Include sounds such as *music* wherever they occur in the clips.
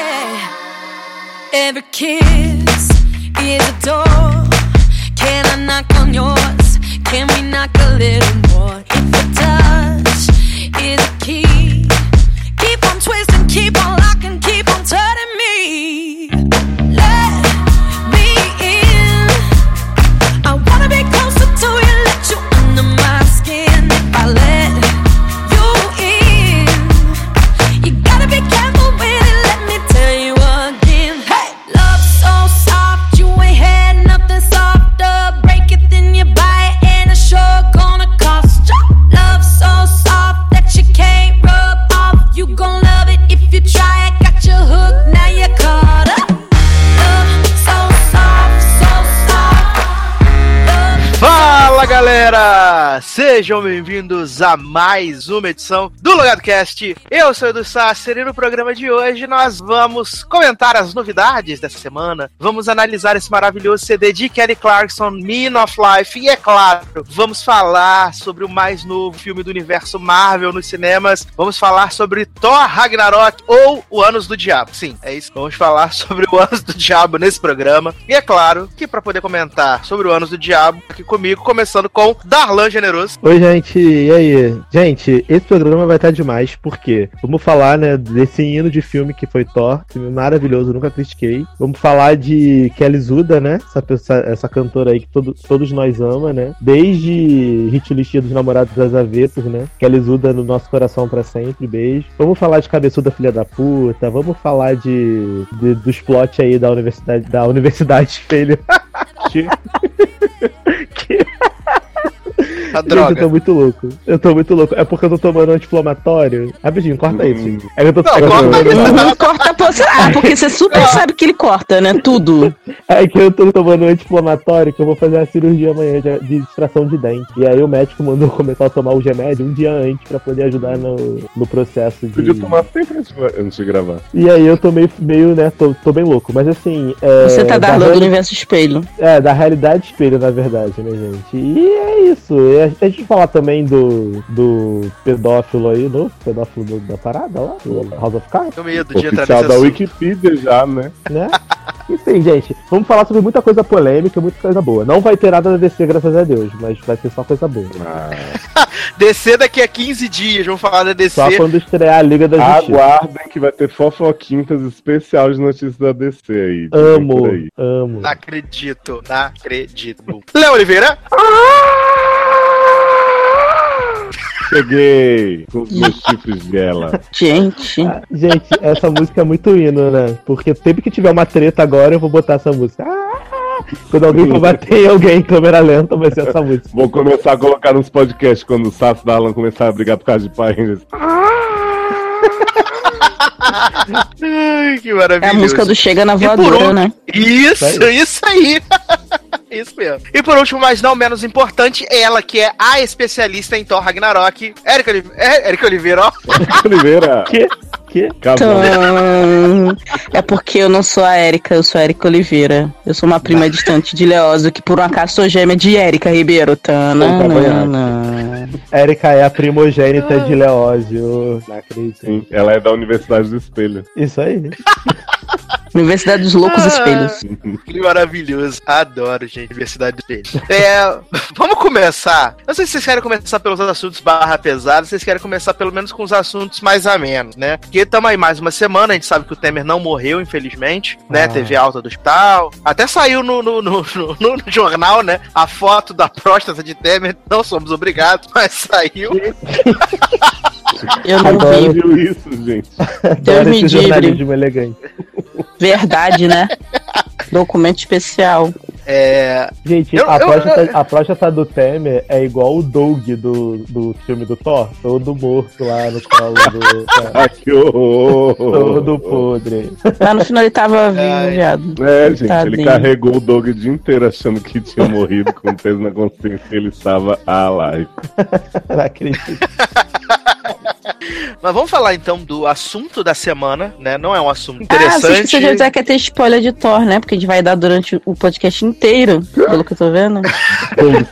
yeah. Every kiss is a door. Can I knock on yours? Can we knock a little more? If a touch is a key, keep on twisting, keep on Sejam bem-vindos a mais uma edição do Logado Cast. Eu sou o Edu Sasser e no programa de hoje nós vamos comentar as novidades dessa semana, vamos analisar esse maravilhoso CD de Kelly Clarkson, Mean of Life e, é claro, vamos falar sobre o mais novo filme do universo Marvel nos cinemas, vamos falar sobre Thor Ragnarok ou O Anos do Diabo. Sim, é isso. Vamos falar *laughs* sobre o Anos do Diabo nesse programa. E é claro que para poder comentar sobre o Anos do Diabo, aqui comigo, começando com Darlan Generoso. Oi, gente, e aí? Gente, esse programa vai estar demais, porque vamos falar, né, desse hino de filme que foi Thor, filme maravilhoso, nunca critiquei. Vamos falar de Kelly Zuda, né, essa, pessoa- essa cantora aí que todo- todos nós ama, né, desde Hit List dos Namorados das Avetos, né, Kelly Zuda no nosso coração pra sempre, beijo. Vamos falar de Cabeçuda Filha da Puta, vamos falar de, de- dos plot aí da Universidade, da Universidade Espelho. *laughs* que... A Gente, eu droga. tô muito louco. Eu tô muito louco. É porque eu tô tomando anti-inflamatório. Rapidinho, corta isso. Hum. É que eu tô, Não, é eu tô corta tomando- isso. Não corta você. Ah, porque você super sabe que ele corta, né? Tudo. É que eu tô tomando anti-inflamatório que eu vou fazer a cirurgia amanhã de, de extração de dente. E aí o médico mandou *laughs* começar a tomar o remédio um dia antes pra poder ajudar no, no processo de. Podia tomar sempre antes de- gravar. E aí eu tô meio, meio né, tô, tô bem louco. Mas assim. É, Você tá da Darlan do reali- universo espelho. É, da realidade espelho, na verdade, né, gente? E é isso. E a, a gente falar também do, do pedófilo aí, no pedófilo do- da parada lá, do House of Cards. Tenho medo de entrar Oficial nesse da assunto. Wikipedia já, né? né? *laughs* Enfim, gente, vamos falar sobre muita coisa polêmica, muita coisa boa. Não vai ter nada da DC, graças a Deus, mas vai ter só coisa boa. Ah, *laughs* DC daqui a 15 dias, vamos falar da DC. Só quando estrear a Liga da Justiça. aguardem que vai ter fofoquintas especial de notícias da DC aí. Amo, aí. amo. Não acredito, não acredito. Léo Oliveira. Cheguei com os meus *laughs* chifres dela. Gente, Gente, essa música é muito hino, né? Porque sempre que tiver uma treta agora, eu vou botar essa música. Ah! Quando alguém for bater em alguém em câmera lenta, vai ser essa música. Vou começar a colocar nos podcasts quando o Sasso da Alan começar a brigar por causa de pai. eles- *laughs* Ai, que é maravilhoso. a música do Chega na voadora, né? Isso, isso aí. *laughs* isso mesmo. E por último, mas não menos importante, ela que é a especialista em Thor Ragnarok, Érica Oliveira. É, Érica Oliveira, ó. Oliveira, *laughs* Que? Que? Então, é porque eu não sou a Érica, eu sou a Érica Oliveira. Eu sou uma prima distante de Leoso, que por um acaso sou gêmea de Érica Ribeiro. Tananana. Érica é a primogênita de Leózio. Não acredito. Sim, ela é da Universidade do Espelho. Isso aí. *laughs* Universidade dos Loucos Espelhos. Que maravilhoso. Adoro, gente. Universidade do Espelho. É, *laughs* vamos começar. Não sei se vocês querem começar pelos assuntos barra pesados, vocês querem começar pelo menos com os assuntos mais amenos, né? Porque estamos aí mais uma semana, a gente sabe que o Temer não morreu, infelizmente, né? Ah. Teve alta do hospital. Até saiu no, no, no, no- *laughs* no jornal, né? A foto da próstata de Temer. Não somos obrigados, *laughs* mas saiu. Eu não Agora vi. viu isso, gente? Adoro me esse livre. jornalismo elegante. Verdade, né? *laughs* Documento especial. É. Gente, Eu- a, eu- próstata, a próstata do Temer é igual o Doug do, do filme do Thor, todo morto lá no colo do. *laughs* Ai, que horror! todo podre. Lá no final ele tava vivo, viado. É, gente, ele Tadinho. carregou o Doug o dia inteiro achando que tinha morrido, com peso na consciência ele estava alive. *laughs* Não acredito. *laughs* Mas vamos falar então do assunto da semana, né? Não é um assunto Ah, você interessante. esqueceu de dizer que ia ter spoiler de Thor, né? Porque a gente vai dar durante o podcast inteiro. pelo que eu tô vendo. *laughs*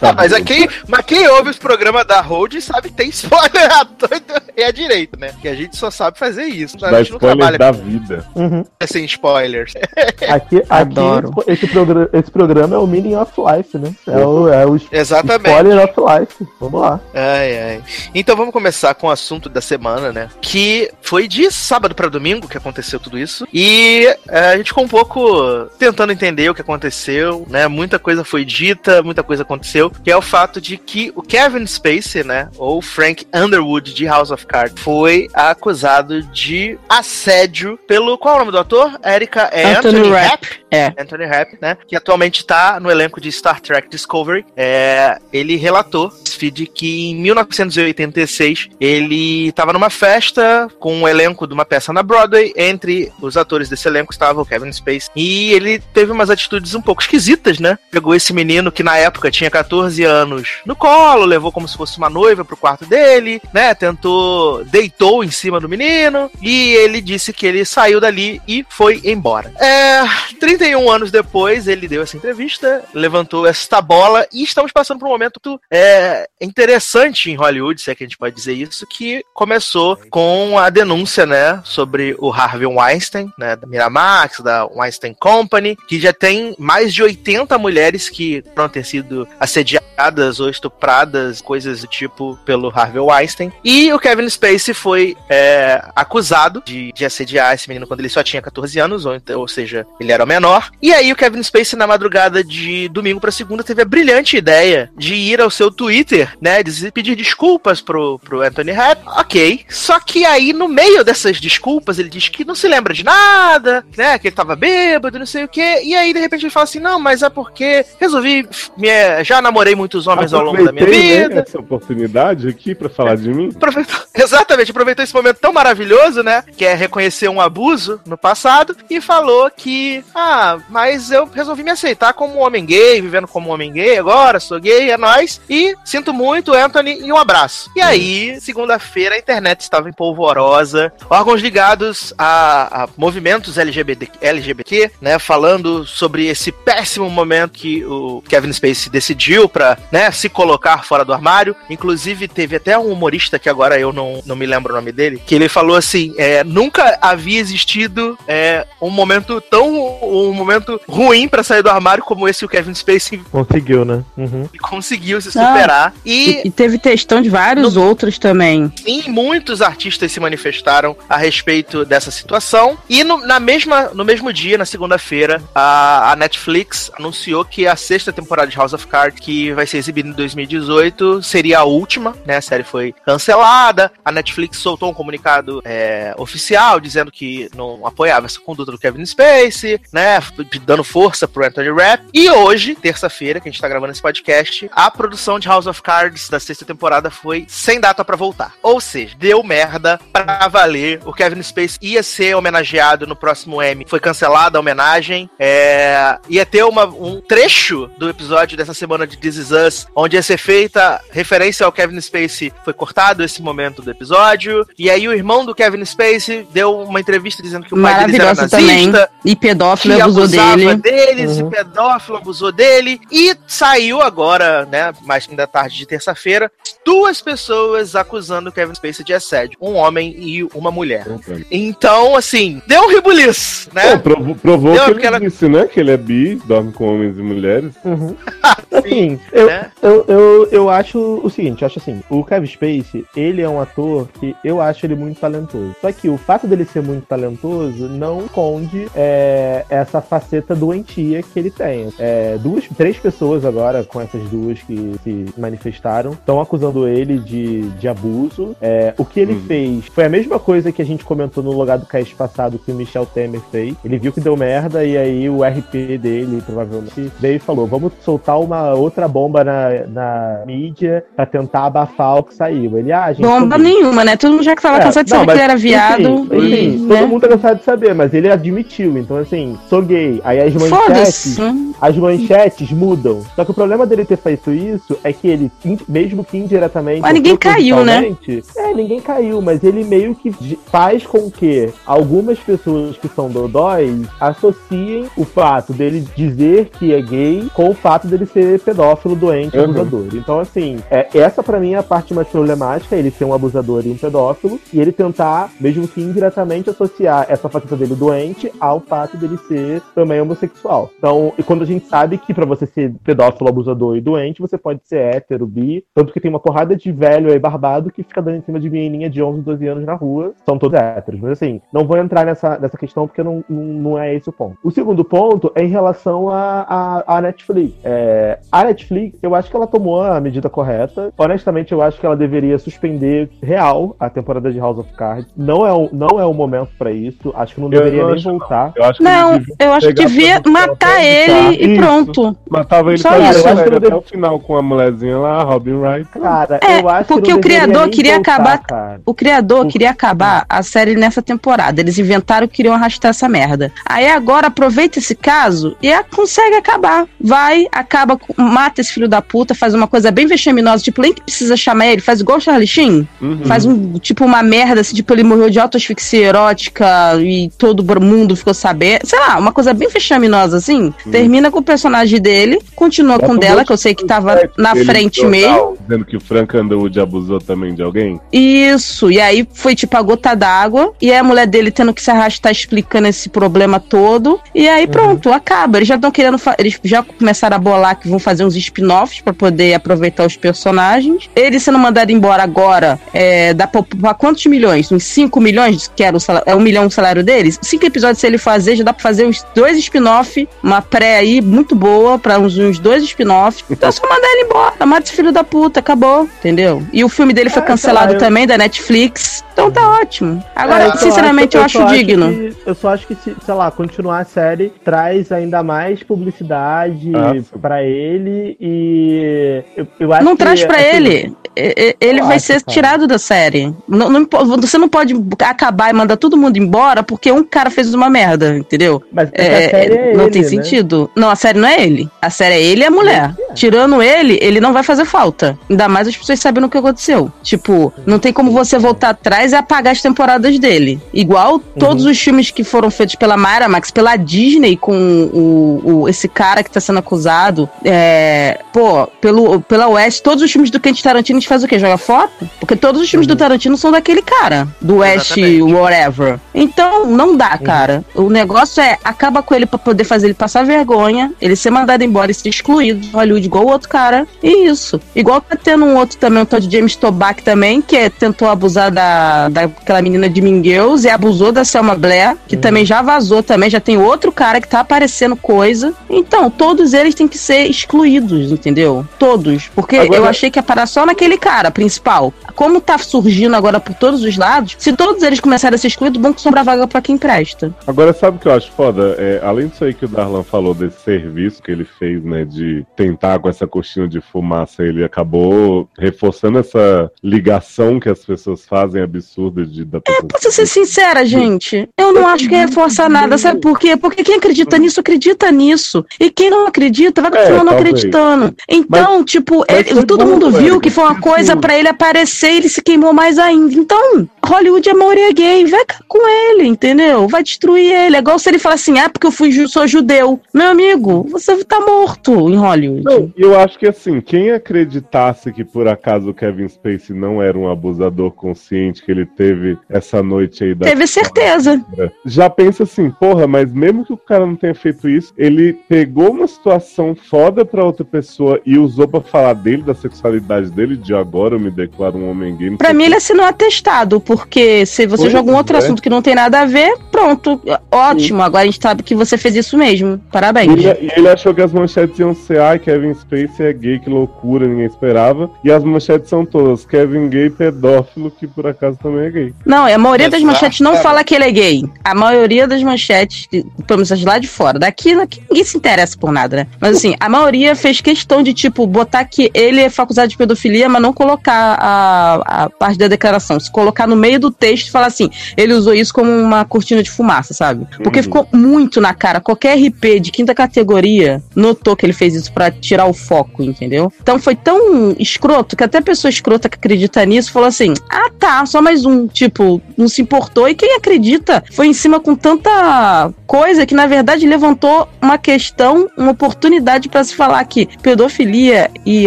Ah, mas, é quem, mas quem ouve os programas da Hold sabe que tem spoiler à torta e à direita, né? Que a gente só sabe fazer isso. A Da gente não spoiler trabalha da vida. Uhum. sem spoilers. *laughs* Aqui, Adoro. aqui esse, programa, esse programa é o Meaning of Life, né? É o, é o Exatamente. spoiler of life. Vamos lá. Ai, ai. Então vamos começar com o assunto da semana, né? Que foi de sábado pra domingo que aconteceu tudo isso. E é, a gente ficou um pouco tentando entender o que aconteceu, né? Muita coisa foi dita, muita coisa aconteceu. Que é o fato de que o Kevin Spacey, né? Ou Frank Underwood de House of Cards, foi acusado de assédio pelo. Qual é o nome do ator? Erika é Anthony Anthony Rapp. Rapp. É. Anthony Rapp, né? Que atualmente tá no elenco de Star Trek Discovery. É, ele relatou de que em 1986 ele estava numa festa com um elenco de uma peça na Broadway. Entre os atores desse elenco estava o Kevin Space. E ele teve umas atitudes um pouco esquisitas, né? Pegou esse menino que na época tinha 14 anos no colo, levou como se fosse uma noiva pro quarto dele, né? Tentou, deitou em cima do menino. E ele disse que ele saiu dali e foi embora. É, 31 anos depois, ele deu essa entrevista, levantou esta bola e estamos passando por um momento é, interessante em Hollywood, se é que a gente pode dizer isso, que começou com a denúncia, né, sobre o Harvey Weinstein, né, da Miramax, da Weinstein Company, que já tem mais de 80 mulheres que vão ter sido assediadas ou estupradas, coisas do tipo, pelo Harvey Weinstein. E o Kevin Spacey foi é, acusado de, de assediar esse menino quando ele só tinha 14 anos, ou, então- ou seja, ele era o menor. E aí o Kevin Spacey, na madrugada de domingo pra segunda, teve a brilhante ideia de ir ao seu Twitter, né, dizer, pedir desculpas pro, pro Anthony Ok. Só que aí, no meio dessas desculpas, ele diz que não se lembra de nada, né, que ele tava bêbado, não sei o quê. E aí, de repente, ele fala assim, não, mas é porque resolvi, me- já namorei muitos homens ao longo da minha né, vida. essa oportunidade aqui pra falar de mim. Aproveitou- *laughs* exatamente, aproveitou esse momento tão maravilhoso, né? Que é reconhecer um abuso no passado e falou que, ah, mas eu resolvi me aceitar como um homem gay, vivendo como um homem gay agora, sou gay, é nóis. E sinto muito, Anthony, e um abraço. E aí, segunda-feira, a internet estava em polvorosa, órgãos ligados a, a movimentos LGBT, LGBT, né? Falando sobre esse péssimo momento que o Kevin Spacey decidiu pra, né, se colocar fora do armário. Inclusive, teve até um humorista que agora eu não, não me lembro o nome dele, que ele falou assim: é, nunca havia existido é, um momento tão um momento ruim pra sair do armário como esse que o Kevin Spacey Conseguiu, né? Uhum. conseguiu se Ah. superar. E E, e teve textão de vários outros também. Sim, muitos artistas se manifestaram a respeito dessa situação. E no, na mesma, no mesmo dia, na segunda-feira, a, a Netflix anunciou que a sexta temporada de House of Cards, que vai ser exibida em 2018, seria a última, né? A série foi cancelada. A Netflix soltou um comunicado é, oficial dizendo que não apoiava essa conduta do Kevin Spacey, né? Dando força pro Anthony Rapp. E hoje, terça-feira, que a gente tá gravando esse podcast, a produção de House of Cards da sexta temporada foi sem data pra voltar. Ou seja, deu merda pra valer. O Kevin Spacey ia ser homenageado no próximo Emmy. Foi cancelada a homenagem. É, ia ter uma, um trecho do episódio dessa semana de This Is Us, onde ia ser feita referência ao Kevin Spacey. Foi cortado esse momento do episódio. E aí o irmão do Kevin Spacey deu uma entrevista dizendo que o pai deles era Maravilhosa também. nazista E pedófilo abusou dele. deles, Uhum. e pedófilo abusou dele. E saiu agora, né, mais da tarde de terça-feira, duas pessoas acusando o Kevin Spacey de assédio. Um homem e uma mulher. Então, assim, deu um ribuliço, né? Pô, provo- provou Deu que ele aquela- disse, né? Que ele é bi, dorme com homens e mulheres. Uhum. *laughs* Assim, eu, né? eu, eu, eu acho o seguinte, eu acho assim, o Kevin Spacey, ele é um ator que eu acho ele muito talentoso. Só que o fato dele ser muito talentoso não esconde é, essa faceta doentia que ele tem. É, duas, três pessoas agora, com essas duas que se manifestaram, estão acusando ele de, de abuso. É, o que ele Uhum. fez foi a mesma coisa que a gente comentou no Logado Cast passado que o Michel Temer fez. Ele viu que deu merda e aí o RP dele, provavelmente, veio e falou: vamos soltar uma outra bomba na, na mídia pra tentar abafar o que saiu. Ele, ah, gente. Bomba nenhuma, né? Todo mundo já que tava É, cansado de não, saber que mas, ele era viado. Enfim, e, enfim, né? todo mundo tá cansado de saber, mas ele admitiu. Então, assim, sou gay. Aí as manchetes. Foda-se. as manchetes mudam. Só que o problema dele ter feito isso é que ele, mesmo que indiretamente. Mas ninguém caiu, né? É, ninguém caiu, mas ele meio que faz com que algumas pessoas que são dodóis associem o fato dele dizer que é gay com o fato dele ser pedófilo, doente, Uhum. abusador. Então, assim, é, essa pra mim é a parte mais problemática, ele ser um abusador e um pedófilo, e ele tentar, mesmo que indiretamente, associar essa faceta dele doente ao fato dele ser também homossexual. Então, e quando a gente sabe que pra você ser pedófilo, abusador e doente, você pode ser hétero, bi, tanto que tem uma porrada de velho aí barbado que fica dando em cima de menininha de 11, 12 anos na rua, são todos héteros. Mas assim, não vou entrar nessa, nessa questão porque não, não, não é esse o ponto. O segundo ponto é em relação à a, a, Netflix. É, a Netflix, eu acho que ela tomou a medida correta. Honestamente, eu acho que ela deveria suspender real a temporada de House of Cards. Não é o, não é o momento pra isso. Acho que não Eu deveria não nem acho, não. voltar. Eu acho que Não, eu acho que devia matar ele e Isso. pronto. Matava ele Só pra isso. até deve- o final com a mulherzinha lá, a Robin Wright. Cara, É, eu acho porque que o criador queria voltar, acabar- Cara. O criador queria acabar a série nessa temporada. Eles inventaram que queriam arrastar essa merda. Aí agora aproveita esse caso e a- consegue acabar. Vai, acaba, mata esse filho da puta, faz uma coisa bem vexaminosa, tipo, nem que precisa chamar ele, faz igual o Charlie Sheen. Uhum. Faz um, tipo, uma merda, assim, tipo, ele morreu de autoasfixia erótica e todo mundo ficou sabendo. Sei lá, uma coisa bem vexaminosa, assim. Termina com o personagem dele, continua Bota com dela, que eu sei que tava na frente no mesmo. Dizendo que o Frank Underwood abusou também de alguém. Isso, e aí foi tipo a gota d'água, e aí a mulher dele tendo que se arrastar explicando esse problema todo, e aí pronto, acaba. Eles já estão querendo, eles já começaram a bolar que vão fazer uns spin-offs pra poder aproveitar os personagens. Ele sendo mandado embora agora, é, dá pra, pra quantos milhões? Uns 5 milhões, que era o salário, é um milhão o salário deles? Cinco episódios se ele fazer, já dá pra fazer uns dois spin-off, uma pré aí muito boa, pra uns, uns dois spin-off. Então é só mandar ele embora, mata esse filho da puta, acabou, entendeu? E o filme dele foi É, cancelado eu- também, da Netflix. Então tá ótimo. Agora, É, eu sinceramente, eu só acho digno. que- eu só acho que, se, sei lá, continuar a série traz ainda mais publicidade Ah, sim. pra ele e. Eu, eu acho Não que, traz pra assim, ele. Ele eu vai acho, ser cara. tirado da série. Não, não você não pode acabar e mandar todo mundo embora porque um cara fez uma merda, entendeu? Mas é, É, que a série é não ele, tem né? sentido. Não, a série não é ele. A série é ele e a mulher. Tirando ele, ele não vai fazer falta. Ainda mais as pessoas sabendo o que aconteceu. Tipo, não tem como você voltar atrás e apagar as temporadas dele. Igual todos Uhum. os filmes que foram feitos pela Mayra Max, pela Disney, com o, o- esse cara que tá sendo acusado. É, pô, pelo, pela West, todos os filmes do Quentin Tarantino a gente faz o quê? Joga foto? Porque todos os filmes do Tarantino são daquele cara. Do West, Exatamente. whatever. Então, não dá, cara. O negócio é, acaba com ele pra poder fazer ele passar vergonha, ele ser mandado embora e ser excluído de Hollywood igual o outro cara. E isso. Igual tá tendo um outro também, um tal de James Toback também, que é- tentou abusar da, daquela menina de Girls e abusou da Selma Blair, que também já vazou também, já tem outro cara que tá aparecendo coisa. Então, todos eles têm que ser excluídos, entendeu? Todos. Porque Agora- eu achei que ia parar só naquele cara principal. Como tá surgindo agora por todos os lados, se todos eles começarem a ser excluídos, bom que sobra vaga pra quem presta. Agora, sabe o que eu acho foda? É, além disso aí que o Darlan falou desse serviço que ele fez, né, de tentar com essa coxinha de fumaça, ele acabou reforçando essa ligação que as pessoas fazem absurda de da pessoa. Pra ser sincera, gente, eu não acho que é reforçar nada, sabe por quê? Porque quem acredita nisso, acredita nisso. E quem não acredita, vai continuar não talvez. acreditando. Então, tipo, mas ele- foi todo bom, mundo viu Eric, que foi uma porque coisa pra ele aparecer e ele se queimou mais ainda. Então, Hollywood é maioria gay, vai com ele, entendeu? Vai destruir ele. É igual se ele falar assim, ah, porque eu fui, sou judeu. Meu amigo, você tá morto em Hollywood. Não, eu acho que assim, quem acreditasse que por acaso o Kevin Spacey não era um abusador consciente, que ele teve essa noite aí da. Teve certeza. Já pensa assim, porra, mas mesmo que o cara não tenha feito isso, ele pegou uma situação foda pra outra pessoa e usou pra falar dele, da sexualidade dele, de agora eu me declaro um homem gay. Pra mim, ele assinou atestado, porque se você Pois joga um outro é. assunto que não tem nada a ver, pronto, ótimo. Agora a gente sabe que você fez isso mesmo. Parabéns. Ele, e ele achou que as manchetes iam ser, ai, Kevin Spacey é gay, que loucura, ninguém esperava. E as manchetes são todas, Kevin gay pedófilo, que por acaso também é gay. Não, a maioria das manchetes não fala que ele é gay. A maioria das manchetes, pelo menos as lá de fora, daqui, daqui ninguém se interessa por nada, né? Mas assim, a maioria fez questão de, tipo, botar que ele é acusado de pedofilia, mas não colocar a, a parte da declaração. Se colocar no meio do texto e falar assim, ele usou isso como uma cortina de fumaça, sabe? Porque Uhum. ficou muito na cara. Qualquer RP de quinta categoria notou que ele fez isso pra tirar o foco, entendeu? Então foi tão escroto que até pessoa escrota que acredita nisso falou assim: ah tá, só mais um. Tipo, não se importou. E quem acredita foi em cima com tanta coisa que na verdade levantou uma questão, uma oportunidade pra se falar que pedofilia e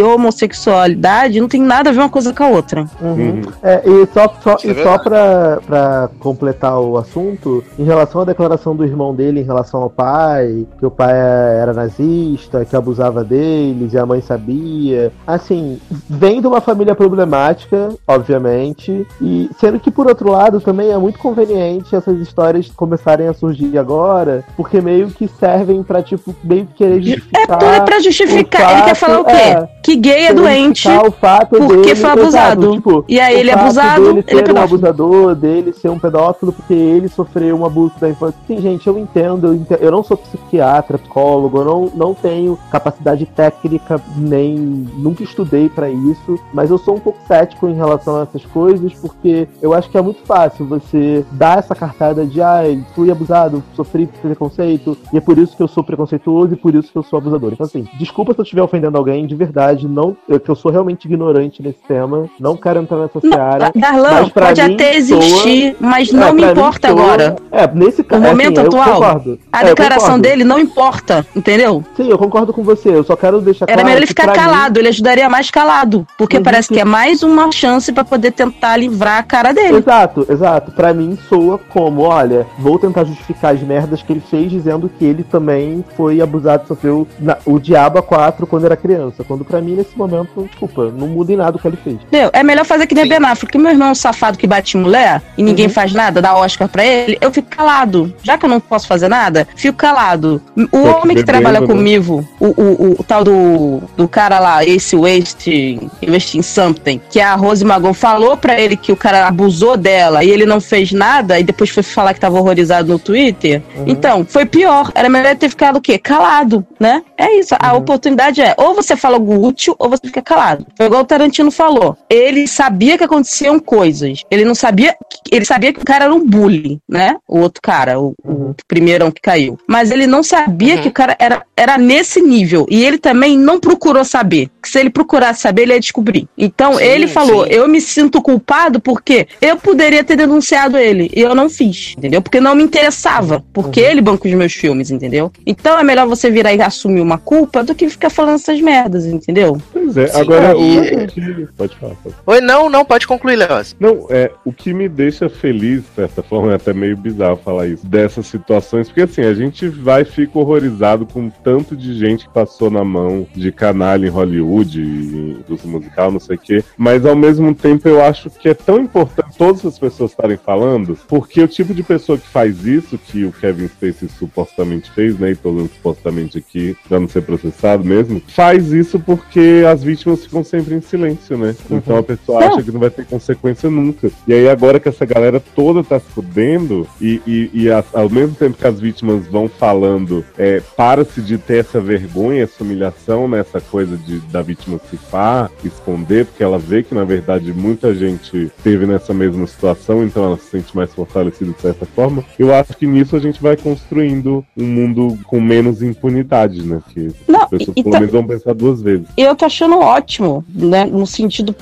homossexualidade não tem nada a ver uma coisa com a outra. Uhum. É, e só, só, Isso é e só pra, pra completar o assunto, em relação à declaração do irmão dele em relação ao pai, que o pai era nazista, que abusava deles e a mãe sabia, assim, vem de uma família problemática, obviamente, e sendo que por outro lado também é muito conveniente essas histórias começarem a surgir agora, porque meio que servem pra, tipo, meio que querer É justificar. tudo é pra justificar. o Ele quer fato- falar o quê? é, que gay é doente. fato porque dele, foi abusado. tipo, E aí ele é fato abusado, dele ele é ser um pedófilo. abusador, dele ser um pedófilo, porque ele sofreu um abuso da infância. Sim, gente, eu entendo, eu entendo. Eu não sou psiquiatra, psicólogo, eu não, não tenho capacidade técnica, nem nunca estudei pra isso, mas eu sou um pouco cético em relação a essas coisas, porque eu acho que é muito fácil você dar essa cartada de ai, fui abusado, sofri preconceito, e é por isso que eu sou preconceituoso e por isso que eu sou abusador. Então, assim, desculpa se eu estiver ofendendo alguém, de verdade, não, eu, que eu sou realmente ignorante nesse tema, não quero entrar nessa seara. Darlan, pode até soa- existir, mas É, não me pra mim importa soa- agora. É, nesse caso, momento assim, atual, eu concordo. A É, declaração dele não importa, entendeu? Sim, eu concordo com você, eu só quero deixar Era claro melhor ele ficar pra mim- calado, ele ajudaria mais calado. Porque Uhum. parece que é mais uma chance pra poder tentar livrar a cara dele. Exato, exato. Pra mim soa como, olha, vou tentar justificar as merdas que ele fez dizendo que ele também foi abusado, sofreu na- o diabo a quatro quando era criança. Quando pra mim, nesse momento, desculpa, não muda em nada o que ele fez. Meu, é melhor fazer que nem. Ben Affleck. Meu irmão é um safado que bate em mulher e ninguém Uhum. faz nada, dá Oscar pra ele, eu fico calado. Já que eu não posso fazer nada, fico calado. O Tô homem que trabalha né? comigo, o, o, o tal do, do cara lá, esse Waste, Invest in Something, que a Rose Magon falou pra ele que o cara abusou dela e ele não fez nada e depois foi falar que tava horrorizado no Twitter. Uhum. Então, foi pior. Era melhor ter ficado o quê? Calado, né? É isso. A Uhum. oportunidade é ou você fala algo útil ou você fica calado. Foi igual o Tarantino falou. Ele sabia que aconteciam coisas. Ele não sabia. Ele sabia que o cara era um bully, né? O outro cara, o, Uhum. o primeirão que caiu. Mas ele não sabia Uhum. que o cara era, era nesse nível. E ele também não procurou saber. Que se ele procurasse saber, ele ia descobrir. Então, Sim, ele falou: sim. eu me sinto culpado porque eu poderia ter denunciado ele. E eu não fiz, entendeu? Porque não me interessava. Porque Uhum. ele banca os meus filmes, entendeu? Então é melhor você virar e assumir uma culpa do que ficar falando essas merdas, entendeu? Pois é, Sim, agora e- o. Pode falar, pode. Oi, não, não, pode concluir, Leoz. Não, é, o que me deixa feliz, de certa forma, é até meio bizarro falar isso, dessas situações, porque assim, a gente vai e fica horrorizado com tanto de gente que passou na mão de canalha em Hollywood, dos musical, não sei o quê, mas ao mesmo tempo eu acho que é tão importante todas as pessoas estarem falando, porque o tipo de pessoa que faz isso, que o Kevin Spacey supostamente fez, né, e tô dando supostamente aqui, pra não ser processado mesmo, faz isso porque as vítimas ficam sempre em silêncio, né? Então a pessoa acha que não vai ter consequência nunca. E aí agora que essa galera toda tá se fudendo, e, e, e as- ao mesmo tempo que as vítimas vão falando, é, para-se de ter essa vergonha, essa humilhação, né? Essa coisa de, da vítima se far, esconder, porque ela vê que na verdade muita gente esteve nessa mesma situação, então ela se sente mais fortalecida de certa forma. Eu acho que nisso a gente vai construindo um mundo com menos impunidade, né? Que Não, as pessoas pelo tá- menos vão pensar duas vezes. eu tô achando ótimo, né? No sentido,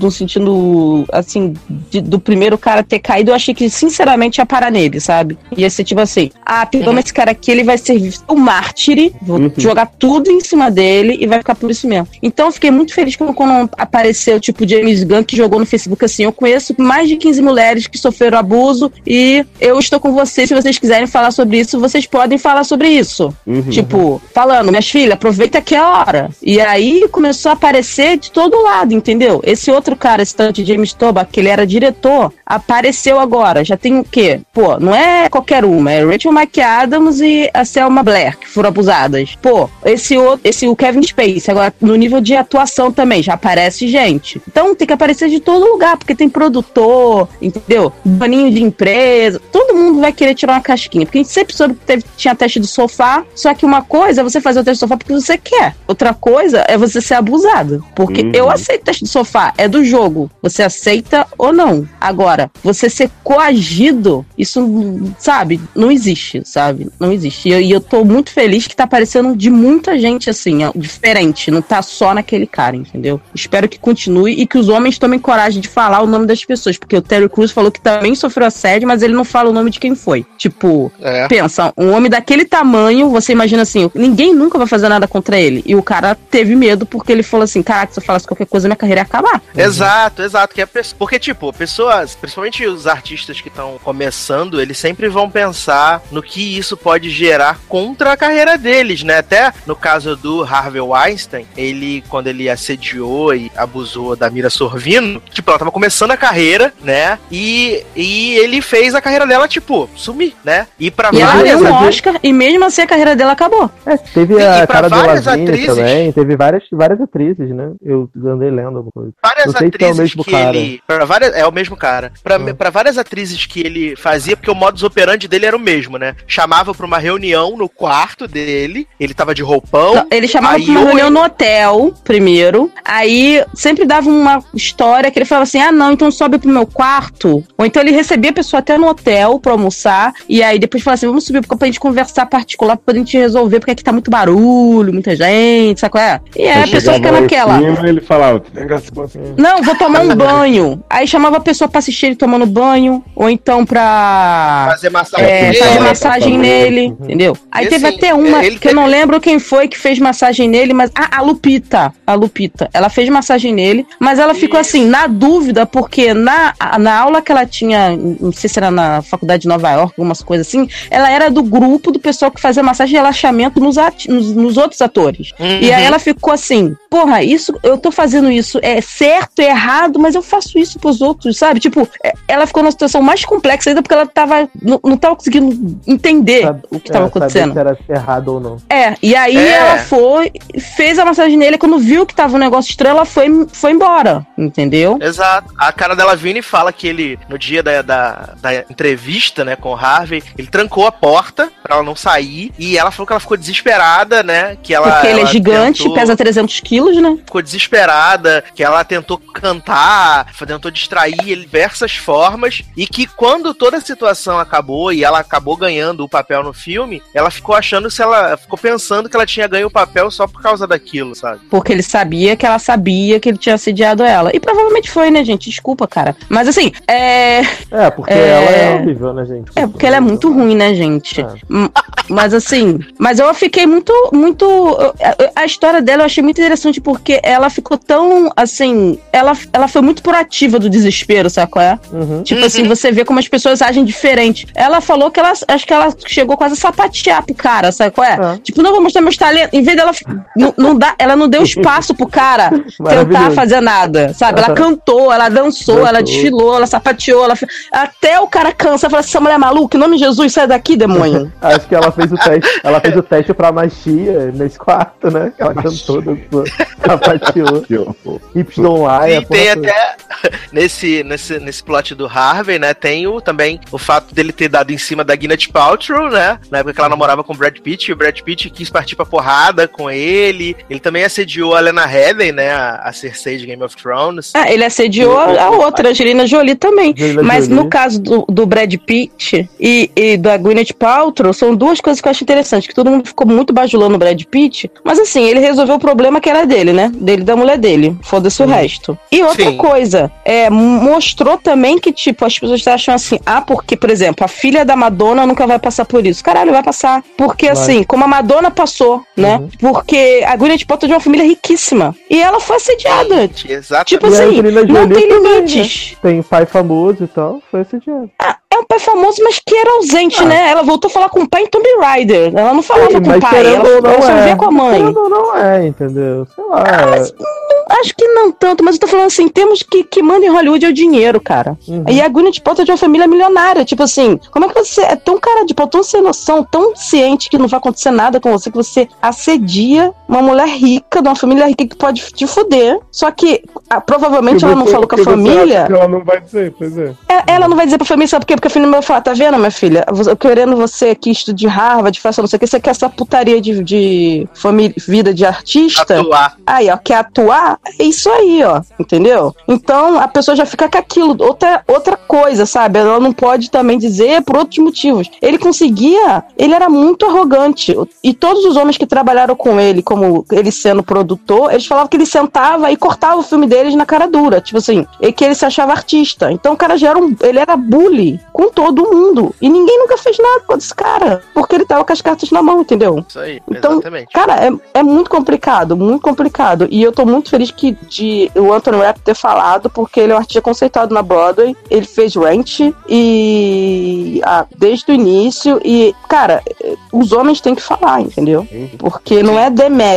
no sentido, assim, de- do primeiro cara ter caído, eu achei que, sinceramente, ia parar nele, sabe? Ia ser tipo assim, ah, pegamos esse cara aqui, ele vai servir o mártire, vou Uhum. jogar tudo em cima dele e vai ficar por isso mesmo. Então, eu fiquei muito feliz quando, quando apareceu, tipo, James Gunn, que jogou no Facebook assim, eu conheço mais de 15 mulheres que sofreram abuso e eu estou com vocês, se vocês quiserem falar sobre isso, vocês podem falar sobre isso. Uhum. Tipo, falando, minhas filhas, aproveita que é a hora. E aí começou começou a aparecer de todo lado, entendeu? Esse outro cara, esse tanto James Toback, que ele era diretor, apareceu agora. Já tem o quê? Pô, não é qualquer uma, é Rachel McAdams e a Selma Blair, que foram abusadas. Pô, esse outro, esse o Kevin Space, agora no nível de atuação também, já aparece gente. Então tem que aparecer de todo lugar, porque tem produtor, entendeu? Baninho de empresa, todo mundo vai querer tirar uma casquinha, porque a gente sempre soube que teve, tinha teste do sofá, só que uma coisa é você fazer o teste do sofá porque você quer, outra coisa é você ser abusado. Porque Uhum. eu aceito teste do sofá, é do jogo, você aceita ou não. Agora, você ser coagido, isso, sabe, não existe, sabe? Não existe. E eu, e eu tô muito feliz que tá aparecendo de muita gente assim, ó, diferente, não tá só naquele cara, entendeu? Espero que continue e que os homens tomem coragem de falar o nome das pessoas, porque o Terry Crews falou que também sofreu assédio, mas ele não fala o nome de quem foi. Tipo, É. pensa, um homem daquele tamanho, você imagina assim, ninguém nunca vai fazer nada contra ele. E o cara teve medo porque ele falou assim: caraca, se eu falasse qualquer coisa, minha carreira ia acabar. Exato, exato. Que é porque, tipo, pessoas, principalmente os artistas que estão começando, eles sempre vão pensar no que isso pode gerar contra a carreira deles, né? Até no caso do Harvey Weinstein, ele, quando ele assediou e abusou da Mira Sorvino, tipo, ela tava começando a carreira, né? E, e ele fez a carreira dela, tipo, sumir, né? E pra E ela várias ganhou um Oscar e mesmo assim a carreira dela acabou. É, teve E- e a pra cara várias do Lavigne atrizes- também, teve várias, várias atrizes, né? Eu andei lendo alguma coisa. várias Não sei se é o atrizes mesmo que cara. ele. Pra várias, é o mesmo cara. Pra, Ah. pra várias atrizes que ele fazia, porque o modus operandi dele era o mesmo, né? Chamava pra uma reunião no quarto dele, ele tava de roupão. Ele chamava aí pra uma reunião ele- no hotel, primeiro. Aí sempre dava uma história que ele falava assim: ah, não, então sobe pro meu quarto. Ou então ele recebia a pessoa até no hotel pra almoçar. E aí depois falava assim: vamos subir pra gente conversar particular pra gente resolver, porque aqui tá muito barulho, muita gente, sabe qual é? E aí a pessoa fica em naquela. cima, ele falava, "Pega essa coisa assim." Não, vou tomar um banho. Aí chamava a pessoa pra assistir ele tomando banho. Ou então pra. Fazer massagem É, nele. fazer Ele- massagem Uhum. nele, entendeu? Aí E teve assim, até uma que eu não teve- lembro quem foi que fez massagem nele, mas. Ah, a Lupita. A Lupita. Ela fez massagem nele, mas ela ficou Isso. assim, na dúvida, porque na, na aula que ela tinha, não sei se era na faculdade de Nova York, algumas coisas assim, ela era do grupo do pessoal que fazia massagem e relaxamento nos, ati- nos, nos outros atores. Uhum. E aí ela ficou assim, porra, isso, eu tô fazendo isso, é certo, é errado, mas eu faço isso pros outros, sabe? Tipo, é- ela ficou numa situação mais complexa ainda porque ela tava, não, não tava conseguindo entender Sabe- o que tava é, acontecendo. se era errado ou não. É, e aí É. ela foi, fez a massagem nele, quando viu que tava um negócio estranho, ela foi, foi embora, entendeu? Exato. A cara dela Vini fala que ele, no dia da, da, da entrevista, né, com o Harvey, ele trancou a porta pra ela não sair. E ela falou que ela ficou desesperada, né? Que ela, Porque ele é ela gigante, tentou- pesa 300 quilos, né? ficou desesperada, que ela tentou cantar, tentou distrair ele de diversas formas, e que quando toda a situação acabou e ela acabou ganhando o papel no filme, ela ficou achando se ela ficou pensando que ela tinha ganho o papel só por causa daquilo, sabe? Porque ele sabia que ela sabia que ele tinha assediado ela. E provavelmente foi, né, gente? Desculpa, cara. Mas assim, é. É, porque É. ela é horrível, né, gente? É porque ela é muito ruim, né, gente? É. Mas assim, mas eu fiquei muito, muito. A, a história dela eu achei muito interessante porque ela ficou tão, assim, ela, ela foi muito proativa do desespero, sabe qual é? Uhum. Tipo assim, você vê como as pessoas agem diferente. Ela falou que ela, acho que ela chegou quase a sapatear pro cara, sabe qual é? É. Tipo, não vou mostrar meus talentos. Em vez dela, não, não dá, ela não deu espaço pro cara *laughs* tentar fazer nada, sabe? Ela cantou, ela dançou, Dançou. ela desfilou, ela sapateou, ela até o cara cansa e fala assim, essa mulher é maluca, em nome de Jesus, sai daqui, demônio. *laughs* Acho que ela fez o teste. Ela fez o teste pra magia nesse quarto, né? Ela cantou, dançou, sapateou. Hips don't lie. a E tem porra toda. até nesse, nesse, nesse plot do Harvey, né? Tem o, também o fato dele ter dado em cima da Gwyneth Paltrow, né? Na época que ela namorava com o Brad Pitt, e o Brad Pitt quis partir pra porrada com ele. Ele também assediou a Lena Headey, né? A, a Cersei de Game of Thrones. Ah, ele assediou a a outra, Angelina Jolie também. Angelina Mas Jolie. no caso do, do Brad Pitt e, e da Gwyneth Paltrow, são duas coisas que eu acho interessantes, que todo mundo ficou muito bajulando o Brad Pitt, mas assim, ele resolveu o problema que era dele, né? Dele da mulher dele. Foda-se o resto. E outra Sim. coisa, é, mostrou também que, tipo, as pessoas acham assim, ah, porque, por exemplo, a filha da Madonna nunca vai passar por isso. Caralho, vai passar. Porque, Vai. assim, como a Madonna passou, né? Uhum. Porque a Gwyneth Paltrow é de uma família riquíssima. E ela foi assediada. Exatamente. Tipo E a assim, não tem também, limites. Tem pai famoso e tal, foi assediado. Ah, é é um pai famoso, mas que era ausente, né? Ela voltou a falar com o pai em Tomb Raider. Ela não falava Sim, com o pai, ela, não ela só é. via com a mãe. Ou não é, entendeu? Sei lá. mas Acho que não tanto, mas eu tô falando assim, temos que que manda em Hollywood é o dinheiro, cara. Uhum. E a Gwyneth Paltrow é de uma família milionária, tipo assim, como é que você é tão cara de pau, tão sem noção, tão ciente que não vai acontecer nada com você, que você assedia uma mulher rica, de uma família rica que pode te fuder. Só que ah, provavelmente Que ela não você- falou com a família. ela não vai dizer, pois é. É, Ela não vai dizer pra família, sabe por quê? Porque a família vai falar, tá vendo, minha filha? Eu querendo você aqui de Harvard, faça não sei o que, você quer essa putaria de, de família, vida de artista? Atuar. Aí, ó, quer atuar? É isso aí, ó, entendeu? Então a pessoa já fica com aquilo, outra, outra coisa, sabe? Ela não pode também dizer por outros motivos. Ele conseguia, ele era muito arrogante. E todos os homens que trabalharam com ele, como ele sendo produtor, eles falavam que ele sentava e cortava o filme deles na cara dura, tipo assim, e que ele se achava artista. Então o cara já era um, ele era bully com todo mundo. E ninguém nunca fez nada com esse cara, porque ele tava com as cartas na mão, entendeu? Isso aí, Então, exatamente. Cara, é, é muito complicado, muito complicado. E eu tô muito feliz que de o Anthony Rapp ter falado, porque ele é um artista conceituado na Broadway. Ele fez Rent e ah, desde o início. E, cara, eh, os homens têm que falar, entendeu? Porque não é demérito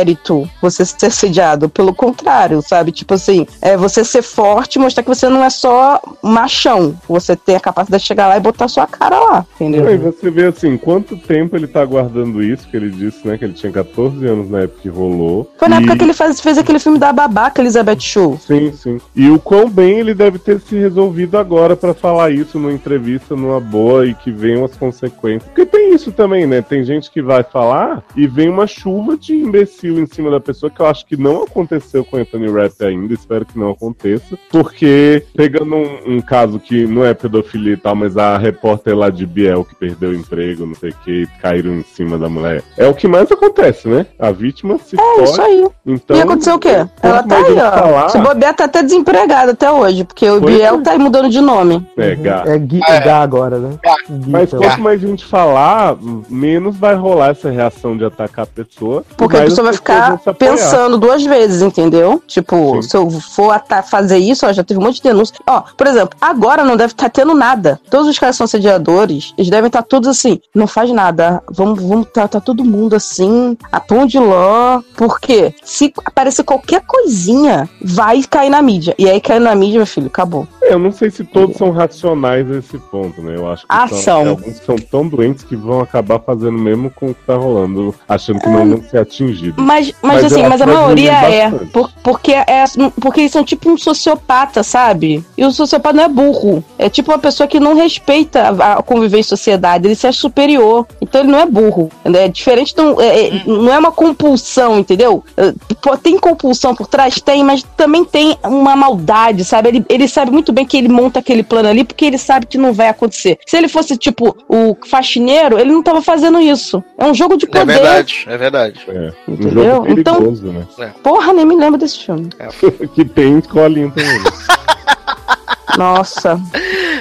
você ser assediado, pelo contrário, sabe? Tipo assim, é você ser forte, mostrar que você não é só machão. Você tem a capacidade de chegar lá e botar sua cara lá, entendeu? Aí você vê assim, quanto tempo ele tá guardando isso, que ele disse, né, que ele tinha 14 anos na época que rolou. Foi na E- época que ele faz- fez aquele filme da babaca Elizabeth Shue. Sim, sim. E o quão bem ele deve ter se resolvido agora pra falar isso numa entrevista, numa boa, e que venham as consequências. Porque tem isso também, né? Tem gente que vai falar e vem uma chuva de imbecil em cima da pessoa, que eu acho que não aconteceu com Anthony Rapp ainda, espero que não aconteça. Porque, pegando um, um caso que não é pedofilia e tal, mas a repórter lá de Biel que perdeu o emprego, não sei o que, caíram em cima da mulher. É o que mais acontece, né? A vítima se É isso fode. aí. Então, e aconteceu o quê? Ela tá aí, ó. falar- Se bobear, tá até desempregada até hoje, porque o Pois Biel é. tá aí mudando de nome. É, Gá. É Gui, É. Gá agora, né? Gui, Mas quanto mais gente falar, menos vai rolar essa reação de atacar a pessoa. Porque a pessoa vai pessoas ficar pensando duas vezes, entendeu? Tipo, Sim. se eu for fazer isso, ó, já teve um monte de denúncia. Ó, por exemplo, agora não deve estar tendo nada. Todos os caras são assediadores, eles devem estar todos assim, não faz nada. Vamos, vamos tá, tá todo mundo assim, a tom de ló. Porque se aparecer qualquer coisinha, vai cair na mídia. E aí cai na mídia, meu filho, acabou. É, Eu não sei se todos são racionais a esse ponto, né? Eu acho que Ah, são. alguns são tão doentes que vão acabar fazendo mesmo com o que tá rolando, achando que não vão ser atingidos. Mas, mas, Mas assim, mas a maioria é. por- porque, é. Porque eles são tipo um sociopata, sabe? E o sociopata não é burro. É tipo uma pessoa que não respeita a, a conviver em sociedade. Ele se acha superior. Então ele não é burro. É diferente. do- é- é- não é uma compulsão, entendeu? É, Tem compulsão por trás? Tem, mas também tem uma maldade, sabe? Ele, ele sabe muito bem que ele monta aquele plano ali porque ele sabe que não vai acontecer. Se ele fosse, tipo, o faxineiro, ele não tava fazendo isso. É um jogo de É poder. verdade, é verdade. É, um Entendeu? Então- né? Porra, nem me lembro desse filme. *laughs* que tem escolinha também. *laughs* Nossa.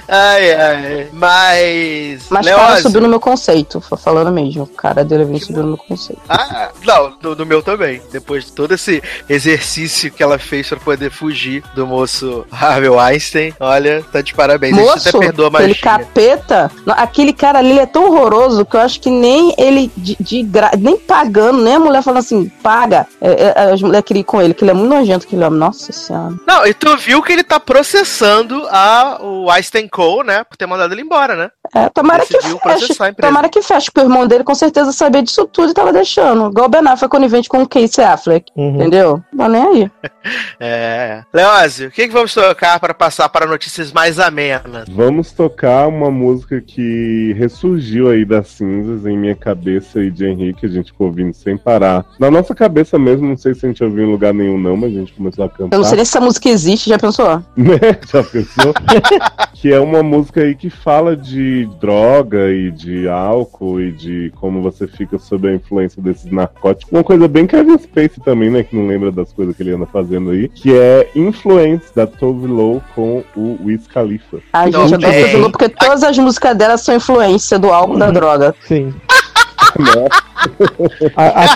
Ai, ai. Mas. Mas o cara subiu no meu conceito, fa- falando mesmo. O cara dele veio subiu no meu conceito. Ah, não, no, no meu também. Depois de todo esse exercício que ela fez pra poder fugir do moço Harvey Weinstein, olha, tá de parabéns. a gente Moço, até perdoa a aquele capeta, aquele cara ali ele é tão horroroso que eu acho que nem ele, de, de gra- nem pagando, nem a mulher falando assim, paga, é, é, as mulheres queriam com ele, que ele é muito nojento, aquele homem, nossa senhora. Não, e tu viu que ele tá processando a, o Weinstein Co, né? Por ter mandado ele embora, né? É, tomara que feche, tomara que feche, porque o irmão dele com certeza sabia disso tudo e tava deixando. Igual o Ben Affleck conivente com o Casey Affleck, Uhum. entendeu? Não nem aí. *laughs* É. Leózio, o que, que vamos tocar para passar para notícias mais amenas? Vamos tocar uma música que ressurgiu aí das cinzas em minha cabeça e de Henrique, a gente ficou ouvindo sem parar. Na nossa cabeça mesmo, não sei se a gente ouviu em lugar nenhum não, mas a gente começou a cantar. Eu não sei se essa música existe, já pensou? *laughs* né? Já pensou? *laughs* que é uma música aí que fala de droga e de álcool e de como você fica sob a influência desses narcóticos. Uma coisa bem Kevin Space também, né? Que não lembra das coisas que ele anda fazendo aí. Que é Influence da Tove Lo com o Wiz Khalifa. Ai, Não, gente, eu tô pensando porque todas as músicas dela são influência do álcool da droga. Sim. A, a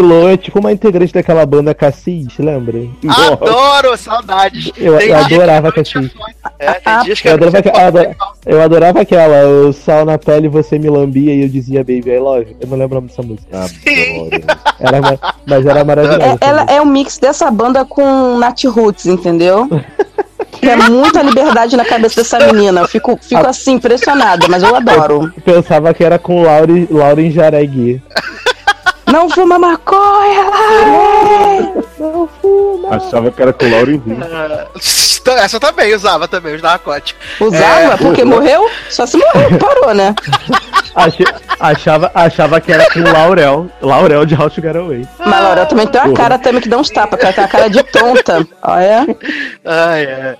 Lo é tipo uma integrante daquela banda Cassis, lembra? Adoro, saudades. Eu, Tem eu que adorava Cassis. É, tem Ah, dias que eu adorava- é adorava- foda, Eu adorava aquela, o sol na pele, você me lambia e eu dizia Baby I Love. Eu não lembro o nome dessa música. Adoro. Era, ma- mas era maravilhosa. É, ela música. é um mix dessa banda com Nat Roots, entendeu? *laughs* Que é muita liberdade na cabeça dessa menina. Eu fico, fico assim, impressionada, mas eu adoro. Eu pensava que era com Laure, Lauren Jaregui. Não fuma maconha! Não fuma. Achava que era com o Laura Henrique. Ah, Essa também usava também, os narcóticos. Usava? Porque morreu? Só se morreu, parou, né? Achava, achava que era com Laurel. Laurel de How to Get Away. Mas Laura também tem uma cara também que dá uns tapas, que ela tem uma cara de tonta. Olha. Ai, ai.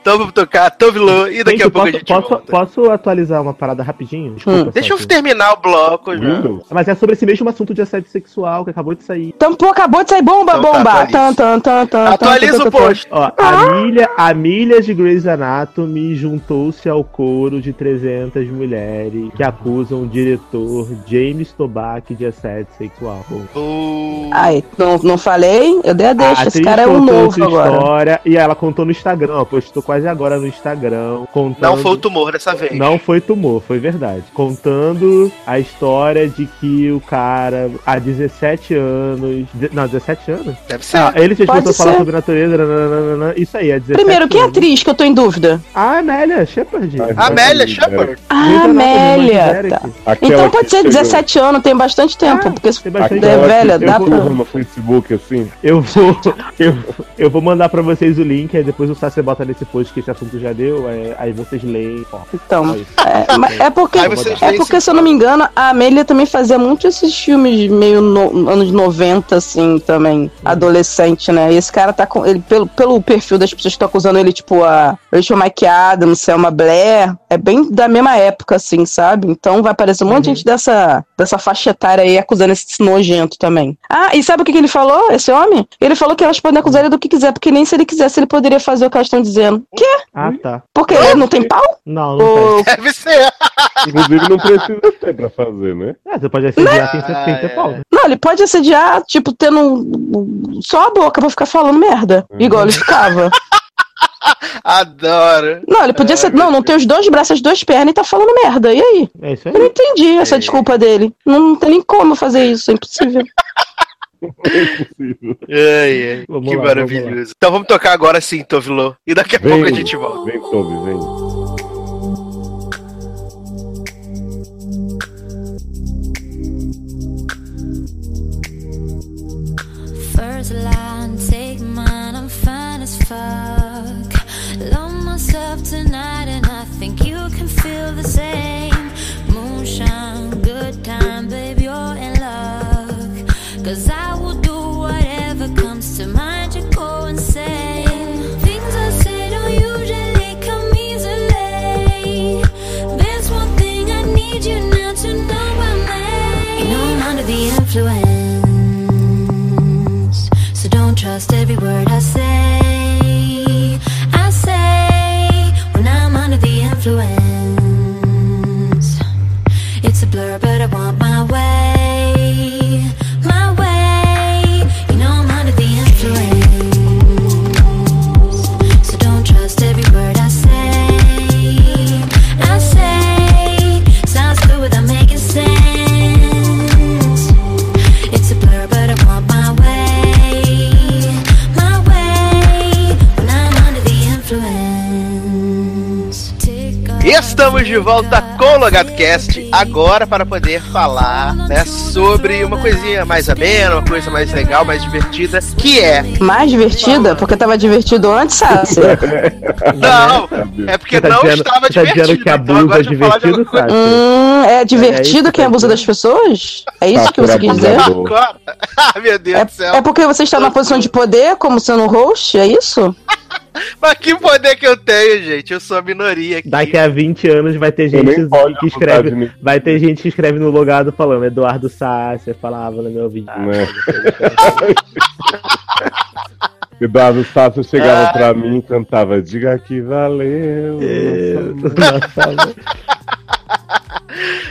Então vamos tocar Tove Lo e daqui Gente, a pouco posso, a gente posso, volta. posso atualizar uma parada rapidinho? Desculpa, Hum. Deixa eu terminar o bloco já. Mas é sobre esse mesmo assunto de assédio sexual que acabou de sair. Pô, acabou de sair bomba, Então tá, bomba. atualiza. Tan, tan, tan, tan, Atualiza o post. Ó, a milha, a milha de Grey's Anatomy juntou-se ao coro de 300 mulheres que acusam o diretor James Toback de assédio sexual. Uh, Ai, não, não falei? Eu dei a deixa. A Esse cara é um novo agora. história e ela contou no Instagram, ó, postou quase agora no Instagram. Contando... não foi o tumor dessa vez. Não foi tumor, foi verdade. Contando a história de que o cara, há 17 anos. de- Não, 17 anos? Deve ser. Ah, ele começou a falar sobre natureza. nananana, isso aí, é 17 Primeiro, quem é anos. atriz que eu tô em dúvida? A Amélia Shepard. Ai, Amélia. Shepard. Ah, Anatomy, Amélia. Tá. Então pode que ser chegou- 17 anos, tem bastante tempo. Ah, porque tem bastante é velha, que dá chegou pra. no Facebook assim. Eu vou, *laughs* eu, eu vou mandar pra vocês o link, aí depois o Sassi bota nesse post que esse assunto já deu, é, aí vocês leem. Ó, Então, é, é porque, Aí é porque se eu não me engano, a Amélia também fazia muito esses filmes meio no- anos 90, assim, também, adolescente, né? E esse cara tá com. Ele, pelo, pelo perfil das pessoas que estão acusando ele, tipo, a Rachel McAdams, Selma Blair, é bem da mesma época, assim, sabe? Então vai aparecer um monte de gente dessa, dessa faixa etária aí acusando esse nojento também. Ah, e sabe o que, que ele falou, esse homem? Ele falou que elas podem acusar ele do que quiser, porque nem se ele quisesse ele poderia fazer o que elas estão dizendo. Quê? Ah, tá. Porque ele não tem pau? Não, não tem. Ou Deve ser. Inclusive não precisa ter pra fazer, né? É, você pode assediar sem ser, sem Ah, ser é. pau. né? Não, ele pode assediar, tipo, tendo um- só a boca pra ficar falando merda. Igual ele ficava. *laughs* Adoro. Não, ele podia Ai, ser. Não, não tem os dois braços, as duas pernas e tá falando merda. E aí? É isso Eu não aí. entendi essa É. desculpa dele. Não, não tem nem como fazer isso, é impossível. *laughs* É impossível. Ai, ai, Vamos que lá, maravilhoso. Então vamos tocar agora sim, Tove Lo. E daqui a Vem, pouco a gente volta. Vem, Toby, vem. First line, take mine, I'm fine as fuck. Love myself tonight, and I think you can feel the same. Moonshine, good time, babe, you're in luck. Cause I will do whatever comes to mind, you go insane. Things I say don't usually come easily. There's one thing I need you now to know by me. You know I'm under the influence. Don't trust every word I say. Estamos de volta com o LogadoCast, agora para poder falar né, sobre uma coisinha mais amena, uma coisa mais legal, mais divertida, que é. Mais divertida? Porque tava divertido antes, Sassi. *laughs* Não! É porque tá não dizendo- estava tá divertido. dizendo que então abuso agora é eu falar de divertido? Hum, é É divertido isso quem que abusa das pessoas? É isso que você quis dizer? *laughs* Ah, meu Deus do céu. É porque você está na posição de poder, como sendo host, é isso? *laughs* Mas que poder que eu tenho, gente? Eu sou a minoria aqui. Daqui a 20 anos vai ter gente que escreve. Vai ter gente que escreve no logado falando Eduardo Sácia falava no meu vídeo. *laughs* né? Eduardo Sasso chegava pra mim e cantava Diga que valeu. *laughs* Nossa,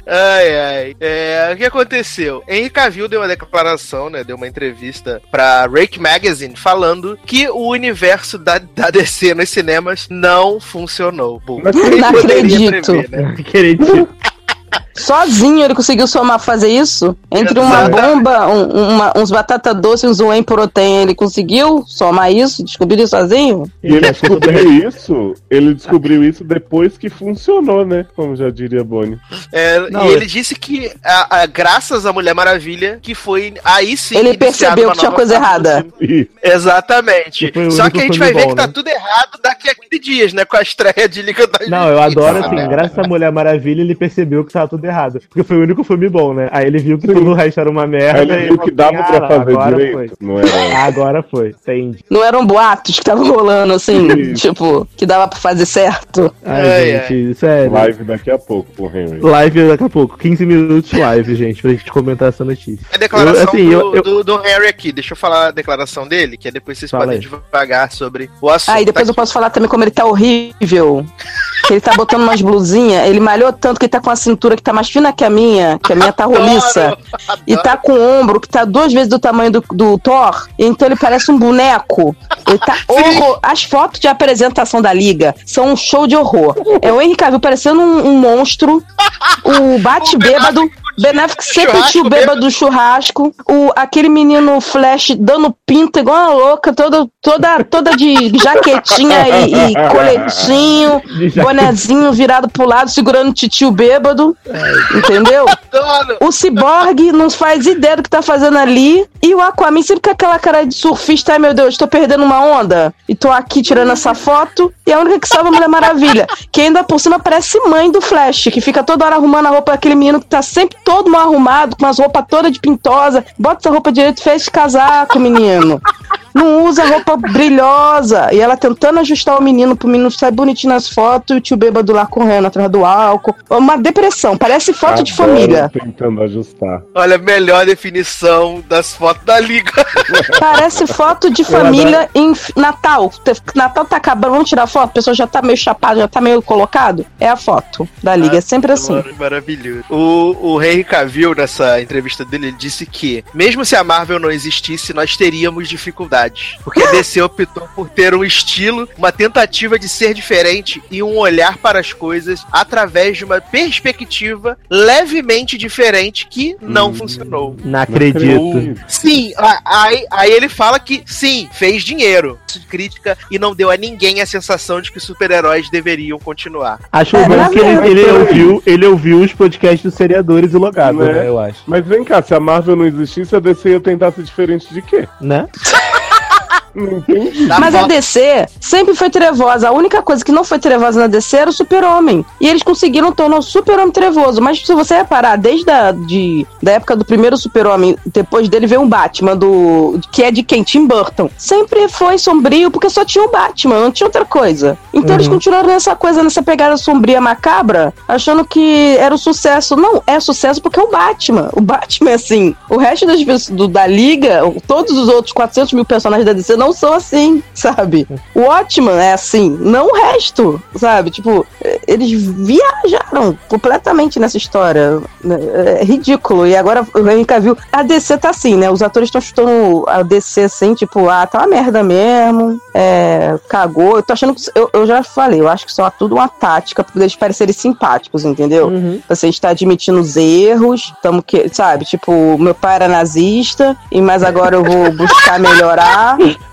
Ai, ai. É, o que aconteceu? Henry Cavill deu uma declaração, né? Deu uma entrevista pra Rake Magazine falando que o universo da, da DC nos cinemas não funcionou. Bom, Não Não acredito. prever, né? Querido. *laughs* Sozinho ele conseguiu somar fazer isso? Entre uma bomba, um- uma- uns batata doce e uns whey protein, ele conseguiu somar isso? Descobrir isso sozinho? E ele descobriu isso, ele descobriu isso depois que funcionou, né? Como já diria Bonnie. É, Não, e é- ele disse que, a- a- graças à Mulher Maravilha, que foi aí sim. Ele percebeu que tinha coisa errada. Exatamente. Só que a gente vai ver bom, que tá né? tudo errado daqui a 15 dias, né? Com a estreia de Liga da Não, eu adoro, assim, graças à Mulher Maravilha, ele percebeu que tava tudo errado. Porque foi o único filme bom, né? Aí ele viu que todo o resto era uma merda. Aí ele viu que dava assim, pra "Ah, fazer agora direito. Foi. Não era. *laughs* Agora foi, entendi. Não eram boatos que estavam rolando assim, tipo, que dava pra fazer certo. Ai, Ai, gente, sério. Live daqui a pouco pro Henry. Live daqui a pouco, 15 minutos de live, gente, pra gente comentar essa notícia. A declaração Eu, assim, do, eu- eu- do, do Harry aqui. Deixa eu falar a declaração dele, que aí depois vocês Fala podem aí. devagar sobre o assunto. Ah, e depois Tá eu posso falar também como ele tá horrível. *laughs* Que ele tá botando umas blusinhas, ele malhou tanto que ele tá com a cintura que tá mais fina que a minha, que a minha tá roliça. Adoro, E tá com o ombro que tá duas vezes do tamanho do, do Thor, então ele parece um boneco. Ele tá horror. As fotos de apresentação da liga são um show de horror. É o Henry Cavill parecendo um, um monstro, o *laughs* bate-bêbado. Ben Affleck sempre tinha o bêbado do churrasco, o, aquele menino Flash dando pinta igual uma louca, toda, toda, toda de jaquetinha e, e coletinho, *laughs* De jaquetinha. Bonezinho virado pro lado, segurando o titio bêbado, entendeu? O Cyborg não faz ideia do que tá fazendo ali. E o Aquaman sempre com aquela cara de surfista. Ai meu Deus, tô perdendo uma onda. E tô aqui tirando essa foto. E a única que salva a Mulher Maravilha. Que ainda por cima parece mãe do Flash. Que fica toda hora arrumando a roupa daquele menino que tá sempre todo mal arrumado. Com as roupas todas de pintosa. Bota essa roupa direito e fez casaco, menino. Não usa roupa brilhosa. E ela tentando ajustar o menino pro menino sair bonitinho nas fotos. E o tio bêbado lá correndo atrás do álcool. Uma depressão. Parece foto de Adoro família. Tentando ajustar. Olha, melhor definição das fotos da Liga. *laughs* *laughs* Parece foto de família em Natal. Natal tá acabando, vamos tirar foto? A pessoa já tá meio chapada, já tá meio colocado. É a foto da liga, é sempre assim. Maravilhoso. O, o Henry Cavill, nessa entrevista dele, ele disse que, mesmo se a Marvel não existisse, nós teríamos Porque a DC optou por ter um estilo, uma tentativa de ser diferente e um olhar para as coisas através de uma perspectiva levemente diferente que não Hum. funcionou. Não acredito. Sim, a- aí, aí ele fala que sim, fez dinheiro. Crítica e não deu a ninguém a sensação de que os super-heróis deveriam continuar. Acho É, bom que ele, verdade, ele peraí. ouviu, ele ouviu os podcasts dos seriadores e logado, Né? né? Eu acho. Mas vem cá, se a Marvel não existisse, a DC ia tentar ser diferente de quê? Né? *laughs* Dá Mas a DC sempre foi trevosa. A única coisa que não foi trevosa na DC era o Super-Homem. E eles conseguiram tornar o Super-Homem trevoso. Mas se você reparar, desde a de, da época do primeiro Super-Homem, depois dele veio um Batman, do que é de quem? Tim Burton. Sempre foi sombrio, porque só tinha o Batman, não tinha outra coisa. Então eles continuaram nessa coisa, nessa pegada sombria macabra, achando que era o sucesso. Não, é sucesso porque é o Batman. O Batman é assim. O resto das do- da Liga, todos os outros 400 mil personagens da DC não são assim, *laughs* sabe? O Watchman é assim, não o resto, sabe? Tipo, eh, eles viajaram completamente nessa história. né? É ridículo. E agora o Henry Cavill. A DC tá assim, né? Os atores estão chutando a DC assim, tipo, ah, tá uma merda mesmo. É, cagou. Eu tô achando que. Eu, eu já falei, eu acho que só é tudo uma tática pra eles parecerem simpáticos, entendeu? Uhum. Você está admitindo os erros, tamo que, sabe? Tipo, meu pai era nazista, e mas agora eu vou buscar melhorar *laughs*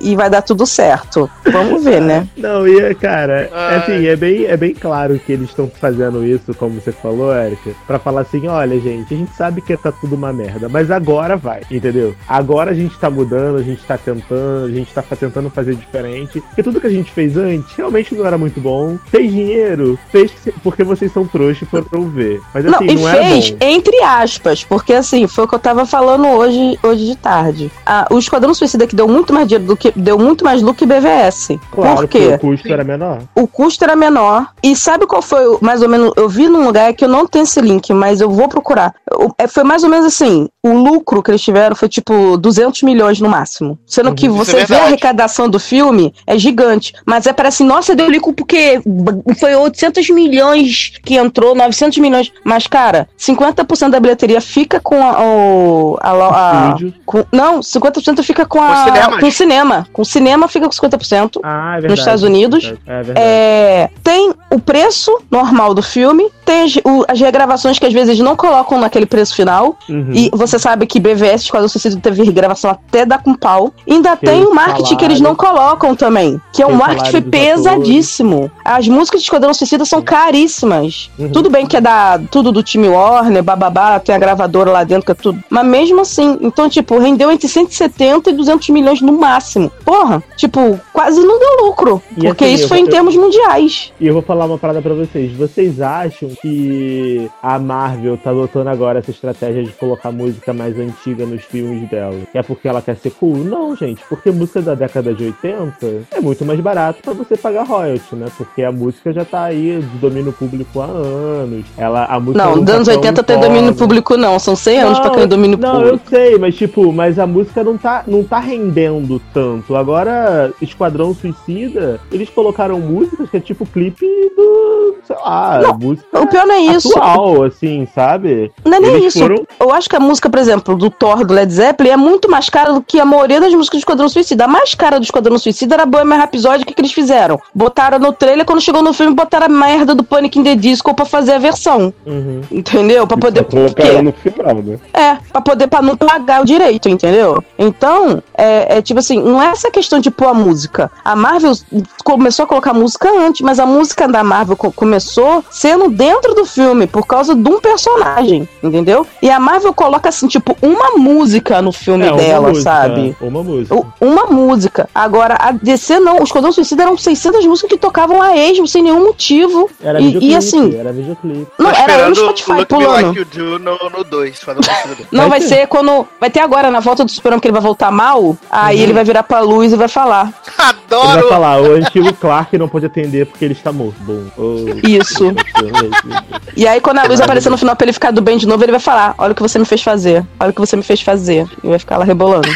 e vai dar tudo certo. Vamos ver, né? Não, e é, cara, é Ai. assim, é bem, é bem claro que eles estão fazendo isso, como você falou, Erika, pra falar assim, olha, gente, a gente sabe que tá tudo uma merda, mas agora vai, entendeu? Agora a gente tá mudando, a gente tá tentando, a gente tá tentando fazer diferente, porque tudo que a gente fez antes realmente não era muito bom, fez dinheiro, fez que- porque vocês são trouxas e foram ver, mas Não, assim, e não, era fez bom. entre aspas, porque assim, foi o que eu tava falando hoje, hoje de tarde. Ah, o Esquadrão Suicida que deu muito mais dinheiro do que deu muito mais lucro que BVS. Claro, Por porque quê? o custo era menor. o custo era menor. E sabe qual foi, mais ou menos, eu vi num lugar que eu não tenho esse link, mas eu vou procurar. É, foi mais ou menos assim, o lucro que eles tiveram foi tipo 200 milhões no máximo. Sendo que é você vê a arrecadação do filme, é gigante. Mas é parece, nossa, deu lucro porque foi 800 milhões que entrou, 900 milhões. Mas, cara, 50% da bilheteria fica com a. o- a, a- Estúdio. com- não, 50% fica com, a, com o cinema. Com o cinema fica com 50%. Ah, é verdade. Nos Estados Unidos, É verdade. É, tem o preço normal do filme, tem as, o- as regravações que às vezes não colocam naquele preço final. Uhum. E você sabe que BVS, Esquadrão Suicida, teve regravação até dar com pau. Ainda Que tem o marketing que eles não colocam também. Que é um marketing pesadíssimo. As músicas de Esquadrão Suicida são caríssimas. Uhum. Tudo bem que é da, tudo do time Warner, bababá, tem a gravadora lá dentro, que é tudo. Mas mesmo assim, então, tipo, rendeu entre 170 e 200 milhões no máximo. Porra, tipo, quase não deu lucro. E porque assim, isso foi vou- em termos mundiais. E eu vou falar uma parada pra vocês. Vocês acham que a Marvel tá adotando agora essa estratégia de colocar música mais antiga nos filmes dela? É porque ela quer ser cool? Não, gente. Porque música da década de 80 é muito mais barato pra você pagar royalty, né? Porque a música já tá aí do domínio público há anos. Ela, a música Não, não dos anos tá tão 80 tem em domínio público, não. São 100 anos pra cair domínio não, público. eu sei, mas tipo, mas a música não tá, não tá rendendo tanto. Agora, Esquadrão Suicida, eles colocaram músicas que é tipo clipe do, sei lá, Não, música O pior não é isso. atual, assim, sabe? Não é nem Eles isso. foram- Eu acho que a música, por exemplo, do Thor, do Led Zeppelin, é muito mais cara do que a maioria das músicas do Esquadrão Suicida. A mais cara do Esquadrão Suicida era a Bohemian Rhapsody. O que, que eles fizeram? Botaram no trailer, quando chegou no filme, botaram a merda do Panic in the Disco pra fazer a versão. Uhum. Entendeu? Pra poder... Colocaram no final, né? É, pra poder, pra não pagar o direito, entendeu? Então, é, é tipo assim, não é essa questão de pôr a música. A Marvel começou a colocar música antes, mas a música da Marvel co- começou sendo dentro do filme, por causa de um personagem, entendeu? E a Marvel coloca assim, tipo, uma música no filme É, uma dela, música, sabe? Uma música. Uma música. Agora, a DC não. Os Esquadrão Suicida eram 600 músicas que tocavam a esmo, sem nenhum motivo. Era e- videoclipe, e assim- era videoclipe. Não, era eu no Spotify Look pulando. Like You Do no, no 2, Esquadrão Suicida. Não, Vai vai, ser quando. Vai ter agora, na volta do Superman, que ele vai voltar mal. Aí Uhum. ele vai virar pra luz e vai falar. Ele vai Adoro! falar, o antigo Clark não pode atender porque ele está morto. Bom, oh, Isso. E aí, quando a luz aparecer no final pra ele ficar do bem de novo, ele vai falar: Olha o que você me fez fazer. Olha o que você me fez fazer. E vai ficar lá rebolando.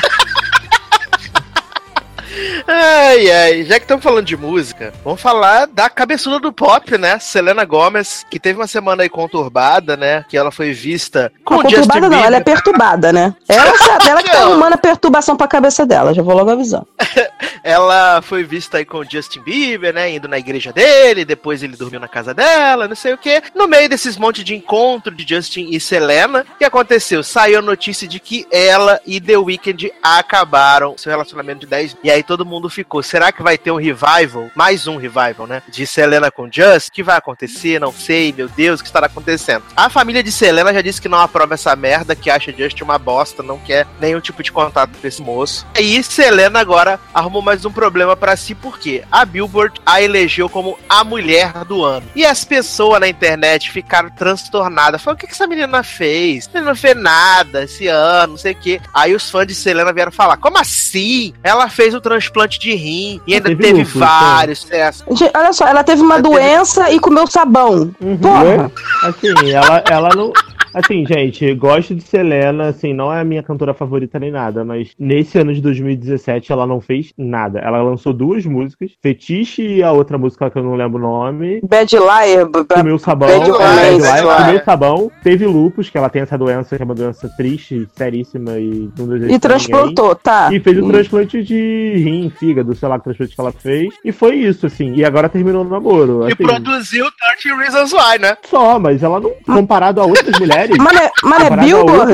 Ai, ai, já que estamos falando de música, vamos falar da cabeçuda do pop, né? Selena Gomez, que teve uma semana aí conturbada, né? Que ela foi vista com Não, Justin conturbada não, Bieber. ela é perturbada, né? Ela, sabe, *laughs* ela que tá arrumando a perturbação pra cabeça dela, já vou logo avisando. *laughs* Ela foi vista aí com o Justin Bieber, né? Indo na igreja dele, depois ele dormiu na casa dela, não sei o quê. No meio desses monte de encontro de Justin e Selena, o que aconteceu? Saiu a notícia de que ela e The Weeknd acabaram seu relacionamento de 10 E aí todo mundo ficou, será que vai ter um revival? Mais um revival, né? De Selena com Just? O que vai acontecer? Não sei, meu Deus, o que estará acontecendo? A família de Selena já disse que não aprova essa merda, que acha Just uma bosta, não quer nenhum tipo de contato com esse moço. E Selena agora arrumou mais um problema pra si, porque a Billboard a elegeu como a mulher do ano. E as pessoas na internet ficaram transtornadas. Falaram, o que, que essa menina fez? Ela não fez nada esse ano, não sei o quê. Aí os fãs de Selena vieram falar, como assim? Ela fez o transplante de rim e ainda teve teve, lúpus, vários testes. Gente, olha só, ela teve uma Ela teve- doença e comeu sabão. Uhum. Porra! Assim, ela, ela não. Assim, gente, gosto de Selena, assim, não é a minha cantora favorita nem nada, mas nesse ano de 2017 ela não fez nada. Ela lançou duas músicas, Fetiche e a outra música que eu não lembro o nome. Bad Liar. Comeu sabão, Bad é, Liar, Bad Bad Liar, Liar. comeu sabão, teve lupus, que ela tem essa doença, que é uma doença triste, seríssima e não deseja E transplantou, tá? ninguém. E fez o transplante de rim, fígado, sei lá que transplante que ela fez. E foi isso, assim. E agora terminou o namoro. E assim. produziu 30 Reasons Why, né? Só, mas ela não. Comparado a outras mulheres. Mas, é- mas é a outras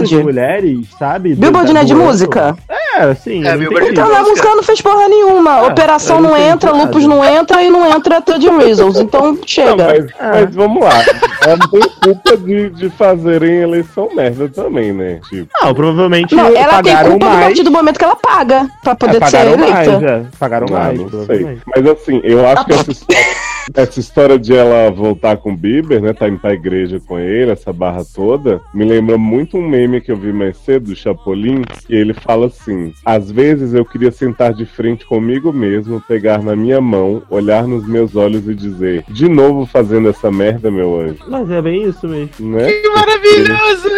Billboard? mulheres, sabe? Billboard não é de música? É, sim. É, não Billboard entendi. Então na música. não fez porra nenhuma. É, Operação não não entra, nada. Lupus não entra e não entra Third Reasons. Então Não, chega. mas, É. mas vamos lá. Ela não tem culpa de, de fazerem eleição merda também, né? Tipo, Não, provavelmente Não, ela tem culpa a mais. partir do momento que ela paga pra É, poder ser pagaram eleita. mais, é. Pagaram ah, mais, não sei. Mas assim, eu acho que essa história Essa história de ela voltar com o Bieber, né? Tá indo pra igreja com ele, essa barra toda, me lembra muito um meme que eu vi mais cedo, do Chapolin, e ele fala assim: às vezes eu queria sentar de frente comigo mesmo, pegar na minha mão, olhar nos meus olhos e dizer, de novo fazendo essa merda, meu anjo. Mas é bem isso mesmo. Né? Que maravilhoso!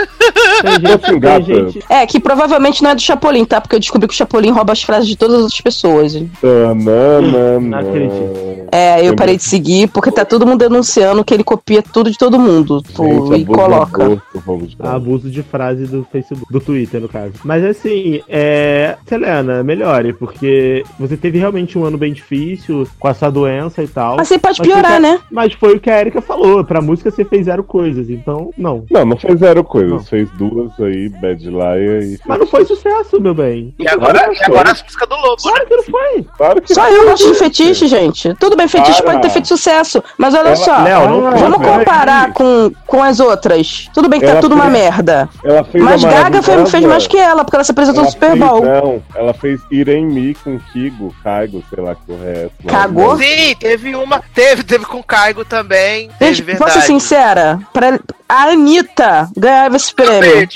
Tem gente, Assim, gente- É, que provavelmente não é do Chapolin, tá? Porque eu descobri que o Chapolin rouba as frases de todas as pessoas. Tanana, Não acredito. É, eu parei de seguir porque tá todo mundo denunciando que ele copia tudo de todo mundo pô, Gente, e coloca. abuso de. Abuso de frase do Facebook, do Twitter, no caso. Mas assim, é. Selena, melhore, porque você teve realmente um ano bem difícil com essa doença e tal. Mas você pode Mas piorar, né? Mas foi o que a Erika falou. Pra música você fez zero coisas, então não. Não, não fez zero coisas, Não. fez duas aí, Bad Liar e. Mas não foi sucesso, meu bem. E agora, e agora as músicas do Lobo, né? Claro que não foi. Claro que Só eu gosto de fetiche, gente. Tudo bem, fetiche Para. pode ter feito sucesso. Mas olha Ela- só, Léo, vamos peraí. comparar com, com as outras. Tudo bem que tá Ela tudo uma fez- merda. Ela fez Mas Gaga fez, fez mais que ela, porque ela se apresentou no ela Super fez- Bowl. Não, ela fez Irem Me com Kigo, Caigo, sei lá que porra é essa. Cagou? Sim, teve uma. Teve, teve com Caigo também. Teve Gente, verdade. posso ser sincera? Pra, a Anitta ganhava esse prêmio.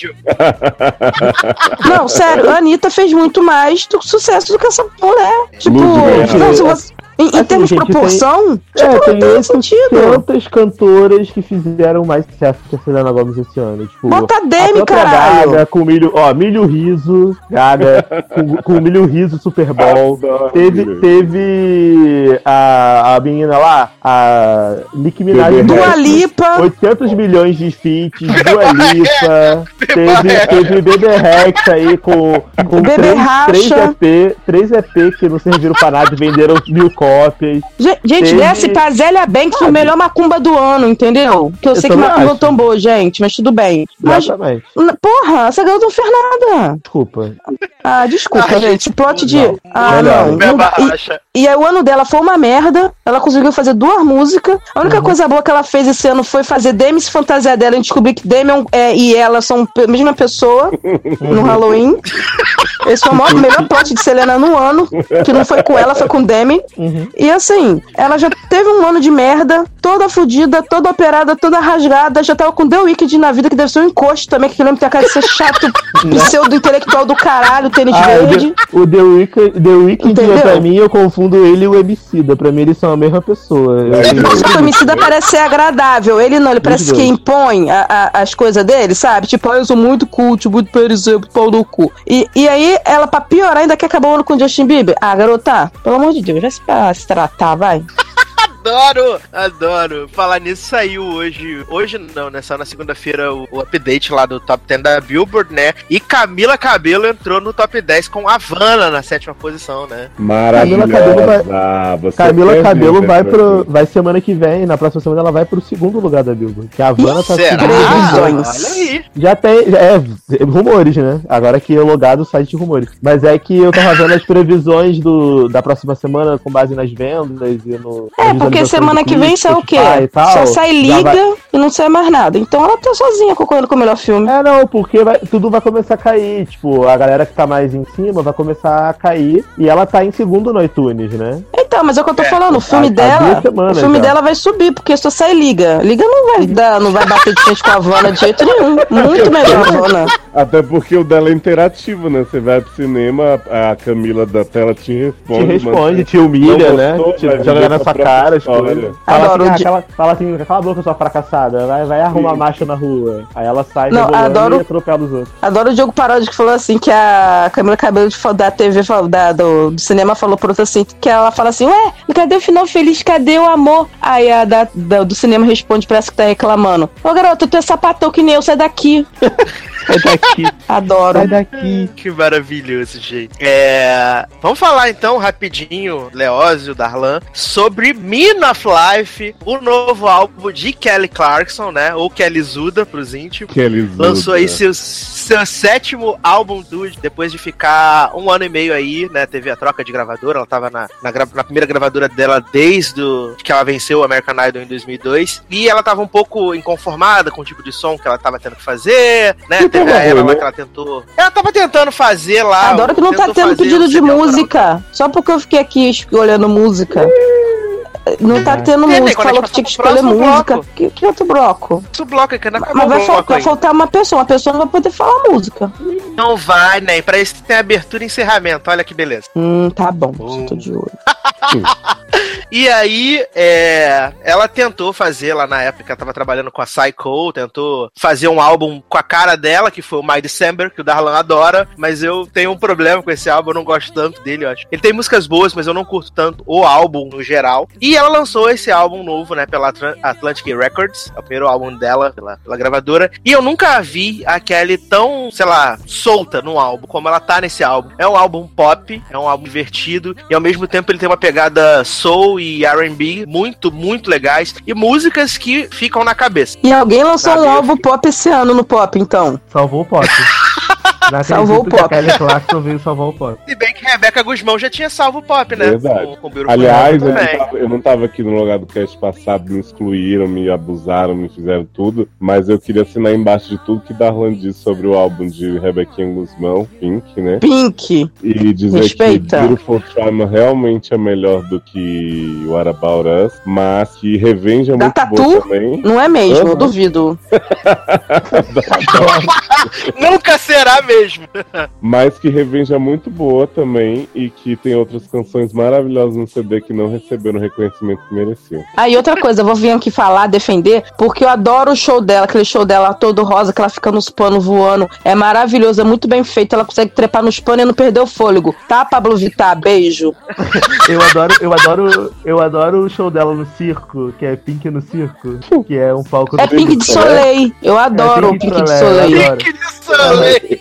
Não, sério, a Anitta fez muito mais do sucesso do que essa mulher. Tipo, não, se você- em, em Assim, termos de gente, proporção, É, tipo, tem não tem outras sentido. tantas cantoras que fizeram mais sucesso que a Selena Gomes esse ano. Tipo, Bota Demi, caralho. Gaga com milho, ó, milho riso, Gaga *laughs* com, com milho riso Super Bowl. Teve, Milho. teve a, a menina lá, a Nicki Minaj. Dua. Lipa. 800 milhões de feats, Dua Lipa, teve, teve Bebê Rex aí com, com Bebê três, três Racha. EP, três EP que não serviram pra nada e venderam mil cópias. Gente, gente Teve- desce pra Zélia Banks o melhor macumba do ano, entendeu? Que eu, Eu sei que macumba acho. tão boa, gente, mas tudo bem. Mas, Exatamente. porra, essa garota não fez nada. Desculpa. Ah, desculpa, Ah, gente. Plot de. não. Ah, Melhor. não. não. E- racha. E aí o ano dela foi uma merda. Ela conseguiu fazer duas músicas. A única coisa boa que ela fez esse ano foi fazer Demi se fantasiar dela e descobrir que Demi é e ela são a mesma pessoa no Halloween. Esse foi o maior- melhor plot de Selena no ano. Que não foi com ela, foi com Demi. Uhum. E assim, ela já teve um ano de merda, toda fodida, toda operada, toda rasgada. Já tava com The Wicked na vida, que deve ser um encosto também, que eu lembro que tem a cara de ser chato, *laughs* pseudo-intelectual do caralho, tênis Ah, o verde. The, o The Weeknd, The Entendeu? pra mim, eu confundo ele e o Emicida. Pra mim, eles são a mesma pessoa. Eu- Só que o homicida parece ser agradável. Ele não, ele parece que impõe a- a- as coisas dele, sabe? Tipo, ah, eu sou muito cult, muito por exemplo, pau no cu. E, e aí, ela, pra piorar, ainda quer acabar o ano com o Justin Bieber. Ah, garota, pelo amor de Deus, vai se, pra se tratar, vai. Adoro, adoro. Falar nisso saiu hoje. Hoje não, né? Só na segunda-feira o, o update lá do top 10 da Billboard, né? E Camila Cabelo entrou no top 10 com Havana na sétima posição, né? Maravilhosa. Cabelo vai- Você Camila Cabelo vai pro. Vai semana que vem, na próxima semana ela vai pro segundo lugar da Billboard. Que a Havana tá Será? Olha aí. Já tem. já é, rumores, né? Agora que é logado o site de rumores. Mas é que eu tava vendo as previsões do, da próxima semana com base nas vendas e no. É, nas porque semana que vem sai o quê? Tal. Só sai Liga vai- e não sai mais nada. Então ela tá sozinha concorrendo com o melhor filme. É, não, porque vai- tudo vai começar a cair. Tipo, a galera que tá mais em cima vai começar a cair. E ela tá em segundo no iTunes, né? Então, mas é o que eu tô falando, o filme há dela, semanas o filme já. dela vai subir, porque só sai Liga. Liga não vai dar, não vai bater de frente com a Havana de jeito nenhum. *laughs* Muito melhor a Havana. Até porque o dela é interativo, né? Você vai pro cinema, a Camila da tela te responde. Te responde, mas- te humilha, Não né? gostou, Te joga na sua cara. Coisas. Fala Adoro assim, o ah, di- cala, fala assim, cala a boca, sua fracassada. Vai, vai arrumar Sim. marcha na rua. Aí ela sai Não, adoro- e atropela os outros. Adoro o Diogo Paródia que falou assim que a Camila Cabelo de- da TV, da, do, do cinema falou pro outro assim, que ela fala assim, ué, cadê o final feliz? Cadê o amor? Aí a da, da- do cinema responde, parece que tá reclamando. Ô garota, tu é sapatão que nem eu, sai daqui. *laughs* Sai daqui, Adoro. sai daqui. Que maravilhoso, gente. É... Vamos falar então rapidinho, Leózio, Darlan, sobre Mean of Life, o novo álbum de Kelly Clarkson, né? Ou Kelly Zuda pros íntimos. Que eles Lançou aí seu, seu sétimo álbum do, depois de ficar um ano e meio aí, né? Teve a troca de gravadora, ela tava na, na, na primeira gravadora dela desde o, que ela venceu o American Idol em 2002. E ela tava um pouco inconformada com o tipo de som que ela tava tendo que fazer, né? Que Teve a lá né? que ela tentou. Ela tava tentando fazer lá. Adoro que não tá tendo fazer pedido de música. Só porque eu fiquei aqui olhando música. Não tá tendo É, música, falou que tinha que escolher música. bloco. Que, que outro bloco? Isso bloco que não acabou Mas vai, o fal- bloco vai faltar uma pessoa, uma pessoa não vai poder falar música. Não vai, né? Pra isso tem abertura e encerramento. Olha que beleza. Hum, tá bom, tô de olho. *laughs* E aí, é, ela tentou fazer lá na época, ela tava trabalhando com a Psycho, tentou fazer um álbum com a cara dela, que foi o My December, que o Darlan adora, mas eu tenho um problema com esse álbum, eu não gosto tanto dele, eu acho. Ele tem músicas boas, mas eu não curto tanto o álbum no geral. E ela lançou esse álbum novo, né, pela Atl- Atlantic Records, é o primeiro álbum dela, pela, pela gravadora. E eu nunca vi a Kelly tão, sei lá, solta no álbum, como ela tá nesse álbum. É um álbum pop, é um álbum divertido, e ao mesmo tempo ele tem uma pegada soul e R&B muito, muito legais, e músicas que ficam na cabeça. E alguém lançou Sabe, um álbum pop esse ano no pop, então. Salvou o pop. *laughs* Não Salvou o pop. A Kelly Clarkson veio salvar o pop. Se bem que Rebeca Guzmão já tinha salvo o pop, né? Verdade. Com, com Aliás, eu não, tava, eu não tava aqui no lugar do cast passado, me excluíram, me abusaram, me fizeram tudo, mas eu queria assinar embaixo de tudo que Darlan disse sobre o álbum de Rebequinha Guzmão, Pink, né? Pink. E dizer Respeita. que Beautiful Trauma realmente é melhor do que What About Us, mas que Revenge é Da muito Tatu? boa também. Não é mesmo, eu duvido. *laughs* *laughs* Nunca será mesmo. Mas que Revenge é muito boa também e que tem outras canções maravilhosas no CD que não receberam o reconhecimento que mereciam. Aí outra coisa, eu vou vir aqui falar, defender, porque eu adoro o show dela, aquele show dela todo rosa, que ela fica nos panos voando. É maravilhoso, é muito bem feito, ela consegue trepar nos panos e não perder o fôlego. Tá, Pablo Vittar? Beijo. *laughs* Eu adoro, eu adoro, eu adoro o show dela no circo, que é Pink no circo, que é um palco É do Pink de Soleil. Eu adoro o Pink de Pink de Soleil. Que de Soleil.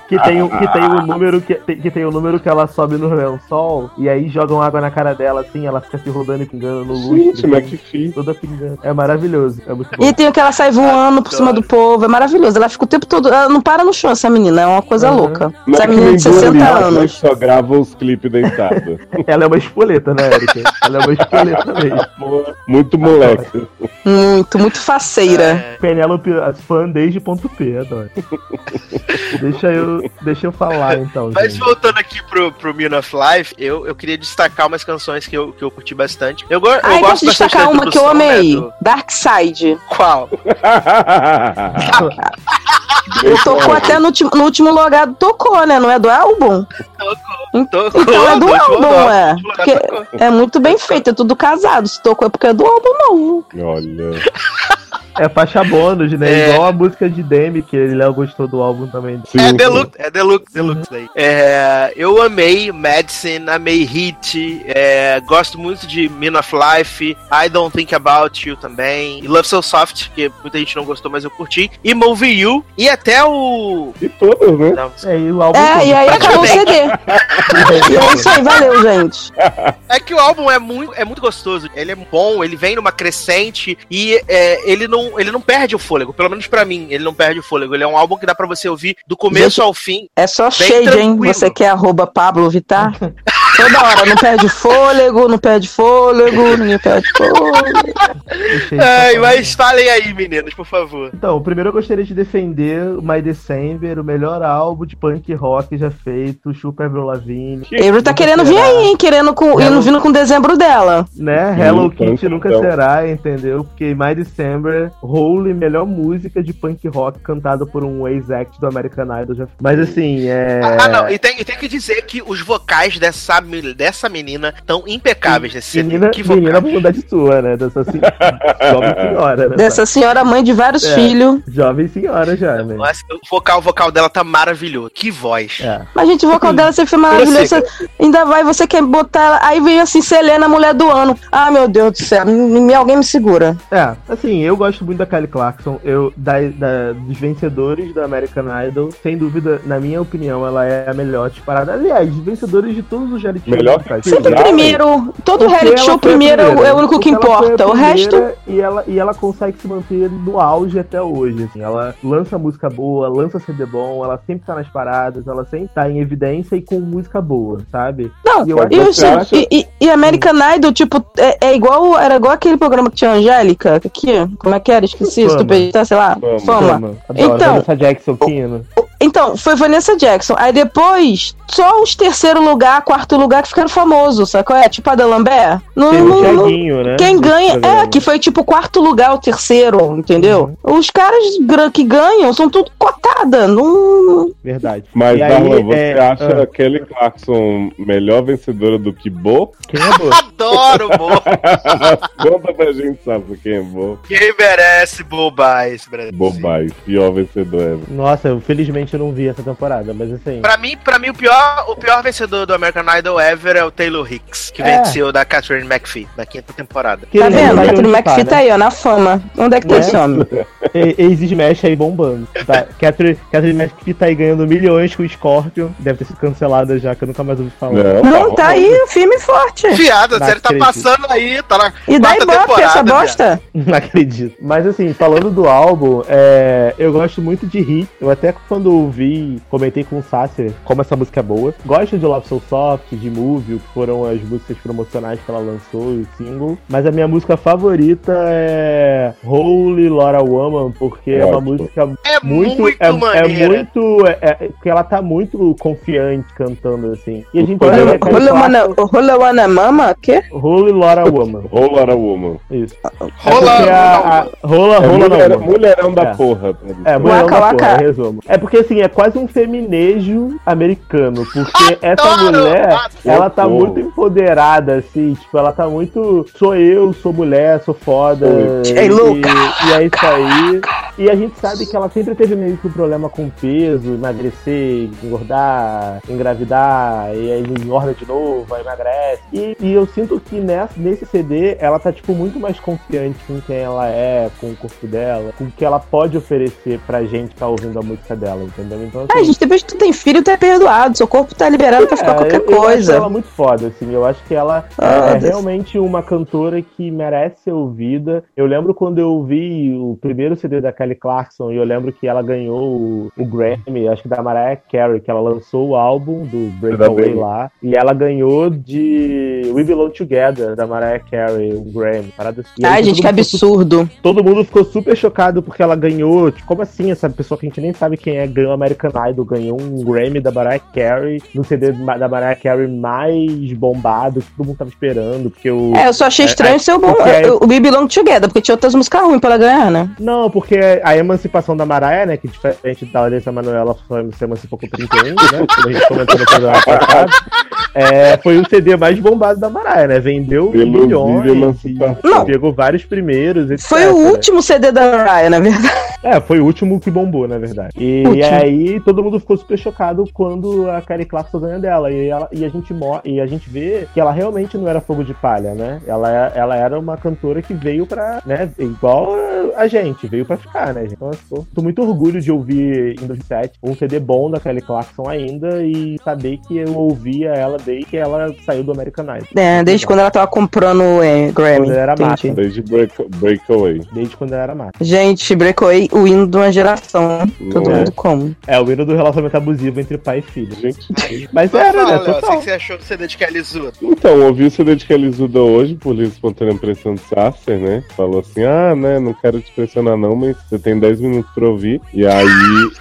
que tem, o- que tem o número que, tem- que tem o número que ela sobe no lençol e aí jogam água na cara dela assim, ela fica se rodando e pingando no Gente, lustre. McPhee. Toda pingando. É maravilhoso, é muito bom. E tem o que ela sai voando por cima do povo, é maravilhoso. Ela fica o tempo todo, ela não para no chão, essa menina, é uma coisa Uhum. louca. Não Essa que menina de Dua 60 Lipa, né, anos. que Só grava os clipes deitada. *laughs* Ela é uma espoleta, né, Erika? Ela é uma espoleta mesmo. Muito moleque. Muito, muito faceira. É. Penélope, fã desde ponto P, adoro. *laughs* deixa, eu, deixa eu falar então, Mas gente. voltando aqui pro, pro Mean of Life, eu, eu queria destacar umas canções que eu, que eu curti bastante. Eu, go eu eu gosto posso bastante destacar uma que eu introdução, né, amei. do- Dark Side. Qual? *laughs* Tocou até no, no último logado, tocou, né? Não é do álbum? Tocou, Então é do no último álbum, é. Porque tocou. é muito bem feito, é tudo casado. Se tocou é porque é do álbum novo. Olha. É faixa bônus, né? É. Igual a música de Demi, que ele Léo gostou do álbum também. Sim, É Deluxe, é Deluxe, Deluxe daí. É, eu amei Medicine, amei Hit, é, gosto muito de Mean of Life, I Don't Think About You também, e Love So Soft, que muita gente não gostou, mas eu curti, e Move You, e até o... E todas, né? Não, É, e o álbum. É, todo. e aí acabou o CD. E *laughs* é isso aí, valeu, gente. É que o álbum é muito, é muito gostoso. Ele é bom, ele vem numa crescente e é, ele, não, ele não perde o fôlego. Pelo menos pra mim, ele não perde o fôlego. Ele é um álbum que dá pra você ouvir do começo Gente, ao fim. É só shade, hein? tranquilo. Você quer arroba Pablo Vittar? *laughs* Toda hora, não perde fôlego, não perde fôlego, ninguém perde fôlego. Ai, mas falem aí, meninos, por favor. Então, primeiro eu gostaria de defender o My December, o melhor álbum de punk rock já feito, Chupa Avril Lavigne, Ele tá querendo vir aí, hein? Querendo com, Hello. indo vindo com dezembro dela. né? Sim, Hello punk Kitty nunca então. será, entendeu? Porque My December, Holy, melhor música de punk rock cantada por um ex-act do American Idol já. Mas assim, é. Ah, não, e tem, e tem que dizer que os vocais dessa, dessa menina estão impecáveis nesse CD. Menina, Que vocais. menina bunda de sua, né? Dessa assim, *laughs* jovem senhora, né? Dessa senhora mãe de vários É. filhos. Jovem senhora já, né? Nossa, o vocal, o vocal dela tá maravilhoso. Que voz. É. Mas, gente, o vocal dela sempre foi maravilhoso. Você ainda vai, você quer botar ela. Aí vem assim, Selena, mulher do ano. Ah, meu Deus do céu. me- Alguém me segura. É, assim, eu gosto muito da Kelly Clarkson. Eu, da, da- dos vencedores da American Idol, sem dúvida, na minha opinião, ela é a melhor disparada. Aliás, vencedores de todos os Melhor que Sempre Exato. primeiro. Todo reality show primeiro é o- primeira. é o único que importa. O resto. E ela, e ela consegue se manter no auge até hoje. Assim. Ela lança música boa, lança CD bom, ela sempre tá nas paradas, ela sempre tá em evidência e com música boa, sabe? Não, E eu acho e, o- acha- e, e- American Idol, tipo, é, é igual. Era igual aquele programa que tinha a Angélica. Aqui, como é que era? Esqueci, estupidez, sei lá. Fama. Fama. Fama. Adoro. Então- Vanessa Jackson Pino. Então, foi Vanessa Jackson. Aí depois, só os terceiro lugar, quarto lugar que ficaram famosos, sacou? É tipo a da Lambert. Não, Teve o não- não- Thiaguinho, né? quem ganha, é, que foi tipo quarto lugar, o terceiro, entendeu? Os caras que ganham são tudo cotada. Não... Verdade. Mas, E aí, você é, acha ah. Kelly Clarkson melhor vencedora do que Bo? Quem é boa? *laughs* Adoro, Bo. *laughs* Conta pra gente, sabe quem é Bo? Quem merece bobar esse Brasil? Bobai, pior vencedor ever. Nossa, eu felizmente eu não vi essa temporada, mas assim. Pra mim, pra mim o, pior, o pior vencedor do American Idol ever é o Taylor Hicks, que É. venceu da Catherine McPhee, na quinta temporada. que Tá vendo? não A Catherine McPhee tá né? aí, ó, na fama. Onde é que tá Né? esse homem? *laughs* E- Ex Smash aí bombando. Tá? Catherine, Catherine McPhee tá aí ganhando milhões com o Scorpion. Deve ter sido cancelada já, que eu nunca mais ouvi falar. Não, tá aí, firme e forte. Fiada, a Não série tá passando aí, tá na E ibope temporada. essa bosta? *laughs* Não acredito. Mas assim, falando do álbum, é, eu gosto muito de Hit. Eu até quando ouvi, comentei com o Sasser como essa música é boa. Gosto de Love So Soft, de Move, que foram as músicas promocionais que ela lançou, o single. Mas a minha música favorita é Holy Laura Woman, porque é uma Ótimo. música É muito, muito, é, é muito, é, é- porque ela tá muito confiante cantando assim. E a gente Rola Wana Mama? Quê? Holy Laura Woman. Rola Woman. Isso. Rola- é porque a, a, rola, É rola mulher- não. mulherão da É. porra. É, mulherão Waka, da porra, resumo. É porque assim, é quase um feminejo americano, porque *laughs* essa mulher, ela tá muito empoderada, assim, tipo, ela tá muito. Sou eu, sou mulher, sou foda. Ei, e, louca! e é isso aí. E a gente sabe que ela sempre teve meio que um problema com peso, emagrecer, engordar, engravidar, e aí engorda de novo, aí emagrece. E, e eu sinto que nessa, nesse CD ela tá, tipo, muito mais confiante com quem ela é, com o corpo dela, com o que ela pode oferecer pra gente que tá ouvindo a música dela, entendeu? Então, Ai, gente, depois que tu tem filho, tu é perdoado. Seu corpo tá liberado pra ficar é, qualquer eu, eu acho coisa. ela muito foda, assim. Eu acho que ela Ah, é Deus. realmente uma cantora que merece ser ouvida. Eu lembro quando eu vi o primeiro CD da Kelly Clarkson e eu lembro que ela ganhou o, o Grammy, acho que da Mariah Carey, que ela lançou o álbum do Breakaway lá. E ela ganhou de We Belong Together, da Mariah Carey, o Grammy. Parada assim. Ai, gente, que ficou absurdo. Todo mundo ficou super chocado porque ela ganhou. Tipo, como assim? Essa pessoa que a gente nem sabe quem é ganhou American Idol, ganhou um Grammy da Mariah Carey no CD da Mariah Carey mais bombado que todo mundo tava esperando. Porque o. É, eu só achei estranho ser o bom. é- O We Belong Together, porque tinha outras músicas ruins pra ela ganhar, né? Não, porque a emancipação da Mariah, né? Que diferente da Larissa Manoela só se emancipou com 31, né? Como a gente comentou no programa passado. É, foi o CD mais bombado da Mariah, né? Vendeu Elusive milhões. e Não. Pegou vários primeiros. etc, Foi o né? último CD da Mariah, na verdade. É, foi o último que bombou, na verdade. E, Último. aí todo mundo ficou super chocado quando a Kelly Clarkson ganha dela. E, ela, e, a gente e a gente vê que ela realmente não era fogo de palha, né? Ela, ela era uma cantora que veio pra, né, igual a gente, veio pra ficar, né? gente? Então, eu tô, tô muito orgulho de ouvir em 2007 um CD bom da Kelly Clarkson ainda e saber que eu ouvia ela desde que ela saiu do American Idol. É, desde quando ela tava comprando é, Grammy. Quando era Entendi. Desde break, Breakaway. Desde quando ela era mata. Gente, Breakaway, o hino de uma geração. Todo Não é? mundo como. É o hino do relacionamento abusivo entre pai e filho. Gente. Mas era, fala, né? Léo, o Total. que você achou do CD de Kelly Zuda? Então, eu ouvi o CD de Kelly Zuda hoje, por livre espontânea pressão de Sasser, né? Falou assim: ah, né, não quero te pressionar não, mas você tem 10 minutos pra ouvir. E aí.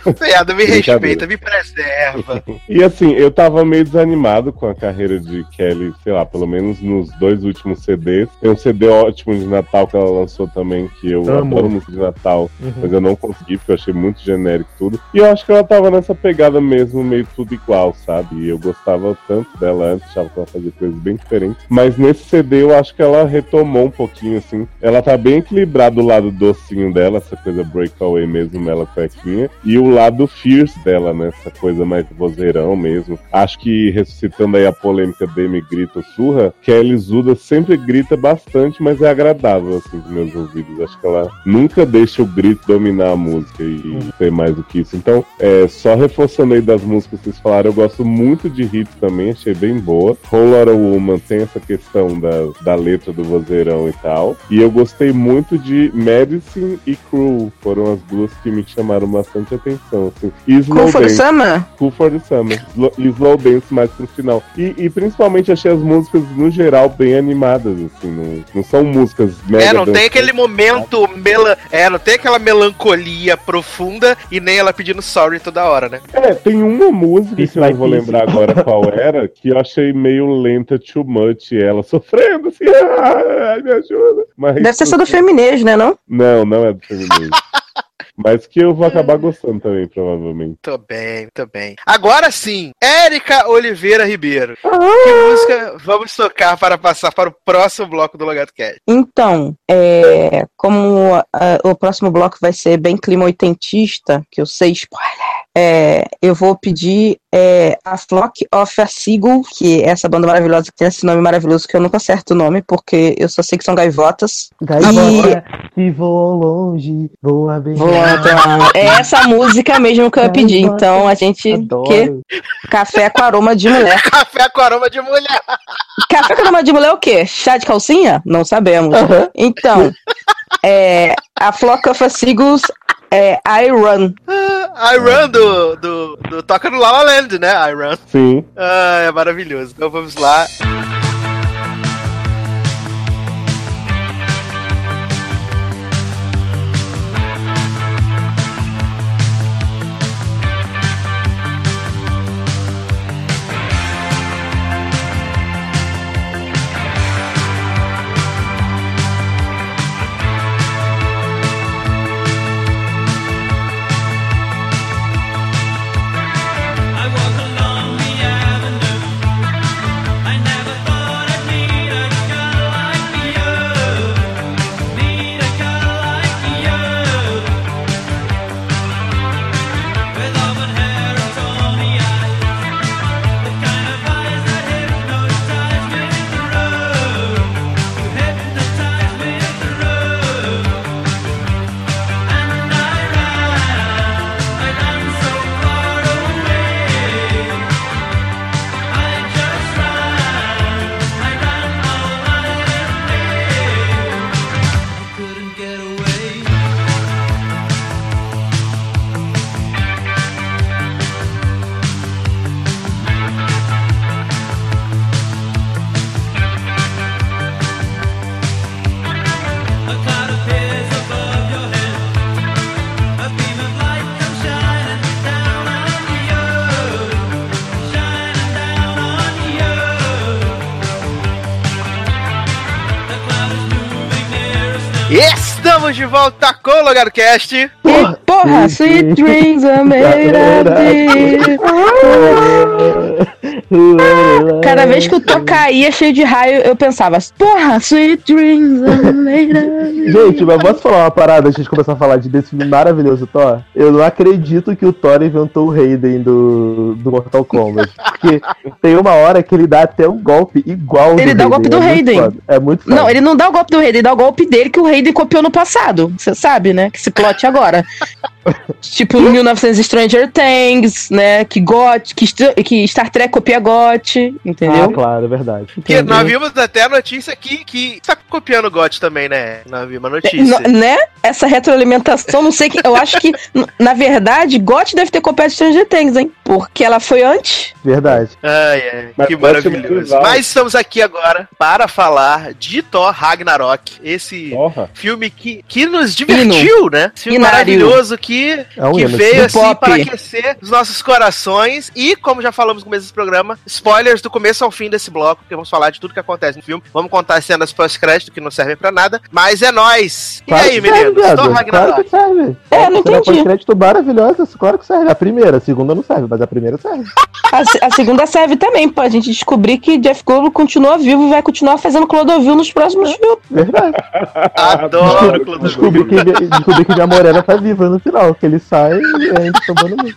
*laughs* Viado, me respeita, me preserva. *laughs* E assim, eu tava meio desanimado com a carreira de Kelly, sei lá, pelo menos nos dois últimos CDs. Tem um CD ótimo de Natal que ela lançou também, que eu Amo. adoro música de Natal, Uhum. mas eu não consegui, porque eu achei muito genérico tudo. E eu acho que ela tava nessa pegada mesmo, meio tudo igual, sabe? E eu gostava tanto dela antes, achava que ela fazia coisas bem diferentes. Mas nesse CD eu acho que ela retomou um pouquinho, assim. Ela tá bem equilibrada o lado docinho dela, essa coisa breakaway mesmo, ela cuequinha. E o lado fierce dela, né? Essa coisa mais vozeirão mesmo. Acho que ressuscitando aí a polêmica Demi grita surra, Kelly Zuda sempre grita bastante, mas é agradável, assim, dos meus ouvidos. Acho que ela nunca deixa o grito dominar a música e ser mais do que isso. Então, é, só reforçando aí das músicas que vocês falaram, eu gosto muito de hits também, achei bem boa. Whole Lotta Woman tem essa questão da, da letra do vozeirão e tal. E eu gostei muito de Medicine e Cruel, foram as duas que me chamaram bastante atenção. Assim. E Slow Cool for the. Summer? Cool for the Summer. Slo- E Slow Dance mais pro final. E, e principalmente achei as músicas, no geral, bem animadas, assim. Não, não são músicas mega É, não tem aquele momento mela... É, não tem aquela melancolia profunda e nem ela pedindo sorry toda hora, né? É, tem uma música Isso que eu não vou isso. lembrar agora qual *laughs* era, que eu achei meio lenta too much, ela sofrendo assim, *laughs* ai, me ajuda. Mas, Deve ter sido feminês, né, não? Não, não é do feminismo. *laughs* Mas que eu vou acabar gostando também, provavelmente. Tô bem, tô bem. Agora sim, Érica Oliveira Ribeiro. Que música vamos tocar para passar para o próximo bloco do Logado Cast? Então, é, como ah, o próximo bloco vai ser bem clima oitentista, que eu sei spoiler, é, eu vou pedir é, a Flock of a Seagull, que é essa banda maravilhosa que tem esse nome maravilhoso que eu nunca acerto o nome, porque eu só sei que são gaivotas. Gaivota que voam longe, voa bem. Então, é essa música mesmo que eu ia pedir. Então a gente. Adoro. Que? Café com aroma de mulher. *laughs* Café com aroma de mulher. Café com aroma de mulher é o quê? Chá de calcinha? Não sabemos. Então, é, a Flock of a Seagulls é I Run. I Run do, do, do Toca no La La Land, né? I Run. Sim. Ah, é maravilhoso. Então vamos lá. Volta com o Logado Cast. E, porra, sweet dreams are made *laughs* of. *laughs* *laughs* Cada vez que o Tô caía cheio de raio, eu pensava, porra, sweet dreams. *laughs* Gente, mas posso falar uma parada antes de começar a falar de desse filme maravilhoso Thor? Eu não acredito que o Thor inventou o Raiden do, do Mortal Kombat. Porque tem uma hora que ele dá até um golpe igual Ele dá o golpe do é muito Raiden. foda. É muito foda. Não, ele não dá o golpe do Raiden, ele dá o golpe dele que o Raiden copiou no passado. Você sabe, né? Que se plot agora. Tipo, 1900 Stranger Things, né? Que GOT, que, Star- que Star Trek copia GOT, Ah, entendeu? claro, é verdade. Que nós vimos até a notícia aqui que tá copiando o GOT também, né? Nós vimos a É, notícia. no- né? Essa retroalimentação, não sei que. Eu acho que, na verdade, GOT deve ter copiado Stranger Things, hein? Porque ela foi antes. Verdade. Ai, ai, Mas que ser maravilhoso. Mas estamos aqui agora para falar de Thor Ragnarok. Esse Porra. filme que, que nos divertiu, né? Esse filme Hinário. maravilhoso que, É um que hino, veio Do assim pop. para aquecer os nossos corações. E, como já falamos no começo desse programa, spoilers do começo ao fim desse bloco, porque vamos falar de tudo que acontece no filme. Vamos contar as cenas pós-crédito que não servem pra nada. Mas é nóis! E Claro aí, que serve, meninos? viado. Thor Claro que serve. É, não Cena entendi. pós-crédito maravilhosa, claro que serve. A primeira, a segunda não serve, mas a primeira serve. *laughs* A, a segunda serve também pra gente descobrir que Jeff Goldblum continua vivo e vai continuar fazendo Clodovil nos próximos filmes. Verdade. *laughs* Adoro Clodovil. Descobri que, descobri que minha morena tá viva no final, que ele sai e ainda tomando muito.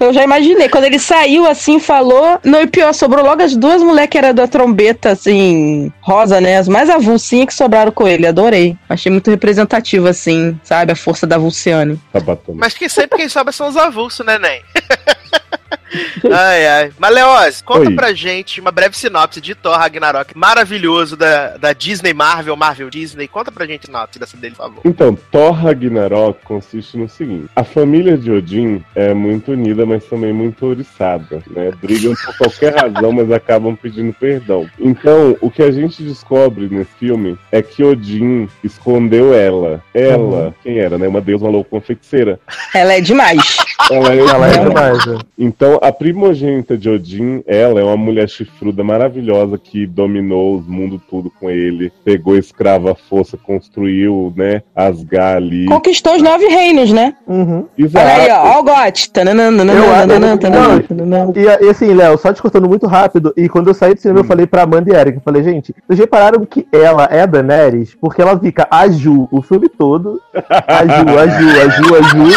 Eu já imaginei. Quando ele saiu assim, falou. Não, e pior, sobrou logo as duas mulheres que era da trombeta, assim, rosa, né? As mais avulsinhas que sobraram com ele. Adorei. Achei muito representativo, assim, sabe? A força da Vulciane. Tá batendo. Mas que sempre quem sobe são os avulsos, né, Nen? *laughs* *laughs* Ai, ai. Mas, Leoz, conta Oi. pra gente uma breve sinopse de Thor Ragnarok maravilhoso da, da Disney Marvel, Marvel Disney. Conta pra gente a sinopse dessa dele, por favor. Então, Thor Ragnarok consiste no seguinte: a família de Odin é muito unida, mas também muito ouriçada, né? Brigam por qualquer razão, mas acabam pedindo perdão. Então, o que a gente descobre nesse filme é que Odin escondeu ela. Ela, quem era, né? Uma deusa, uma louca, uma feiticeira. Ela é demais. Ela é Ela é demais, né? Então, a primogênita de Odin, ela é uma mulher chifruda maravilhosa que dominou os mundos tudo com ele, pegou escravo à força, construiu, né, Asgard ali. Conquistou os nove reinos, né? Uhum. Exato. Olha aí, ó. Ó o Got. Tananã, tananã, Eu- tananã, eu- tananã, não, tananã. E, assim, Léo, só te cortando muito rápido, e quando eu saí do cinema, eu falei pra Amanda e Eric, eu falei, gente, vocês repararam que ela é a Daenerys? Porque ela fica a Ju o filme todo, a Ju, a Ju, a Ju, a Ju,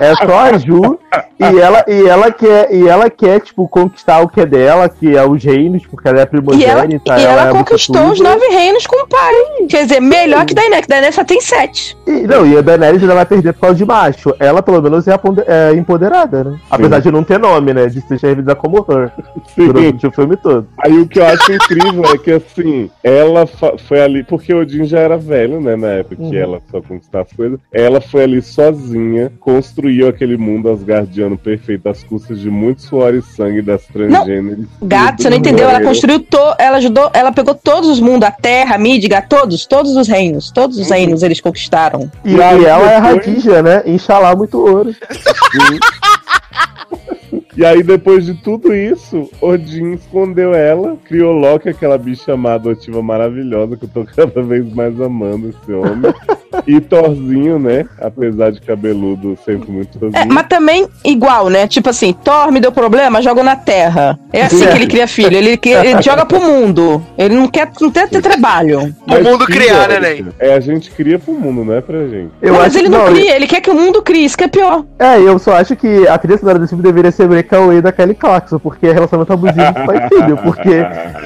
é só a Ju, e ela, e ela quer, e ela quer, tipo, conquistar o que é dela, que é os reinos, porque ela é a E ela, primogênita. e ela é muito conquistou os nove reinos com o pai. Quer dizer, melhor que Daenerys. que Daenerys só tem sete. E, não, e a Daenerys ainda vai perder por causa de macho. Ela, pelo menos, é, é empoderada, né? Apesar de não ter nome, né? De ser servida como Her Sim. durante o filme todo. Aí o que eu acho incrível é que assim, ela foi ali, porque Odin já era velho, né, na época que Uhum. ela só conquistava as coisas. Ela foi ali sozinha, construiu aquele mundo asgardiano perfeito às custas de muito suor e sangue das transgêneres. Gato, você não entendeu? Ela construiu, to, ela ajudou, ela pegou todos os mundos, a Terra, a Midgard, todos, todos os reinos. Todos os reinos eles conquistaram. E, E aí ela é depois- radija, né? Inxalá muito ouro. *laughs* E aí, depois de tudo isso, Odin escondeu ela, criou Loki, aquela bicha amada adotiva maravilhosa, que eu tô cada vez mais amando esse homem. *laughs* e Thorzinho, né? Apesar de cabeludo, sempre muito É, sozinho. mas também igual, né? Tipo assim, Thor me deu problema, joga na Terra. É assim que ele cria filho. Ele, ele *laughs* joga pro mundo. Ele não quer, não quer ter trabalho. O mundo criar, né, Ney? É, a gente cria pro mundo, não é pra gente. Eu Não, mas acho ele que não, cria, ele quer que o mundo crie, isso que é pior. É, eu só acho que a trilha sonora desse filme deveria ser Breakaway da Kelly Clarkson, porque é relacionamento abusivo com pai e filho. Porque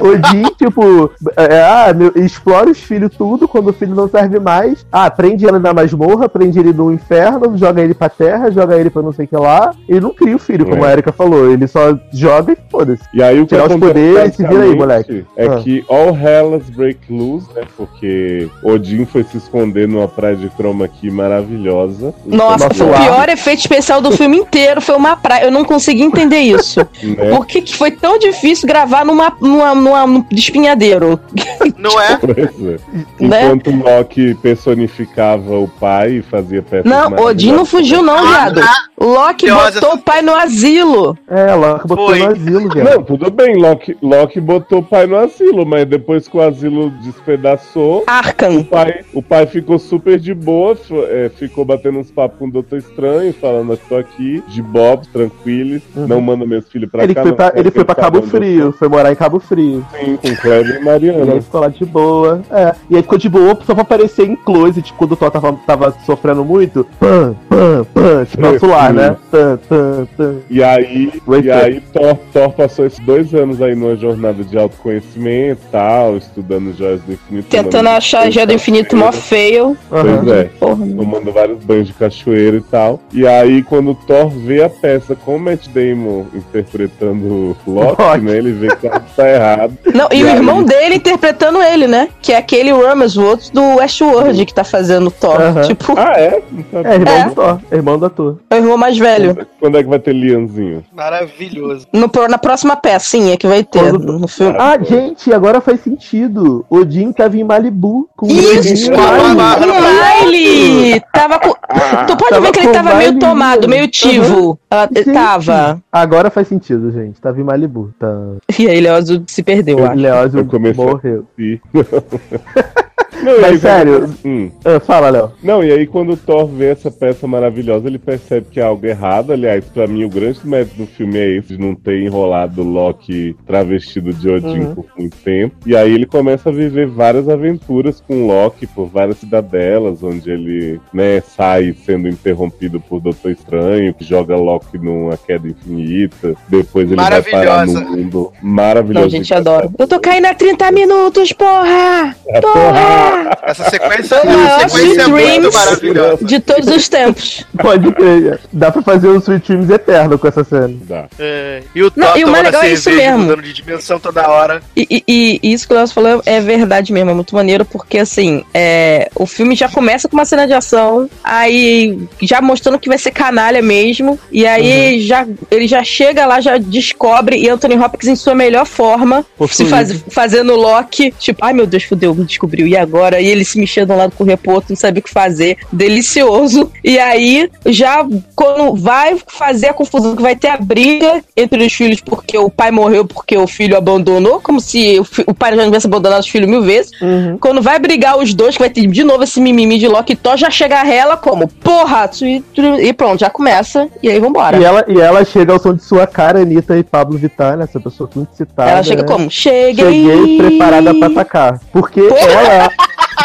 Odin, tipo, é, ah, meu, explora os filhos tudo, quando o filho não serve mais. Ah, prende ele na masmorra, prende ele no inferno, joga ele pra terra, joga ele pra não sei o que lá. Ele não cria o filho, como É. a Erika falou. Ele só joga e foda-se. E aí o que Tirar os poderes e se vira aí, moleque. É Ah. que all hellas break loose, né? Porque Odin foi se esconder numa praia de chroma key maravilhosa. Nossa, foi o pior efeito especial do filme inteiro. Foi uma praia. Eu não consegui entender isso. né? Por que, que foi tão difícil gravar numa, numa, numa, num espinhadeiro? Não é? *laughs* É. Né? Enquanto Loki personificava o pai e fazia peças Não. Odin não fugiu, não, viado. Loki botou o pai no asilo. É, ela botou Foi. no asilo, velho. Não, tudo bem, Loki, Loki botou o pai no asilo, mas depois que o asilo despedaçou, o Arkham. pai, o pai ficou super de boa, é, ficou batendo uns papos com o Doutor Estranho, falando, eu tô aqui, de Bob, tranquilos, não manda meus filhos pra Ele cá. foi pra, ele foi pra Cabo Frio, foi morar em Cabo Frio. Sim, com Kleber e E aí Mariana. ficou lá de boa. É. E aí ficou de boa só pra aparecer em close, tipo, quando o Thor tava, tava sofrendo muito. Pam, pam, pam, esse nosso né? E aí, Wait e aí Thor, Thor passou esses dois anos aí numa jornada de autoconhecimento e tal, estudando joias do infinito. Tentando achar a Gé do Infinito mó feio. Pois Aham. é. Porra, tomando vários banhos de cachoeira e tal. E aí, quando o Thor vê a peça com o Matt Damon interpretando o Loki, Loki. né? Ele vê que algo tá errado. *laughs* Não, e E o aí? irmão dele interpretando ele, né? Que é aquele Ramsworth do Westworld que tá fazendo o Thor. Aham. Tipo, Ah, é? Sabia. É, irmão É. do Thor, irmão do ator. é o mais velho. Quando é que vai ter Lianzinho? Maravilhoso. No, na próxima pecinha que vai ter Quando- no filme. Ah, gente, agora faz sentido. Odin tava em Malibu com o Isso! O Miley! Tava com. Tu pode Tava ver que ele tava meio tomado, meio tivo. Ah, Gente, tava. Agora faz sentido, gente. Tava em Malibu. Tá. E aí, Leózio se perdeu, Eu- acho. Leózio morreu. *laughs* Não, Mas sério, Hum. ah, fala, Léo. Não, e aí quando o Thor vê essa peça maravilhosa, ele percebe que há algo errado. Aliás, pra mim, o grande mérito do filme é esse, de não ter enrolado o Loki travestido de Odin Uhum. por muito tempo. E aí ele começa a viver várias aventuras com o Loki por várias cidadelas, onde ele, né, sai sendo interrompido por Doutor Estranho, que joga Loki numa queda infinita. Depois ele vai parar no Maravilhosa. mundo maravilhoso. Não, gente, adoro. Eu tô caindo há 30 minutos, porra! Porra! Essa sequência, maior essa sequência é muito Dreams. maravilhosa. De todos os tempos. Pode crer. Dá pra fazer um Sweet Dreams eterno com essa cena. Dá. É, e o Não, e o mais legal é isso mesmo. mudando de dimensão toda hora. E, e- e isso que o Léo falou é verdade mesmo, é muito maneiro, porque assim, é, o filme já começa com uma cena de ação, aí já mostrando que vai ser canalha mesmo, e aí já, ele já chega lá, já descobre, e Anthony Hopkins em sua melhor forma, se faz, fazendo Loki, tipo, ai meu Deus, fudeu, me descobriu, e agora? E ele se mexendo de um lado correr pro outro, não sabia o que fazer, delicioso, e aí já quando vai fazer a confusão, que vai ter a briga entre os filhos, porque o pai morreu porque o filho abandonou, como se o, o pai já tivesse abandonado os filhos mil vezes. Quando vai brigar os dois, que vai ter de novo esse mimimi de Loki Thor, já chega a ela como, porra, e pronto, já começa, e aí vambora. E ela, e ela chega ao som de sua cara, Anitta e Pablo Vittar, né? Essa pessoa muito citada. Ela chega né? como? Cheguei! Cheguei preparada pra atacar. Porque ela.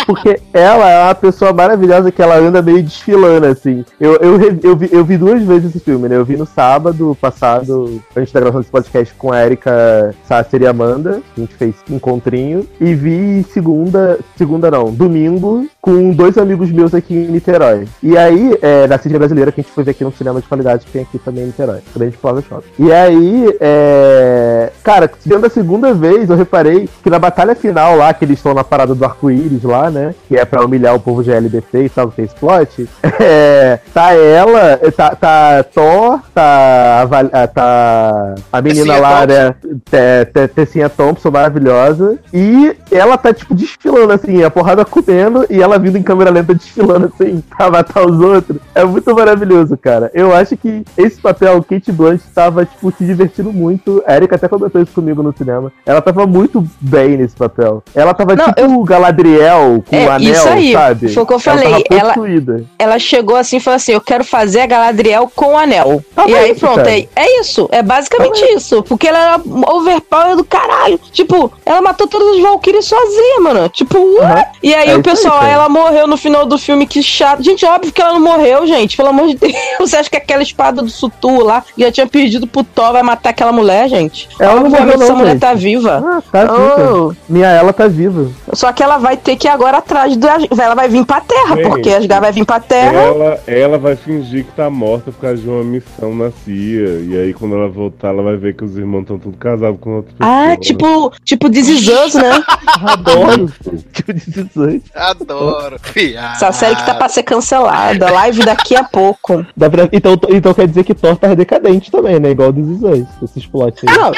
Porque ela é uma pessoa maravilhosa que ela anda meio desfilando, assim. Eu, eu, eu, vi, eu vi duas vezes esse filme, né? Eu vi no sábado passado, antes da gravação desse podcast com a Erika Sasser e Amanda. A gente fez um encontrinho. E vi segunda. Segunda não, domingo, com dois amigos meus aqui em Niterói. E aí, é, na Cidade Brasileira, que a gente foi ver aqui no cinema de qualidade que tem aqui também em Niterói. Também de Plaza Shopping. E aí, é. Cara, vendo a segunda vez, eu reparei que na batalha final lá, que eles estão na parada do arco-íris lá, né? Que é pra humilhar o povo de LGBT e tal, que plot. *laughs* É, tá ela, tá, tá Thor, tá ah, tá a menina Tessinha lá, né? Te- Te- Tessinha Thompson, maravilhosa. E ela tá, tipo, desfilando, assim, a porrada comendo e ela vindo em câmera lenta desfilando, assim, *laughs* pra matar os outros. É muito maravilhoso, cara. Eu acho que esse papel, Kate Blanchett tava, tipo, se divertindo muito. A Erika até comentou isso comigo no cinema. Ela tava muito bem nesse papel. Ela tava, Não, tipo, o Galadriel com É, anel, isso aí, sabe? foi o que eu Ela falei, ela- possuída. Ela chegou assim e falou assim: Eu quero fazer a Galadriel com o anel. Tá e aí pronto, é, é isso. É basicamente isso. Porque ela era overpower do caralho. Tipo, ela matou todas as Valkyries sozinha, mano. Tipo? Aham. E aí É o aí, pessoal, cara. ela morreu no final do filme, que chato. Gente, óbvio que ela não morreu, gente. Pelo amor de Deus. *laughs* Você acha que aquela espada do Sutu lá já tinha perdido pro Thor vai matar aquela mulher, gente? Ela não morreu, não, essa mulher gente. tá viva. Ah, tá viva. Oh. Minha ela tá viva. Só que ela vai ter que ir agora atrás do. Ela vai vir pra terra, Gente. porque Asgard vai vir pra terra. Ela, ela vai fingir que tá morta por causa de uma missão na CIA. E aí, quando ela voltar, ela vai ver que os irmãos estão tudo casados com outra pessoa. Ah, tipo, tipo Us, né? *laughs* Adoro. *laughs* tipo de 18. Adoro. Piada. Essa série que tá pra ser cancelada. Live daqui a pouco. Dá pra- Então, então quer dizer que Thor tá decadente também, né? Igual Us, esses plots aí. Não,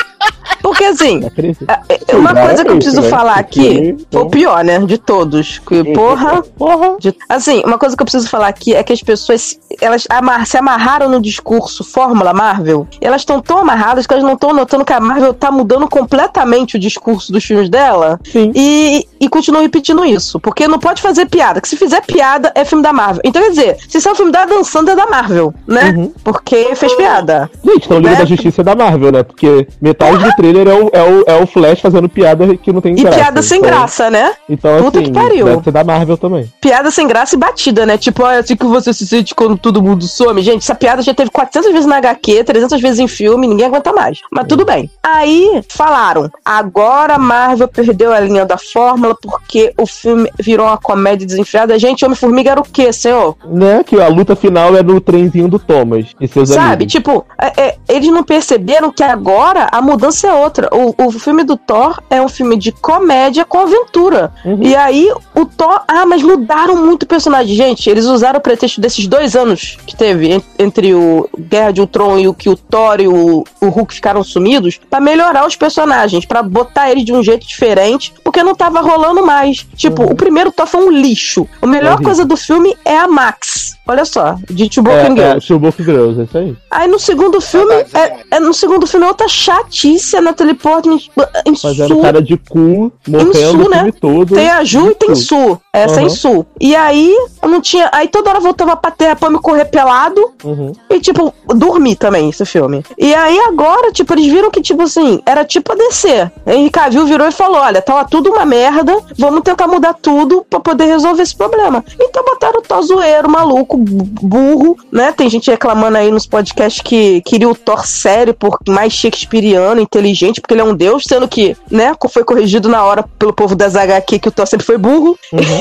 porque assim, Acredito. é- uma coisa que eu preciso né? falar Porque, aqui, então- o pior, né, de todos, que porra, Porra! de- assim, uma coisa que eu preciso falar aqui é que as pessoas, elas amar- se amarraram no discurso Fórmula Marvel, e elas estão tão amarradas que elas não estão notando que a Marvel tá mudando completamente o discurso dos filmes dela, Sim. e, e continuam repetindo isso, porque não pode fazer piada, que se fizer piada é filme da Marvel. Então quer dizer, se isso é um filme da Dan Sandler é da Marvel, né? Uhum. Porque fez piada. Gente, então Liga Né? da Justiça é da Marvel, né? Porque metade do trailer é o, é, o, é o Flash fazendo piada que não tem E graça. piada sem Então- graça, né? Então, Puta assim, pariu. deve ser da Marvel também. Piada sem graça e batida, né? Tipo, ah, é assim que você se sente quando todo mundo some. Gente, essa piada já teve 400 vezes na HQ, 300 vezes em filme, ninguém aguenta mais. Mas tudo bem. Aí falaram, agora a Marvel perdeu a linha da fórmula porque o filme virou uma comédia desenfreada. Gente, Homem-Formiga era o quê, senhor? Né? Que a luta final é no trenzinho do Thomas e seus Sabe? amigos. Tipo, é- é, eles não perceberam que agora a mudança é outra. O, o filme do Thor é um filme de comédia com aventura. Uhum. E aí o Thor. Ah, mas mudaram muito o personagem. Gente, eles usaram o pretexto desses dois anos que teve en- entre o Guerra de Ultron e o que o Thor e o, o Hulk ficaram sumidos pra melhorar os personagens, pra botar eles de um jeito diferente, porque não tava rolando mais. Tipo, o primeiro Thor foi um lixo. A melhor Horrível. coisa do filme é a Max. Olha só, de Broken É, é, Girls. Chewbacca Girls, é isso aí. Aí no segundo filme, é, é- no segundo filme é outra chatice, a Natalie Portman em Fazendo Su. cara de cu, morrendo Su, o né? filme todo. Tem a Ju e tem Su. É, sem Uhum. sul. E aí, eu não tinha. Aí toda hora voltava pra terra pra me correr pelado. Uhum. E, tipo, dormi também esse filme. E aí agora, tipo, eles viram que, tipo assim, era tipo a DC. Henry Cavill virou e falou: olha, tava tudo uma merda, vamos tentar mudar tudo pra poder resolver esse problema. Então botaram o Thor zoeiro, maluco, bu- burro, né? Tem gente reclamando aí nos podcasts que queria o Thor sério, por mais shakespeariano, inteligente, porque ele é um deus, sendo que, né, foi corrigido na hora pelo povo das HQ que o Thor sempre foi burro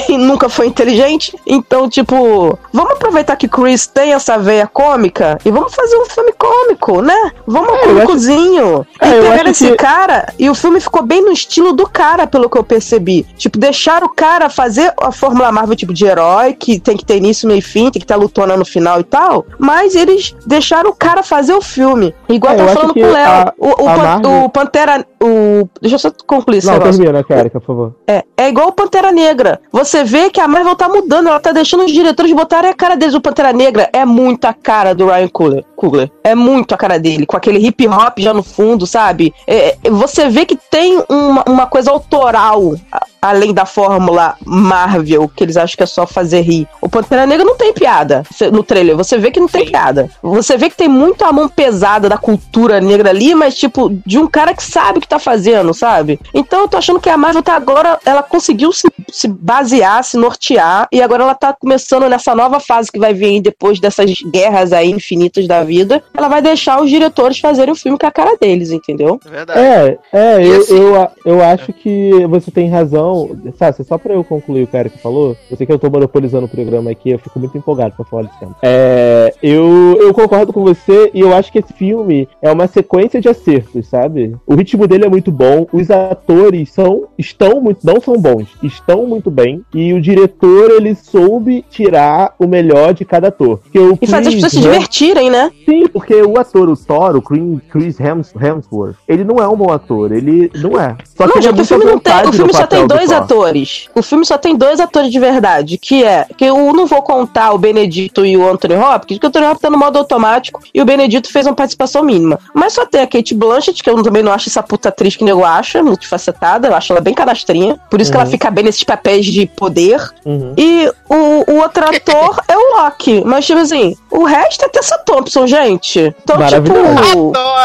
e *laughs* nunca foi inteligente. Então, tipo, vamos aproveitar que Chris tem essa veia cômica e vamos fazer um filme cômico, né? Vamos É, eu acho- cômicozinho. É, e pegaram esse que- cara e o filme ficou bem no estilo do cara, pelo que eu percebi. Tipo, deixaram o cara fazer a Fórmula Marvel tipo de herói, que tem que ter início, meio e fim, tem que ter a lutona no final e tal. Mas eles deixaram o cara fazer o filme. Igual É, eu eu tava acho falando com o Léo. O, o Pan- Marvel- o Pantera. O... Deixa eu só concluir esse Não, termina, Kérika, por favor. É, é igual o Pantera Negra. Você vê que a Marvel tá mudando, ela tá deixando os diretores botarem a cara deles. O Pantera Negra é muito a cara do Ryan Coogler. Coogler. É muito a cara dele, com aquele hip hop já no fundo, sabe? É, é, você vê que tem uma, uma coisa autoral, além da fórmula Marvel, que eles acham que é só fazer rir. O Pantera Negra não tem piada no trailer. Você vê que não tem piada. Você vê que tem muito a mão pesada da cultura negra ali, mas tipo, de um cara que sabe o que tá fazendo, sabe? Então eu tô achando que a Marvel tá agora, ela conseguiu se, se basear, se nortear, e agora ela tá começando nessa nova fase que vai vir aí depois dessas guerras aí infinitas da vida. Ela vai deixar os diretores fazerem o filme com a cara deles, entendeu? É verdade. É, é, eu, assim- eu, eu acho que você tem razão. Sabe, só pra eu concluir o cara que falou, eu sei que eu tô monopolizando o programa aqui, eu fico muito empolgado pra falar desse tema. É, eu, eu concordo com você e eu acho que esse filme é uma sequência de acertos, sabe? O ritmo dele é muito bom, os atores são, estão muito, não são bons, estão muito bem, e o diretor, ele soube tirar o melhor de cada ator. Porque o E fazer as pessoas se divertirem, né? Sim, porque o ator, o Thor, o Chris- Chris Hems- Hemsworth, ele não é um bom ator, ele não é. Só não, ele é o filme não tem. O filme só tem do dois Thor. atores. O filme só tem dois atores de verdade, que é. Que eu não vou contar o Benedito e o Anthony Hopkins, porque o Anthony Hopkins tá no modo automático e o Benedito fez uma participação mínima. Mas só tem a Kate Blanchett, que eu também não acho essa puta atriz que nego acha, multifacetada, eu acho ela bem cadastrinha. Por isso que ela Uhum. fica bem nesses papéis de poder. Uhum. E o, o outro ator *laughs* é o Loki. Mas, tipo assim, o resto é Tessa Thompson, gente. Então, tipo.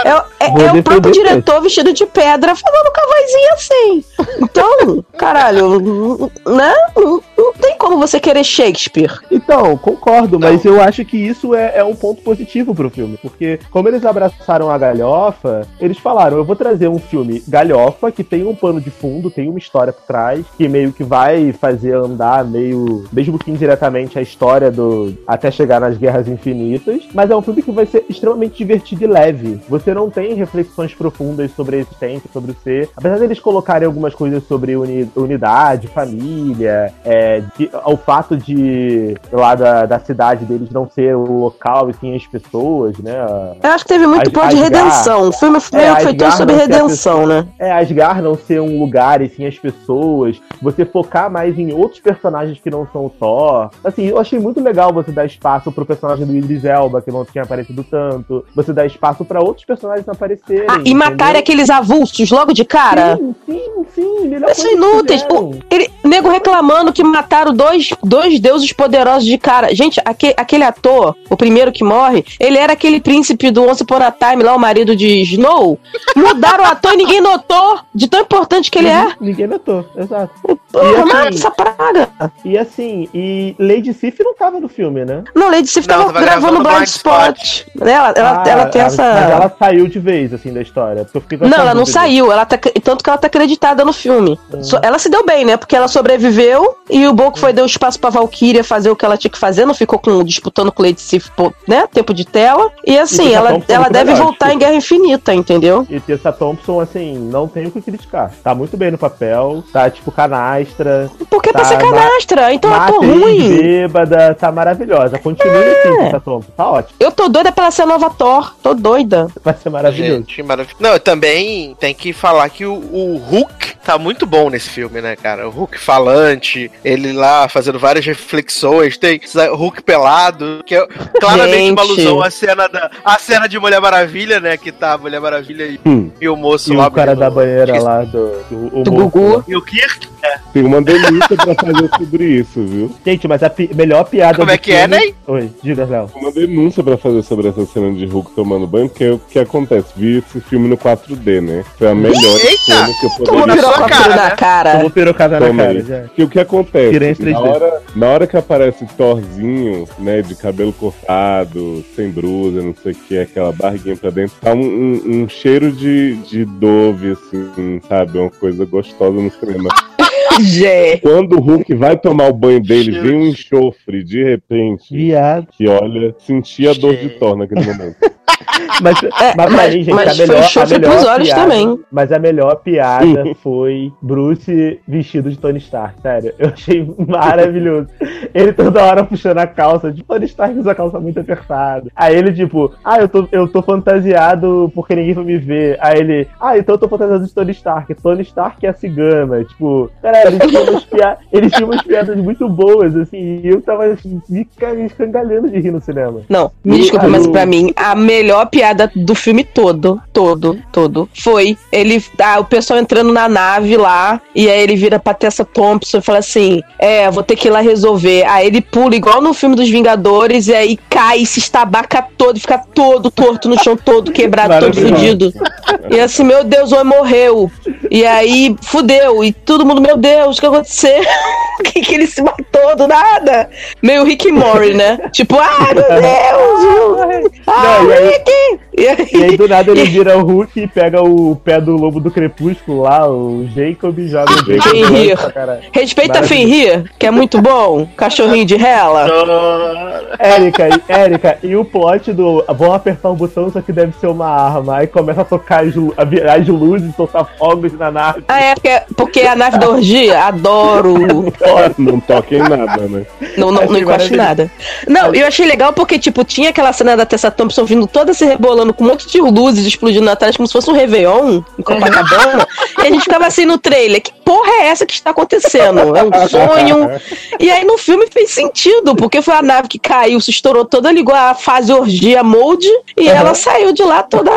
É, é- é o próprio diretor vestido de pedra falando com a vozinha assim. Então, caralho, *laughs* né? Não, não tem como você querer Shakespeare. Então, concordo, mas eu acho que isso é, é um ponto positivo pro filme. Porque, como eles abraçaram a galhofa, eles falaram: eu vou trazer um filme galhofa que tem um pano de fundo, tem uma história por trás, que meio que vai fazer andar meio, mesmo que indiretamente, a história do. até chegar nas Guerras Infinitas. Mas é um filme que vai ser extremamente divertido e leve. Você não tem reflexões profundas sobre a existência, sobre o ser. Apesar deles colocarem algumas coisas sobre uni- unidade, família, é, de- o fato de lá da, da cidade deles não ser o local e sim as pessoas, né? Eu acho que teve muito plot de redenção. O filme É, foi todo sobre redenção, né? É, Asgard não ser um lugar e sim as pessoas. Você focar mais em outros personagens que não são o Thor. Assim, eu achei muito legal você dar espaço pro personagem do Idris Elba, que não tinha aparecido tanto. Você dar espaço pra outros personagens aparecerem. Ah, e matarem entendeu? aqueles avulsos logo de cara. Sim, sim, sim. coisa que inúteis. O, ele, nego reclamando que mataram dois, dois deuses poderosos de cara. Gente, aque- aquele ator, o primeiro que morre, ele era aquele príncipe do Once Upon a Time, lá o marido de Snow. Mudaram o ator e ninguém notou de tão importante que ele é. Ninguém notou, exato. Porra, assim- mata essa praga. E assim, e Lady Sif não tava no filme, né? Não, Lady Sif tava, tava gravando gravando Blind Blind Spot. Ela, ela, Ah, ela tem ah, essa. Mas ela saiu de vez, assim, da história. Não, ela não saiu, ela tá, tanto que ela tá acreditada no filme. So- ela se deu bem, né? Porque ela sobreviveu e o Boco foi deu espaço pra Valkyria fazer o que ela tinha que fazer, não ficou com, disputando com Lady Sif, né? Tempo de tela. E assim, Tessa ela, Thompson ela deve melhor, voltar desculpa. em Guerra Infinita, entendeu? E Tessa Thompson, assim, não tem o que criticar. Tá muito bem no papel, tá tipo canastra, Porque é pra Tá, ser canastra, então eu tô ruim. bêbada, tá maravilhosa. Continue assim, Tessa Thompson, tá ótimo. Eu tô doida pra ela ser a nova Thor. Tô doida. Vai ser maravilhoso. Gente, maravilhoso. Não, também tem que falar que o, o Hulk tá muito bom nesse filme, né, cara? O Hulk falante, ele lá fazendo várias reflexões, tem o Hulk pelado, que é claramente uma Gente. alusão à cena, da, à cena de Mulher Maravilha, né? Que tá a Mulher Maravilha e, Hum. e o moço E lá. o cara da banheira lá do, do, o Do moço, Gugu. né? E o Kirk. Tem uma denúncia pra fazer sobre isso, viu? Gente, mas a pi- melhor piada Como do é que é, filme- Ney? Oi, diga, Léo. Uma denúncia pra fazer sobre essa cena de Hulk tomando banho, porque o que acontece? Vi esse filme no 4D, né? Foi a melhor Eita! escolha que eu Tomou poderia pirocóptero cara, na né? cara. Tomou pirocada na cara já. Que o que acontece? Tirei esse 3D. Na hora, na hora que aparece Thorzinho, né, de cabelo cortado, sem brusa, não sei o que, aquela barriguinha pra dentro, tá um, um- um cheiro de, de dove, assim, sabe? Uma coisa gostosa no cinema. *laughs* Quando o Hulk vai tomar o banho dele, vem um enxofre, de repente, Viado. que olha, sentia a dor de. Thor naquele momento. *laughs* Mas, É, mas, mas- gente, mas a melhor, pros olhos piada, também. Mas a melhor piada foi Bruce vestido de Tony Stark, sério. Eu achei maravilhoso. Ele toda hora puxando a calça, de Tony Stark usa a calça muito apertada. Aí ele, tipo, ah, eu tô, eu tô fantasiado porque ninguém vai me ver. Aí ele, ah, então eu tô fantasiado de Tony Stark. Tony Stark é a cigana. Tipo, cara, eles tinham umas, pia... eles tinham umas piadas muito boas, assim, e eu tava assim, me ca- me escangalhando de rir no cinema. Não, me desculpe, aí mas pra mim, a melhor piada do filme todo, todo, todo, foi ele, ah, o pessoal entrando na nave lá, e aí ele vira pra Tessa Thompson e fala assim: É, vou ter que ir lá resolver. Aí ele pula, igual no filme dos Vingadores, e aí cai, se estabaca todo, e fica todo torto no chão, todo quebrado, todo fudido. E assim, meu Deus, o homem morreu. E aí, fudeu. E todo mundo, meu Deus, o que aconteceu? *laughs* Que, que ele se matou do nada? Meio Rick Morty, né? Tipo, ah, meu *laughs* Deus! Ah, Não, e aí-! E aí, E aí do nada ele vira o Hulk e pega o pé do lobo do crepúsculo lá, o Jacob e joga o Jacob Fenrir. pra caralho. respeita. Fenrir, que é muito bom. Cachorrinho de rela. Érica, e- Érica, e o plot do vão apertar o botão, só que deve ser uma arma. Aí começa a tocar as, a virar as luzes, soltar fogos na nave. Ah, é, porque, porque a nave da orgia, adoro. Não toca em nada, né? Não, não, não encosta em nada. Não, eu achei legal porque, tipo, tinha aquela cena da Tessa Thompson vindo toda se rebolando com um monte de luzes explodindo atrás, como se fosse um Réveillon em Copacabana. e a gente ficava assim no trailer: que porra é essa que está acontecendo? É um sonho? E aí no filme fez sentido, porque foi a nave que caiu, se estourou toda, ligou a fase orgia mode e Uhum. ela saiu de lá toda.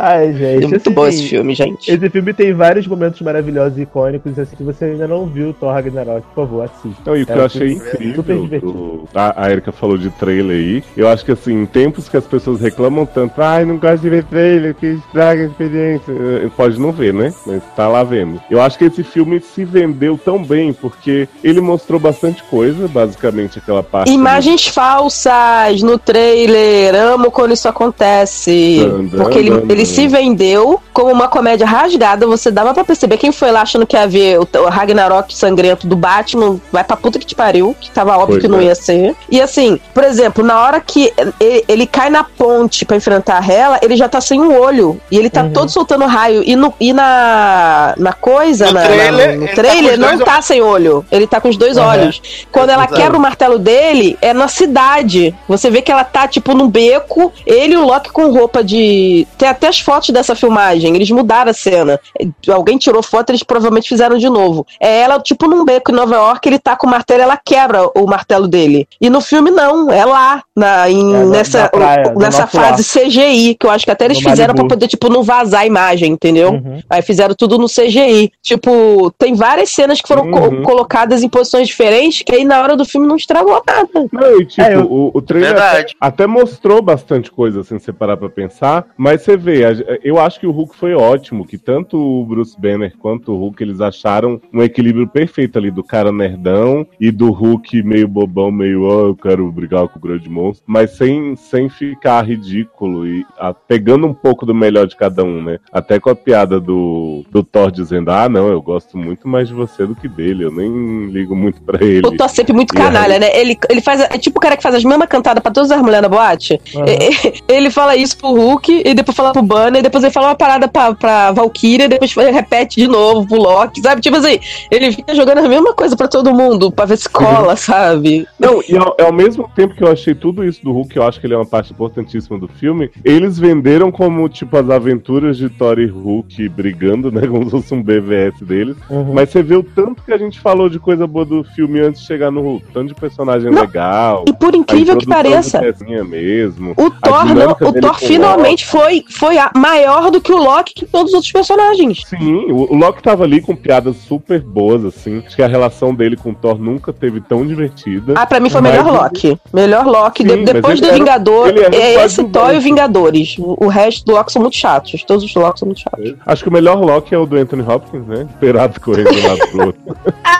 Ai, gente. É muito assim, bom esse filme, gente. Esse filme tem vários momentos maravilhosos e icônicos. Assim, se você ainda não viu Thor Ragnarok, por favor, assista. Então, e o que É eu achei filme super incrível, divertido. do- a, a Erika falou de trailer aí, eu acho que assim, em tempos que as pessoas reclamam tanto, ai, não gosto de ver trailer, que estraga a experiência, Eh, pode não ver, né? Mas tá lá vendo. Eu acho que esse filme se vendeu tão bem, porque ele mostrou bastante coisa, basicamente aquela parte... Imagens falsas no trailer, amo quando isso acontece. Dun, Porque ele, ele. Se vendeu como uma comédia rasgada, você dava pra perceber quem foi lá achando que ia ver o, Ragnarok sangrento do Batman, vai pra puta que te pariu, que tava óbvio Pois que não é. ia ser. E assim, por exemplo, na hora que ele, ele cai na ponte pra enfrentar ela, ele já tá sem um olho, e ele tá Uhum. todo soltando raio, e, no, e na, na coisa, No na- na- trailer, no ele tá com trailer os não tá sem olho, ele tá com os dois Uhum. olhos. Quando ela quebra o martelo dele, é na cidade. Você vê que ela tá, tipo, num beco, ele e o Loki com roupa de. Tem até as fotos dessa filmagem, eles mudaram a cena. Alguém tirou foto, eles provavelmente fizeram de novo. É ela, tipo, num beco em Nova York, ele tá com o martelo, ela quebra o martelo dele. E no filme, não, é lá, na, em- É, na- nessa, na praia, nessa fase CGI, que eu acho que até eles No fizeram pra Malibu. poder, tipo, não vazar a imagem, entendeu? Uhum. Aí fizeram tudo no CGI. Tipo, tem várias cenas que foram co- Uhum. colocadas em posições diferentes que aí na hora do filme não estragou nada. Não, e tipo, É, eu- o, o trailer até, até mostrou bastante coisa, assim, você parar pra pensar, mas você vê, a- eu acho que o Hulk foi ótimo, que tanto o Bruce Banner quanto o Hulk, eles acharam um equilíbrio perfeito ali do cara nerdão e do Hulk meio bobão, meio, ó, eu quero brigar com o grande monstro, mas sem, sem ficar ridículo e a- pegando um pouco do melhor de cada um, né? Até com a piada do, do Thor dizendo, ah, não, eu gosto muito mais de você do que dele, eu nem ligo muito pra ele. O Thor sempre muito E aí? canalha, né? Ele, ele faz. É tipo o cara que faz as mesmas cantadas pra todas as mulheres na boate. Uhum. *laughs* Ele fala isso pro Hulk, e depois fala pro Banner, e depois ele fala uma parada pra, pra Valkyria, e depois ele repete de novo pro Loki, sabe? Tipo assim, ele fica jogando a mesma coisa pra todo mundo, pra ver se cola, sabe? Não, e ao, ao mesmo tempo que eu achei tudo isso do Hulk, eu acho que ele é uma parte importantíssima do filme, eles venderam como, tipo, as aventuras de Thor e Hulk brigando, né? *laughs* Como se fosse um BVS deles. Uhum. Mas você vê o tanto que a gente falou de coisa boa do filme antes de chegar no Hulk. Tanto de personagem Não, legal. E por incrível que pareça. mesmo. O Thor, não, o Thor finalmente foi, foi maior do que o Loki que todos os outros personagens. Sim, o, Loki tava ali com piadas super boas, assim. Acho que a relação dele com o Thor nunca teve tão divertida. Ah, pra mim foi o melhor Loki. Melhor Loki. Sim, De- depois do era- Vingador, é esse. Thor e o Vingadores. O, resto do Loki são muito chatos. Todos os Loki são muito chatos. Acho que o melhor Loki é o do Anthony Hopkins, né? Esperado correndo de um lado pro outro. *laughs*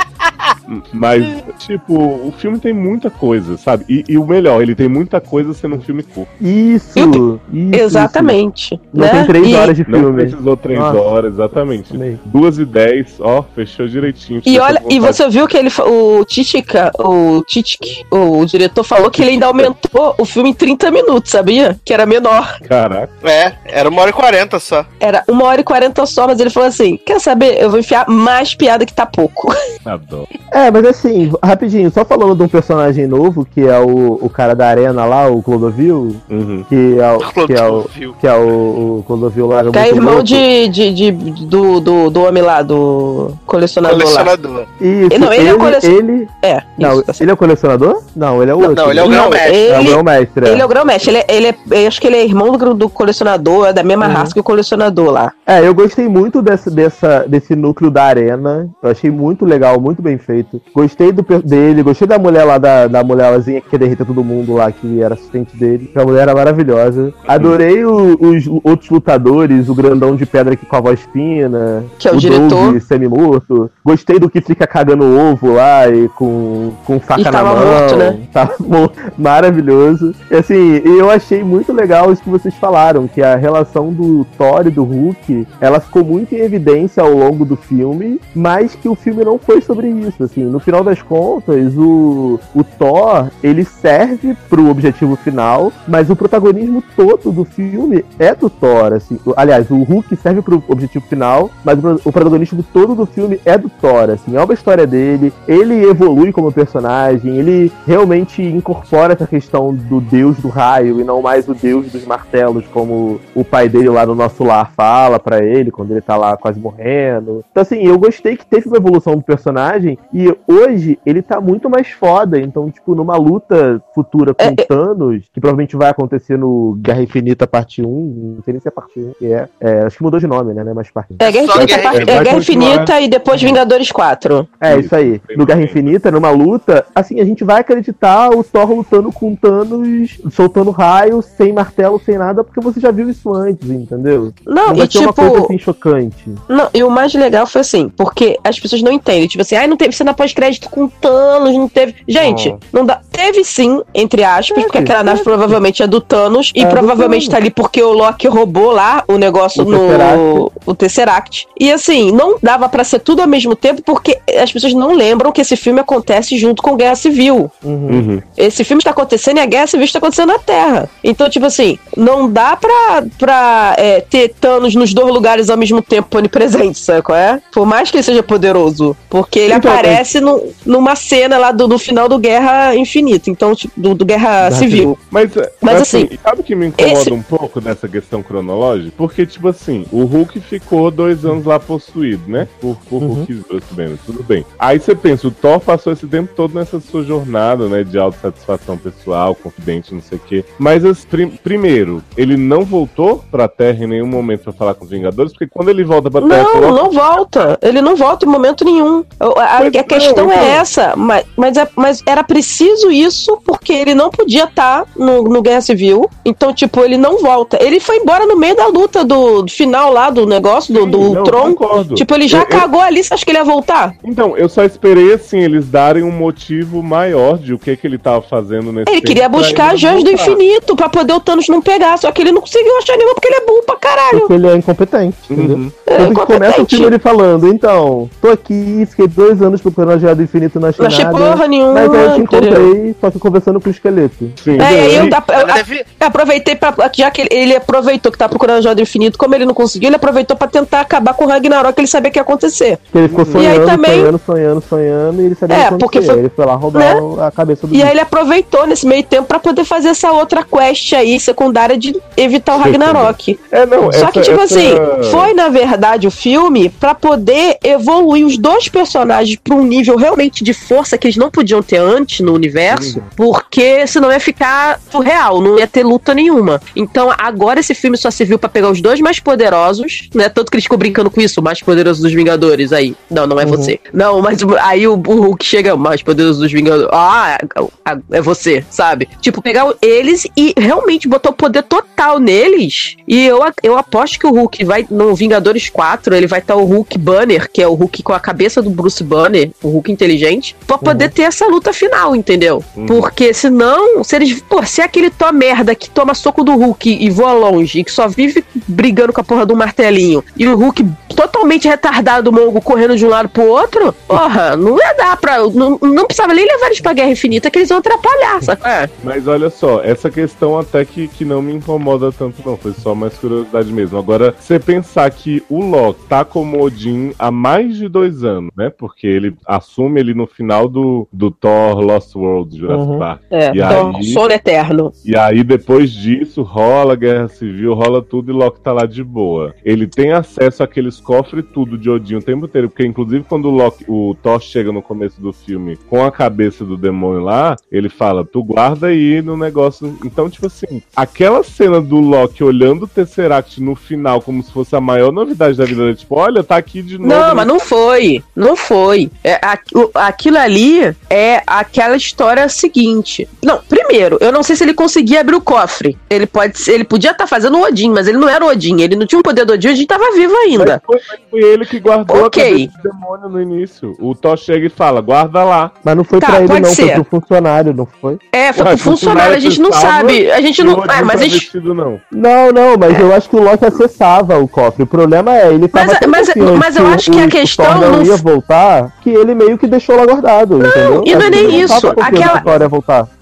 Mas, tipo, o filme tem muita coisa, sabe? E, e o melhor, ele tem muita coisa sendo um filme curto. Isso, isso. Exatamente. isso. Não né? tem três E- horas de Não filme. precisou três Nossa. horas, exatamente. Amei. Duas e dez, ó, fechou direitinho. E olha, e você viu que ele, o Titica, o Titic, o diretor falou que ele ainda aumentou o filme em 30 minutos, sabia? Que era menor. Caraca, É, era uma hora e quarenta só. Era uma hora e 40 só, mas ele falou assim: quer saber? Eu vou enfiar mais piada que tá pouco. adoro. *laughs* É, mas assim, rapidinho, só falando de um personagem novo, que é o, o cara da arena lá, o Clodovil, Uhum. que é o. Que é o, que é o, o Clodovil lá. Que é irmão de, de, de- do, do, do homem lá, do colecionador, lá. Colecionador. Isso, Não, ele é o colecion- ele- É, Não, isso, tá ele é o colecionador? Não, ele é o Não, outro. não, ele é o grão-mestre. É o ele, meu mestre. ele é o grão-mestre. Ele, é, ele é, eu acho que ele é irmão do, do colecionador, é da mesma Uhum. raça que o colecionador lá. É, eu gostei muito dessa, dessa, desse núcleo da arena. Eu achei muito legal, muito bem feito. Gostei do, dele, gostei da mulher lá, da, da mulherzinha que derreta todo mundo lá, que era assistente dele. A mulher era maravilhosa. Adorei o- os outros lutadores, o grandão de pedra aqui com a voz fina. Que é o diretor. Doug semi-morto. Gostei do que fica cagando ovo lá e com, com faca E na tava mão. morto, né? *laughs* Tava mo- maravilhoso. E assim, eu achei muito legal isso que vocês falaram, que a relação do Thor e do Hulk, ela ficou muito em evidência ao longo do filme, mas que o filme não foi sobre isso, assim. No final das contas, o, o Thor, ele serve pro objetivo final, mas o protagonismo todo do filme é do Thor, assim. Aliás, o Hulk serve pro objetivo final, mas o protagonismo todo do filme é do Thor, assim. É uma história dele, ele evolui como personagem, ele realmente incorpora essa questão do deus do raio e não mais o deus dos martelos, como o pai dele lá no nosso lar fala pra ele quando ele tá lá quase morrendo. Então, assim, eu gostei que teve uma evolução do personagem e hoje ele tá muito mais foda. Então, tipo, numa luta futura com É, é- Thanos, que provavelmente vai acontecer no Guerra Infinita parte 1, não sei nem se é parte 1, que é, é, acho que mudou de nome, né? Não é mais parte 1. É Guerra Infinita, Guerra par- Infinita. é Guerra. Infinita e depois Vingadores 4. É, Isso, aí. No Guerra. Infinita, numa luta, assim, a gente vai acreditar o Thor lutando com Thanos, soltando raio, sem martelo, sem nada, porque você já viu isso antes, entendeu? Não, Não e uma coisa tipo. assim chocante. Não, e o mais legal foi assim, porque as pessoas não entendem. Tipo assim, ai, não teve cena pós-crédito com Thanos, não teve. Gente, Não. não dá. Teve sim, entre aspas, Teve, porque aquela nave teve. provavelmente é do Thanos. E É do provavelmente Thanos. tá ali porque o Loki roubou lá o negócio O no. Tesseract. O Tesseract. E assim, não dava pra ser tudo ao mesmo tempo, porque as pessoas não lembram que esse filme acontece junto com Guerra Civil. Uhum. Uhum. Esse filme está acontecendo e a guerra civil está acontecendo na Terra. Então, tipo assim, não dá pra, pra é, ter Thanos nos dois lugares ao mesmo tempo onipresente, sabe qual é? Por mais que ele seja poderoso. Porque ele Então, aparece no- numa cena lá do, do final do Guerra Infinita. Então, tipo, do, do Guerra Da Civil. Mas, é, Mas, assim, assim, sabe o que me incomoda esse- um pouco dessa questão cronológica? Porque, tipo assim, o Hulk ficou dois anos lá possuído, né? Por, por Uhum. Hulk Banner, tudo bem. Aí você pensa, o Thor passou esse tempo todo nessa sua jornada, né? De autossatisfação pessoal, confidente, não sei o quê. Mas, assim, prim- primeiro, ele não voltou pra Terra em nenhum momento pra falar com Vingadores, porque quando ele volta pra Terra, Não, coloca- não volta. Ele não volta em momento nenhum. A, a- a questão não, é então. essa, mas, mas, é- mas era preciso isso porque ele não podia estar no, no Guerra Civil. Então, tipo, ele não volta. Ele foi embora no meio da luta do, do final lá do negócio, do, Sim, do não, Tron. concordo. Tipo, ele já Eu- eu- cagou ali, você acha que ele ia voltar? Então, eu só esperei, assim, eles darem um motivo maior de o que que ele tava fazendo nesse Ele queria buscar joias do infinito pra poder o Thanos não pegar, só que ele não conseguiu achar nenhuma porque ele é burro pra caralho. Porque ele é incompetente, entendeu? Uhum. É Tanto que começa o filme ele falando, então, tô aqui, fiquei dois anos procurando a Joia do Infinito, não achei Não achei porra nenhuma. Mas aí eu te encontrei, só que conversando com o esqueleto. Sim. É, e aí eu, eu- deve- Eu aproveitei pra. Já que ele, ele aproveitou que tá procurando a Joia do Infinito, como ele não conseguiu, ele aproveitou pra tentar acabar com o Ragnarok, que ele sabia que ia acontecer. Porque ele ficou E aí sonhando, também- sonhando, sonhando, sonhando, e ele sabia É, que acontecer. porque foi- Ele foi lá roubar né? a cabeça do E aí bicho. ele aproveitou nesse meio tempo pra poder fazer essa outra quest aí, secundária, de evitar o Ragnarok. É, não, Só essa- que, tipo essa- assim, assim, foi na verdade o filme pra poder evoluir os dois personagens pra um nível realmente de força que eles não podiam ter antes no universo, porque senão ia ficar surreal, não ia ter luta nenhuma. Então agora esse filme só serviu pra pegar os dois mais poderosos, né? Tanto que eles ficam brincando com isso, o mais poderoso dos Vingadores aí. Não, não é Uhum. você. Não, mas aí o, o Hulk chega, o mais poderoso dos Vingadores. Ah, é- é você, sabe? Tipo, pegar eles e realmente botou poder total neles. E eu, eu aposto que o Hulk vai, no Vingadores 4, ele vai estar o Hulk Banner, que é o Hulk com a cabeça do Bruce Banner, o Hulk inteligente, pra poder ter essa luta final, entendeu? Uhum. Porque senão, se eles. Pô, se é aquele Thor merda que toma soco do Hulk e voa longe, e que só vive brigando com a porra do martelinho, e o Hulk totalmente retardado, mongo, correndo de um lado pro outro, porra, não ia dar pra. Não, não precisava nem levar eles pra Guerra Infinita, que eles iam atrapalhar, sabe? É. *laughs* Mas olha só, essa questão até que, que não me incomoda tanto, não. Foi só mais curiosidade mesmo. Agora, você pensar que o Loki tá como Odin há mais de dois anos, né? Porque ele assume ele no final do, do Thor Lost World, Jurassic Uhum. Park. É, E então, aí- sono eterno. E aí, depois disso, rola guerra civil, rola tudo e Loki tá lá de boa. Ele tem acesso àqueles cofres tudo de Odin o tempo inteiro, porque inclusive quando o, Loki, o Thor chega no começo do filme com a cabeça do demônio lá, ele fala, tu guarda aí no negócio. Então, tipo assim, aquela cena do Loki olhando o Tesseract no final como se fosse a maior novidade da vida dele, tipo, olha, tá aqui de novo. Não, mas não foi. Não foi. É, a- aquilo ali é aquela história seguinte. Não, primeiro, eu não sei se ele conseguia abrir o cofre. Ele pode ele podia estar fazendo o Odin, mas ele não era o Odin. Ele não tinha o poder do Odin, o Odin tava vivo Mas ainda. foi, mas foi ele que guardou Ok. a demônio no início. O Thor chega e fala, guarda lá. Mas não foi Tá, pra ele, não, ser. foi pro funcionário, não foi? É, foi Ué, pro funcionário, a gente não salva sabe. A gente o não. É, mas tá a gente. vestido, não. Não, não, mas eu acho que o Loki acessava o cofre. O problema é, ele tava Mas- mas- mas eu acho que a questão não não ia voltar, que ele meio que deixou lá guardado, entendeu? e não é nem isso, tava aquela-.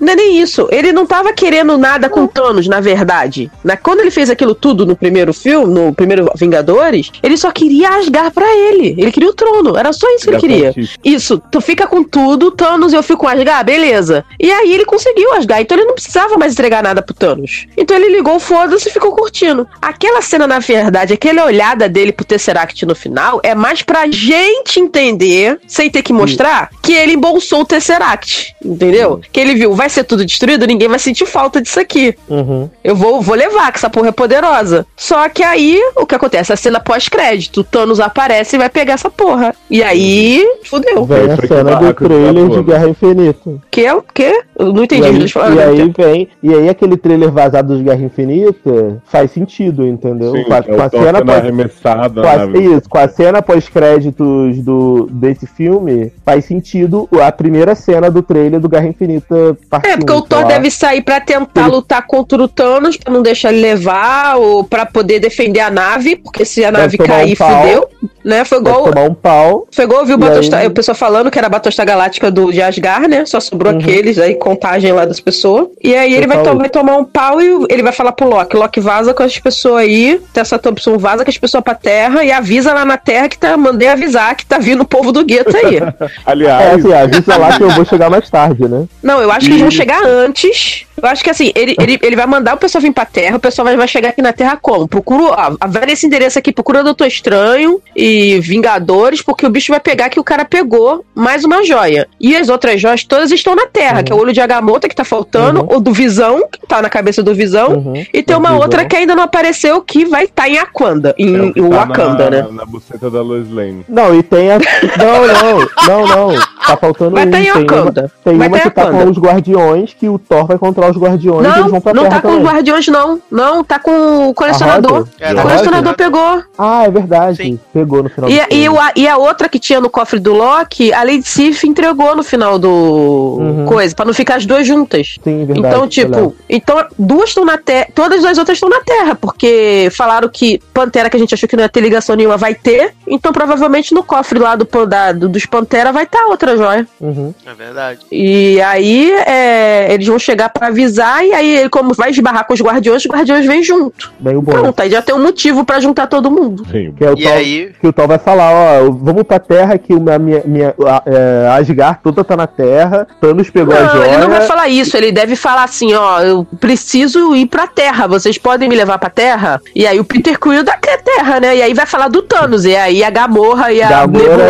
Não é nem isso. Ele não tava querendo nada com Thanos, na verdade. Na, quando ele fez aquilo tudo no primeiro filme, no primeiro Vingadores, ele só queria Asgard pra ele. Ele queria o trono. Era só isso que ele queria. Isso, tu fica com tudo, Thanos eu fico com Asgard, beleza. E aí ele conseguiu Asgard, então ele não precisava mais entregar nada pro Thanos. Então ele ligou o foda-se e ficou curtindo. Aquela cena, na verdade, aquela olhada dele pro Tesseract no final, é mais pra gente entender, sem ter que mostrar, que ele embolsou o Tesseract, entendeu? Que ele viu, vai ser tudo destruído, ninguém vai sentir falta disso aqui. Uhum. Eu vou, vou levar, que essa porra é poderosa. Só que aí, o que acontece? A cena pós-crédito, o Thanos aparece e vai pegar essa porra. E aí, fudeu. Vem a que cena do trailer de né? Guerra Infinita. Que é o quê? Eu não E entendi. aí, eu falar. e aí vem, e aí aquele trailer vazado de Guerra Infinita faz sentido, entendeu? Sim, que é com a cena pós, arremessado. com a- nave. isso, com a cena pós-créditos do desse filme, faz sentido a primeira cena do trailer do Guerra Infinita parte É, porque 1, o Thor deve sair pra tentar Ele- lutar contra o Thanos, pra não deixar ele levar, ou pra poder defender a nave, porque se a nave cair, um fudeu. Né? Foi igual, tomar um pau. foi igual eu vi o, aí- o pessoal falando que era a Battlestar Galáctica do de Asgard, né? Só sobrou Uhum. aqueles, aí contagem lá das pessoas. E aí ele vai, to- vai tomar um pau e ele vai falar pro Loki, Loki vaza com as pessoas aí, Tessa Thompson vaza com as pessoas pra terra e avisa lá na terra que tá, mandei avisar que tá vindo o povo do gueto aí. *laughs* É, Aliás, assim, avisa lá que eu vou chegar mais tarde, né? Não, eu acho que eles vão chegar antes. Eu acho que assim, ele, ele, ele vai mandar o pessoal vir pra Terra, o pessoal vai, vai chegar aqui na Terra como? Procura, ó, vai nesse endereço aqui, procura Doutor Estranho e Vingadores, porque o bicho vai pegar que o cara pegou mais uma joia. E as outras joias todas estão na Terra, que é o olho de Agamotto que tá faltando, o do Visão, que tá na cabeça do Visão, Uhum. e tem uma Visão. outra que ainda não apareceu, que vai estar em Aquanda, é em o que tá Wakanda, na, né? Na buceta da Lois Lane. Não, e tem a. Não, não, não, não. Tá faltando Vai um. estar em tem uma, Wakanda. tem Vai uma tá em que tá Wakanda. com os guardiões, que o Thor vai encontrar os guardiões e eles Não, vão pra não tá com também. Guardiões, não. Não, tá com o colecionador. É, O da colecionador pegou. Ah, é verdade. Sim. Pegou no final E, do e, o- e a outra que tinha no cofre do Loki, a Lady Sif entregou no final do Uhum. coisa, pra não ficar as duas juntas. Sim, verdade. então, tipo, então duas estão na Terra, todas as outras estão na Terra, porque falaram que Pantera, que a gente achou que não ia ter ligação nenhuma, vai ter. Então provavelmente no cofre lá do, da- do- dos Pantera vai estar outra joia. Uhum. É verdade. E aí é, eles vão chegar pra avisar, e aí, ele, como vai esbarrar com os guardiões, os guardiões vêm junto. Bem o bom. Pronto, aí já tem um motivo pra juntar todo mundo. Vem, Que, é o E Thor, aí, que o Thor vai falar, ó, vamos pra Terra que a minha, minha a, é, Asgard toda tá na Terra, Thanos pegou a Não, joia. ele não vai falar isso, ele deve falar assim, ó, eu preciso ir pra Terra, vocês podem me levar pra Terra? E aí o Peter Quill da Terra, né? E aí vai falar do Thanos, e aí a Gamorra e a Gamora Nebula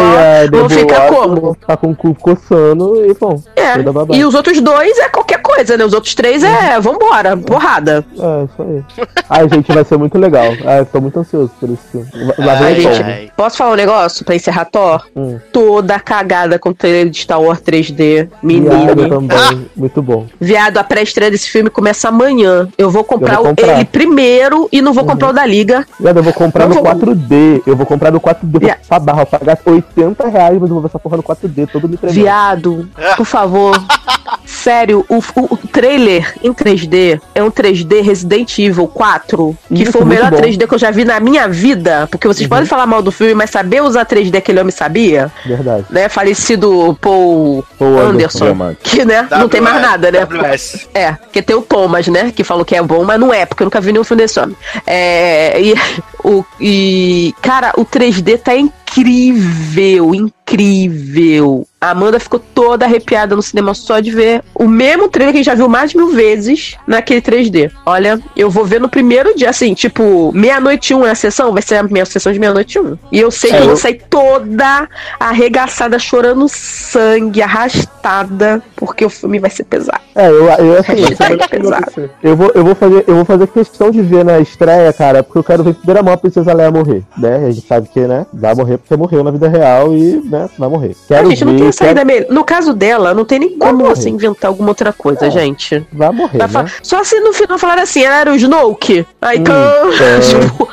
e a vão ficar como? Tá com o cu coçando e, bom, É, e os outros dois é qualquer coisa, né? Os outros três é, vambora, porrada. É, isso aí. Ai, gente, vai ser muito legal. Ai, tô muito ansioso por esse filme. Lá Ai, vem gente, ai. Posso falar um negócio pra encerrar Thor? Hum. Toda cagada com o trailer de Star Wars 3D. Viado Menino. também, muito bom. Viado, a pré-estreia desse filme começa amanhã. Eu vou comprar, Eu vou o- comprar. ele primeiro e não vou comprar o da Liga. Viado, eu vou comprar Não no vou- 4D. Eu vou comprar no 4D. Yeah. Vou barra, eu pagar 80 reais, mas eu vou ver essa porra no 4D, todo me tremendo. Viado, por favor. *laughs* Sério, o, o- o trailer em 3D é um 3D Resident Evil 4, que Isso, foi o melhor bom. 3D que eu já vi na minha vida. Porque vocês podem falar mal do filme, mas saber usar 3D aquele homem sabia, Verdade. né? Falecido Paul Paul Anderson. Diamante. Que, né? não tem mais nada, né? WS. É, porque tem o Thomas, né? Que falou que é bom, mas não é, porque eu nunca vi nenhum filme desse homem. É, e, *laughs* o, e, cara, o 3D tá incrível, incrível. A Amanda ficou toda arrepiada no cinema só de ver o mesmo trailer que a gente já viu mais de mil vezes naquele 3D. Olha, eu vou ver no primeiro dia, assim, tipo, meia-noite um é a sessão, vai ser a minha sessão de meia-noite um. E eu sei que É, eu vou sair toda arregaçada, chorando sangue, arrastada, porque o filme vai ser pesado. É, eu, eu assim, *laughs* Hashtag eu- pesado. eu vou, eu vou fazer, eu vou fazer questão de ver na estreia, cara, porque eu quero ver primeira mão a Princesa Leia morrer, né? A gente sabe que, né, vai morrer porque morreu na vida real e, né, vai morrer. A Quero gente não ver, tem quero- saída melhor. No caso dela, não tem nem Vai como morrer. você inventar alguma outra coisa, É. gente. vai morrer, Vai né? Só se no final falar assim, ela era o Snoke. Aí, Hum, é. tipo,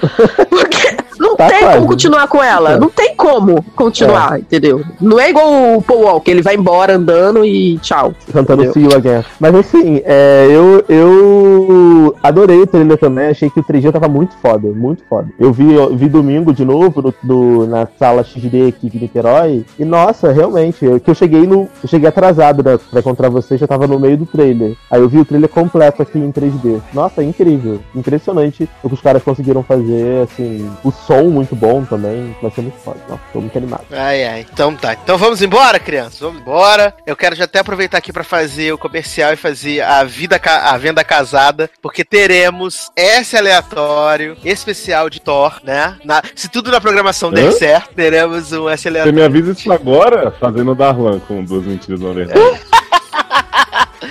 porque não Tá tem quase. como continuar com ela. É. Não tem como continuar, entendeu? Não é igual o Paul Walker, ele vai embora andando e tchau. Cantando? See You Again. Mas assim, é, eu, eu adorei o trailer também, achei que o 3D tava muito foda, muito foda. Eu vi, eu vi domingo de novo no, no- na sala XD aqui de Niterói, e nossa, realmente, eu, que eu cheguei no. Eu cheguei atrasado, né? Pra encontrar você, já tava no meio do trailer. Aí eu vi o trailer completo aqui em 3D. Nossa, incrível. Impressionante o que os caras conseguiram fazer, assim, o som muito bom também. Vai ser muito foda. Nossa, tô muito animado. Ai, ai. Então tá. Então vamos embora, crianças. Vamos embora. Eu quero já até aproveitar aqui pra fazer o comercial e fazer a vida a venda casada, porque teremos esse aleatório especial de Thor, né? Na- se tudo na programação der Hã? certo, teremos um esse Você aleatório. me avisa isso agora, fazendo o Darlan com duas mentiras na verdade. *laughs*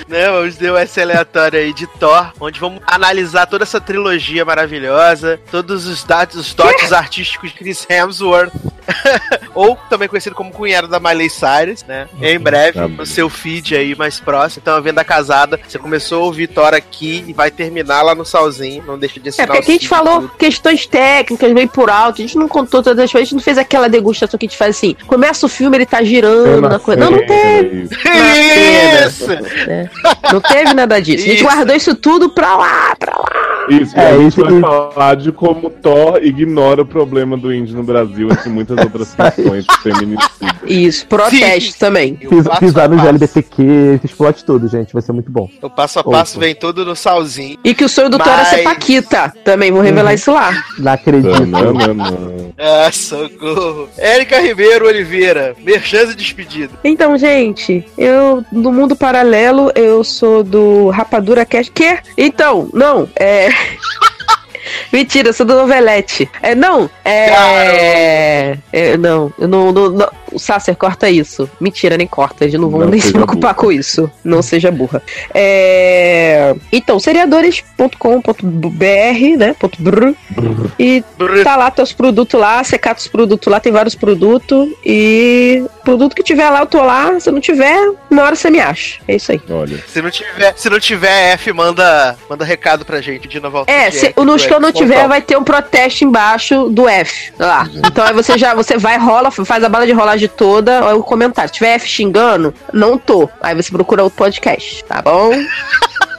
né? Vamos ter um esse aleatório aí de Thor, onde vamos analisar toda essa trilogia maravilhosa, todos os dados, os dotes artísticos de Chris Hemsworth, *laughs* ou também conhecido como cunhado da Miley Cyrus, né? Em breve, Ah, no seu feed aí mais próximo. Então, a venda casada, você começou a ouvir Thor aqui e vai terminar lá no Salzinho. Não deixa de É, assinar porque o aqui a gente falou tudo. questões técnicas, meio por alto, a gente não contou todas as coisas, a gente não fez aquela degustação que a gente faz assim. Começa o filme, ele tá girando na coisa. Não, não teve. Isso! né? Não teve nada disso. A gente Isso. guardou isso tudo pra lá, pra lá. Isso, É, e a gente isso- vai falar de como Thor ignora o problema do índio no Brasil, entre muitas outras *laughs* questões feminicídio. Isso, protesto Sim. também. Pis- pisar. LBTQ, esse explode tudo, gente. Vai ser muito bom. O passo a passo Ouça. vem tudo no Salzinho. E que o sonho do Thor é ser Mas- Paquita. Também vou revelar Uhum. isso lá. Não acredito. Não, não, não. Ah, socorro. Érica Ribeiro Oliveira, merchan e despedida. Então, gente, eu no mundo paralelo eu sou do Rapadura Cast. Que? Então, não, é. *laughs* Mentira, eu sou do Novelete. É, não, é. é, não, eu não, não, não. O Sasser corta isso. Mentira, nem corta. Eles não vão Não nem se preocupar burra. com isso. Não seja burra. É... Então, seriadores.com.br, né? Ponto .br, e tá lá teus produtos lá, cata os produtos lá, tem vários produtos. E produto que tiver lá, eu tô lá. Se não tiver, uma hora você me acha. É isso aí. Olha. Se não tiver, se não tiver F, manda, manda recado pra gente de novo. É, se, nos que eu não tiver, vai ter um protesto embaixo do F. Lá. Então aí você já você vai, rola, faz a bala de rolagem toda, aí o comentário. Se tiver F xingando, não tô. Aí você procura outro podcast, tá bom? *laughs*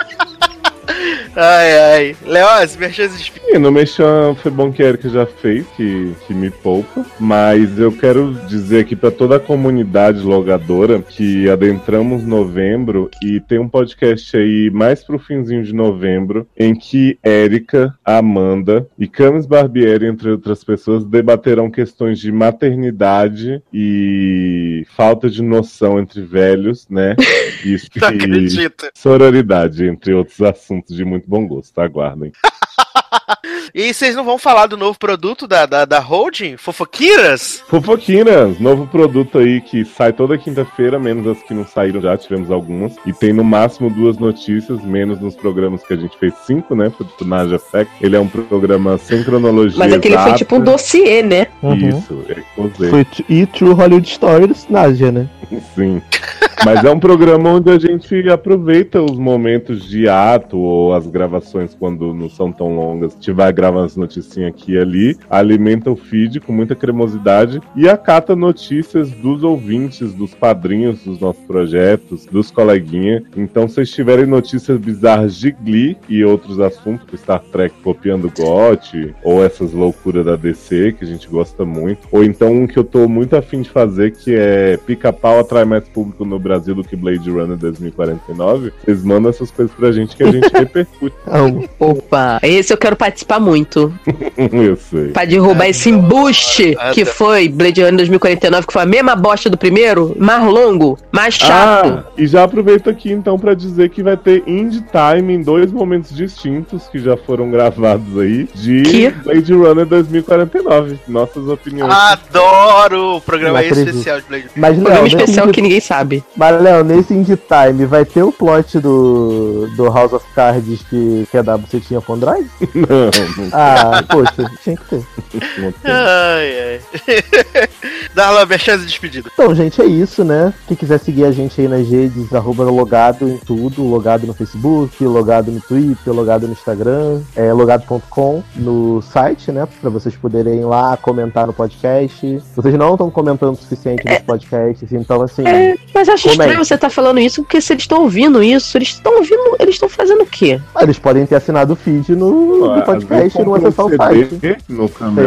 Ai, ai. Leoz, merchan de no Mechan foi bom que a Erika já fez, que, que me poupa. Mas eu quero dizer aqui pra toda a comunidade logadora que adentramos novembro e tem um podcast aí mais pro finzinho de novembro em que Érica, Amanda e Camis Barbieri, entre outras pessoas, debaterão questões de maternidade e falta de noção entre velhos, né? Isso *laughs* Não acredito. sororidade, entre outros assuntos de muito bom gosto. Aguardem. *laughs* *laughs* E vocês não vão falar do novo produto da, da, da Holding? Fofoquiras? Fofoquinas, novo produto aí que sai toda quinta-feira, menos as que não saíram já, tivemos algumas. E tem no máximo duas notícias, menos nos programas que a gente fez cinco, né? Pro do Naja Fact. Ele é um programa sem cronologia. Mas aquele foi exata. tipo um dossiê, né? Uhum. Isso, é. Foi e True Hollywood Story do Nádia, né? Sim. Mas é um programa onde a gente aproveita os momentos de ato ou as gravações quando não são tão longas. A gente vai gravar as noticinhas aqui e ali, alimenta o feed com muita cremosidade e acata notícias dos ouvintes, dos padrinhos dos nossos projetos, dos coleguinhas. Então, se vocês tiverem notícias bizarras de Glee e outros assuntos, tipo Star Trek copiando GOT, ou essas loucuras da DC, que a gente gosta muito, ou então um que eu tô muito afim de fazer, que é Pica-Pau atrai mais público no Brasil do que Blade Runner 2049, vocês mandam essas coisas pra gente que a gente *laughs* repercute. Opa, esse eu quero participar muito. *laughs* eu sei. Pra derrubar esse embuste Ah, que tá. foi Blade Runner 2049, que foi a mesma bosta do primeiro, mais longo, mais chato. Ah, e já aproveito aqui então pra dizer que vai ter Indie Time em dois momentos distintos que já foram gravados aí de Que? Blade Runner 2049. Nossas opiniões. Adoro o programa acredito. especial de Blade Mas, Programa Léo, nesse especial Indie- que ninguém sabe. mas, Léo, nesse Indie Time vai ter o plot do, do House of Cards que, que a W tinha com Drive? *laughs* Não, não, Ah, poxa, tinha que ter. não tem. Ai, ai. *laughs* Darlan, merchan de despedida. Então, gente, é isso, né? Quem quiser seguir a gente aí nas redes, arroba logado em tudo, logado no Facebook, logado no Twitter, logado no Instagram, é, logado.com no site, né? Pra vocês poderem ir lá comentar no podcast. Vocês não estão comentando o suficiente nos podcasts, então assim. É, mas eu acho Comente. estranho você estar falando isso, porque se eles estão ouvindo isso, eles estão ouvindo, eles estão fazendo o quê? Eles podem ter assinado o feed no, Vezes podcast e não um acessar o site.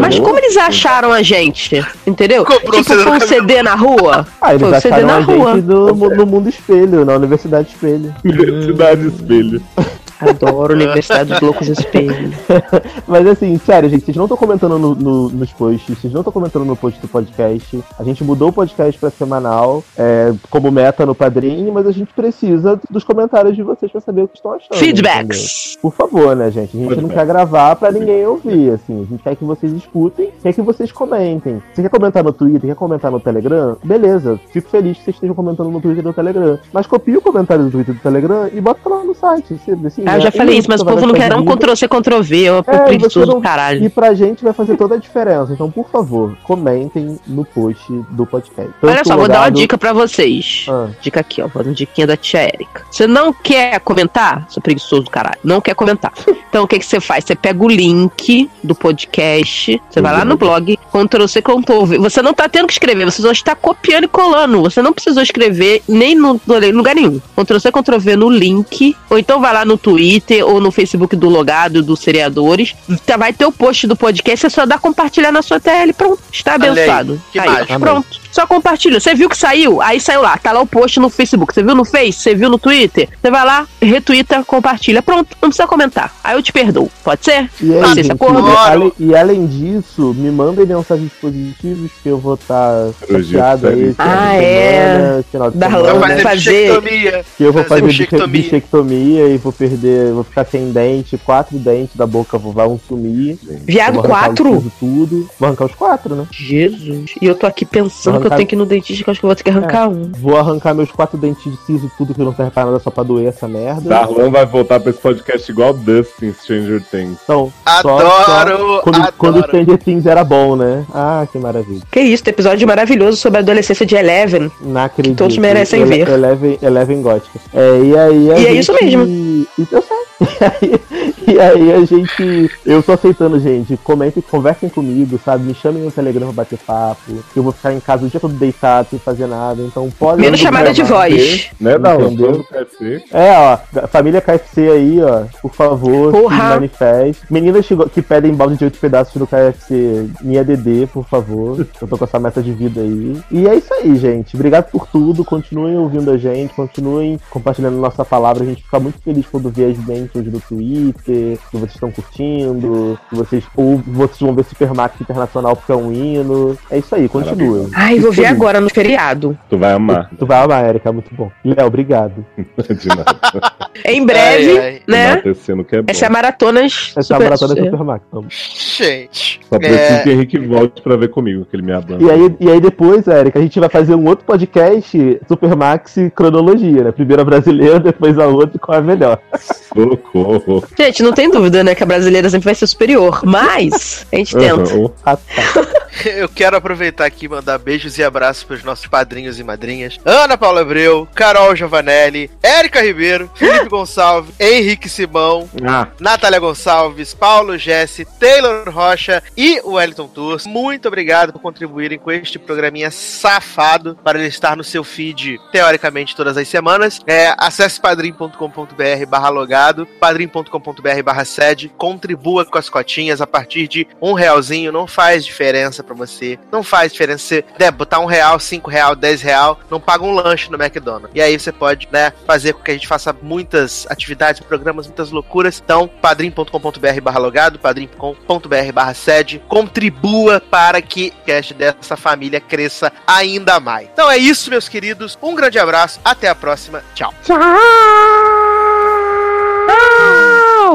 Mas como eles acharam a gente? Entendeu? Comprou um tipo, foi um. CD na rua? Ah, eles Foi o CD na a rua. gente no, no Mundo Espelho, na Universidade Espelho. Universidade Espelho. *laughs* Adoro Universidade dos Loucos Espelho. *laughs* Mas assim, sério, gente, vocês não estão comentando no- no- nos posts, vocês não estão comentando no post do podcast. A gente mudou o podcast pra semanal, é, como meta no padrinho, mas a gente precisa dos comentários de vocês pra saber o que estão achando. entendeu? Feedbacks. Por favor, né, gente? A gente não Feedback. quer gravar pra ninguém ouvir, assim. A gente quer que vocês escutem, quer que vocês comentem. Se quer comentar no Twitter, quer comentar no Telegram, beleza. Fico feliz que vocês estejam comentando no Twitter e no Telegram. Mas copia o comentário do Twitter e do Telegram e bota lá no site. Assim, Ah, eu já falei E isso, mas o povo não quer um. Ctrl-C, Ctrl-V. É, preguiçoso do caralho. E pra gente vai fazer toda a diferença. Então, por favor, comentem no post do podcast. Olha Tanto só, o vou dar uma dica pra vocês. Ah, Dica aqui, ó. Vou dar uma diquinha da tia Erika. Você não quer comentar? Seu preguiçoso do caralho. Não quer comentar. Então o que, que você faz? Você pega o link do podcast, você vai lá no blog, Ctrl C, Ctrl V. Você não tá tendo que escrever, você só está copiando e colando. Você não precisou escrever nem no, lugar nenhum. Ctrl C, Ctrl V no link, ou então vai lá no Twitter ou no Facebook do Logado dos Seriadores. Tá- Vai ter o post do podcast, você só dá compartilhar na sua TL. Pronto, está aí, abençoado. que Aí, mágico. pronto. Só compartilha. Você viu que saiu? Aí saiu lá. Tá lá o post no Facebook. Você viu no Face? Você viu no Twitter? Você vai lá, retuita, compartilha. Pronto, não precisa comentar. Aí eu te perdoo. Pode ser? E, aí, se gente, acordou. e, e além disso, me mandem mensagens positivas que eu vou estar Hoje chateado é aí. Ah, semana, é. De Darlan Vai semana. vai fazer bichectomia. Que eu vou fazer fazer biche- bichectomia. bichectomia e vou perder, vou ficar sem dente, quatro dentes da boca vão sumir. Viado, Vou quatro? Tudo. Vou arrancar os quatro, né? Jesus. E eu tô aqui pensando Vou que eu tenho que ir no dentista, que eu acho que eu vou ter que arrancar um. Vou arrancar meus quatro dentes de siso, tudo que não serve pra nada, só pra doer essa merda. Darlan vai voltar pra esse podcast igual Dustin Stranger Things. Então, Adoro, só quando, adoro. quando o Stranger Things era bom, né? Ah, que maravilha. Que isso, tem episódio maravilhoso sobre a adolescência de Eleven. Não acredito. todos merecem Ele- ver. Eleven, Eleven Gótica. É, e aí E é gente- isso mesmo. E, eu sei. *laughs* E aí, E aí a gente. Eu tô aceitando, gente. Comentem, conversem comigo, sabe? Me chamem no Telegram pra bater papo. Eu vou ficar em casa o dia todo deitado, sem fazer nada. Então pode. Menos chamada de voz. Né? Entendeu? Todo KFC. É, ó, família KFC aí, ó, por favor, Porra. se manifeste. Meninas que, pedem balde de oito pedaços do KFC, minha DD, por favor. Eu tô com essa meta de vida aí. E é isso aí, gente. Obrigado por tudo. Continuem ouvindo a gente, continuem compartilhando nossa palavra. A gente fica muito feliz quando vê as mentions no Twitter, que vocês estão curtindo, que vocês, ou vocês vão ver Supermax Internacional porque é um hino. É isso aí, continuem. Ai, vou ver agora no feriado. Tu vai amar. Tu vai amar, Erika, é muito bom. Léo, obrigado. De nada. *laughs* Em breve, Ai, ai. né? É bom. Essa é a Maratonas Essa é a Super- maratona da Supermax. Vamos. Gente. Só preciso É, que o Henrique volte pra ver comigo, que ele me abandona. E aí, e aí depois, Érica, a gente vai fazer um outro podcast, Supermax Cronologia, né? Primeiro a brasileira, *laughs* depois a outra, qual é a melhor. Socorro. Gente, não tem dúvida, né? Que a brasileira sempre vai ser superior. Mas a gente tenta. Uhum. Ah, tá. Eu quero aproveitar aqui e mandar beijos e abraços para os nossos padrinhos e madrinhas. Ana Paula Abreu, Carol Giovanelli, Érica Ribeiro, Felipe Gonçalves, Henrique Simão, Ah, Natália Gonçalves, Paulo Jesse, Taylor Rocha e Wellington Tours. Muito obrigado por contribuírem com este programinha safado para ele estar no seu feed, teoricamente, todas as semanas. É, acesse padrim.com.br barra logado, padrim.com.br barra sede, contribua com as cotinhas a partir de um realzinho, não faz diferença para você, não faz diferença você né, botar um real, cinco real, dez real, não paga um lanche no McDonald's. E aí você pode, né, fazer com que a gente faça muitas atividades, programas, muitas loucuras. Então, padrim.com.br barra logado, padrim.com.br barra sede, contribua para que o cast dessa família cresça ainda mais. Então é isso, meus queridos. Um grande abraço, até a próxima. Tchau. Tchau!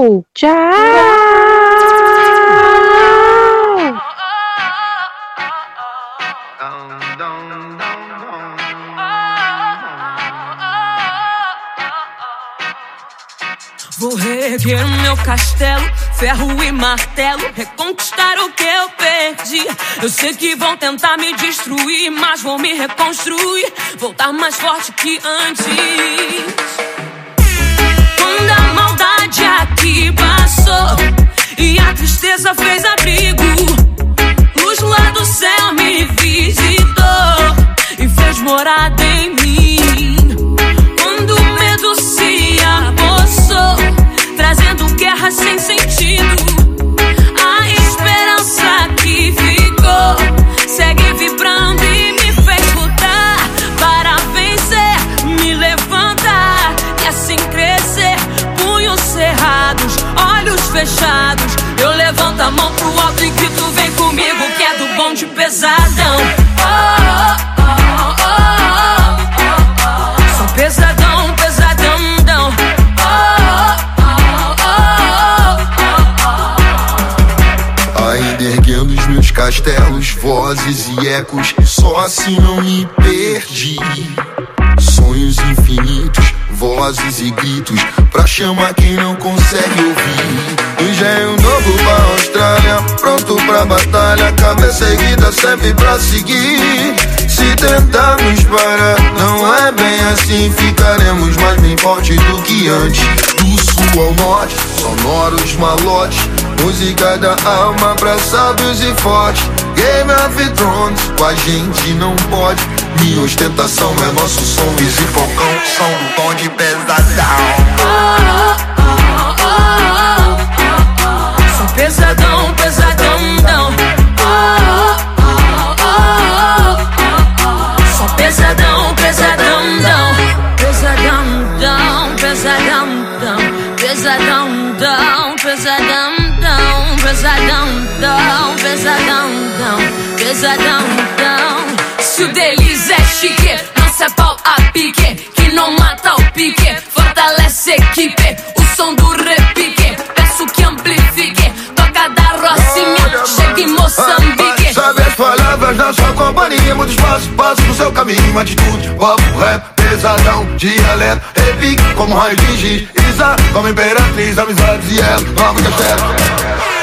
Tchau! Vou reerguer o meu castelo, ferro e martelo, reconquistar o que eu perdi. Eu sei que vão tentar me destruir, mas vou me reconstruir, voltar mais forte que antes. Quando a maldade aqui passou e a tristeza fez abrigo, luz lá do céu me visitou e fez morada em mim. Quando o medo se apossou, trazendo guerra sem sentido, a esperança que ficou segue fechados. Eu levanto a mão pro alto e grito: Vem comigo, que é do bom de pesadão. Oh, oh, castelos, vozes e ecos, só assim não me perdi. Sonhos infinitos, vozes e gritos, pra chamar quem não consegue ouvir. Engenho novo pra Austrália, pronto pra batalha, cabeça erguida sempre pra seguir. Se tentarmos parar, não é bem assim, ficaremos mais bem fortes do que antes. Do sul ao norte, sonoros malotes, música da alma pra sábios e fortes. Game of Thrones, com a gente não pode. Minha ostentação é nosso som, Easy Falcão, som do tom de pesadão. Sou pesadão, pesadão, dão. Oh. Sou pesadão, pesadão, dão. Pesadão, dão, pesadão, dão. Pesadão, dão, pesadão, dão. Pesadão, dão, pesadão, dão. Pesadão, dão. Se o deles é chique, é pau a pique. Que não mata o pique, fortalece a equipe. O som do repique, peço que amplifique. Toca da Rocinha, chega em Moçambique. Sabe as palavras da sua companhia Muito espaço, passo no seu caminho Atitude, papo, rap, pesadão Dialeto, repique como raio de giz Isa, como imperatriz Amizades e ela, nova castelo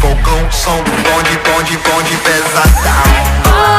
Falcão, som do bonde, bonde, bonde Pesadão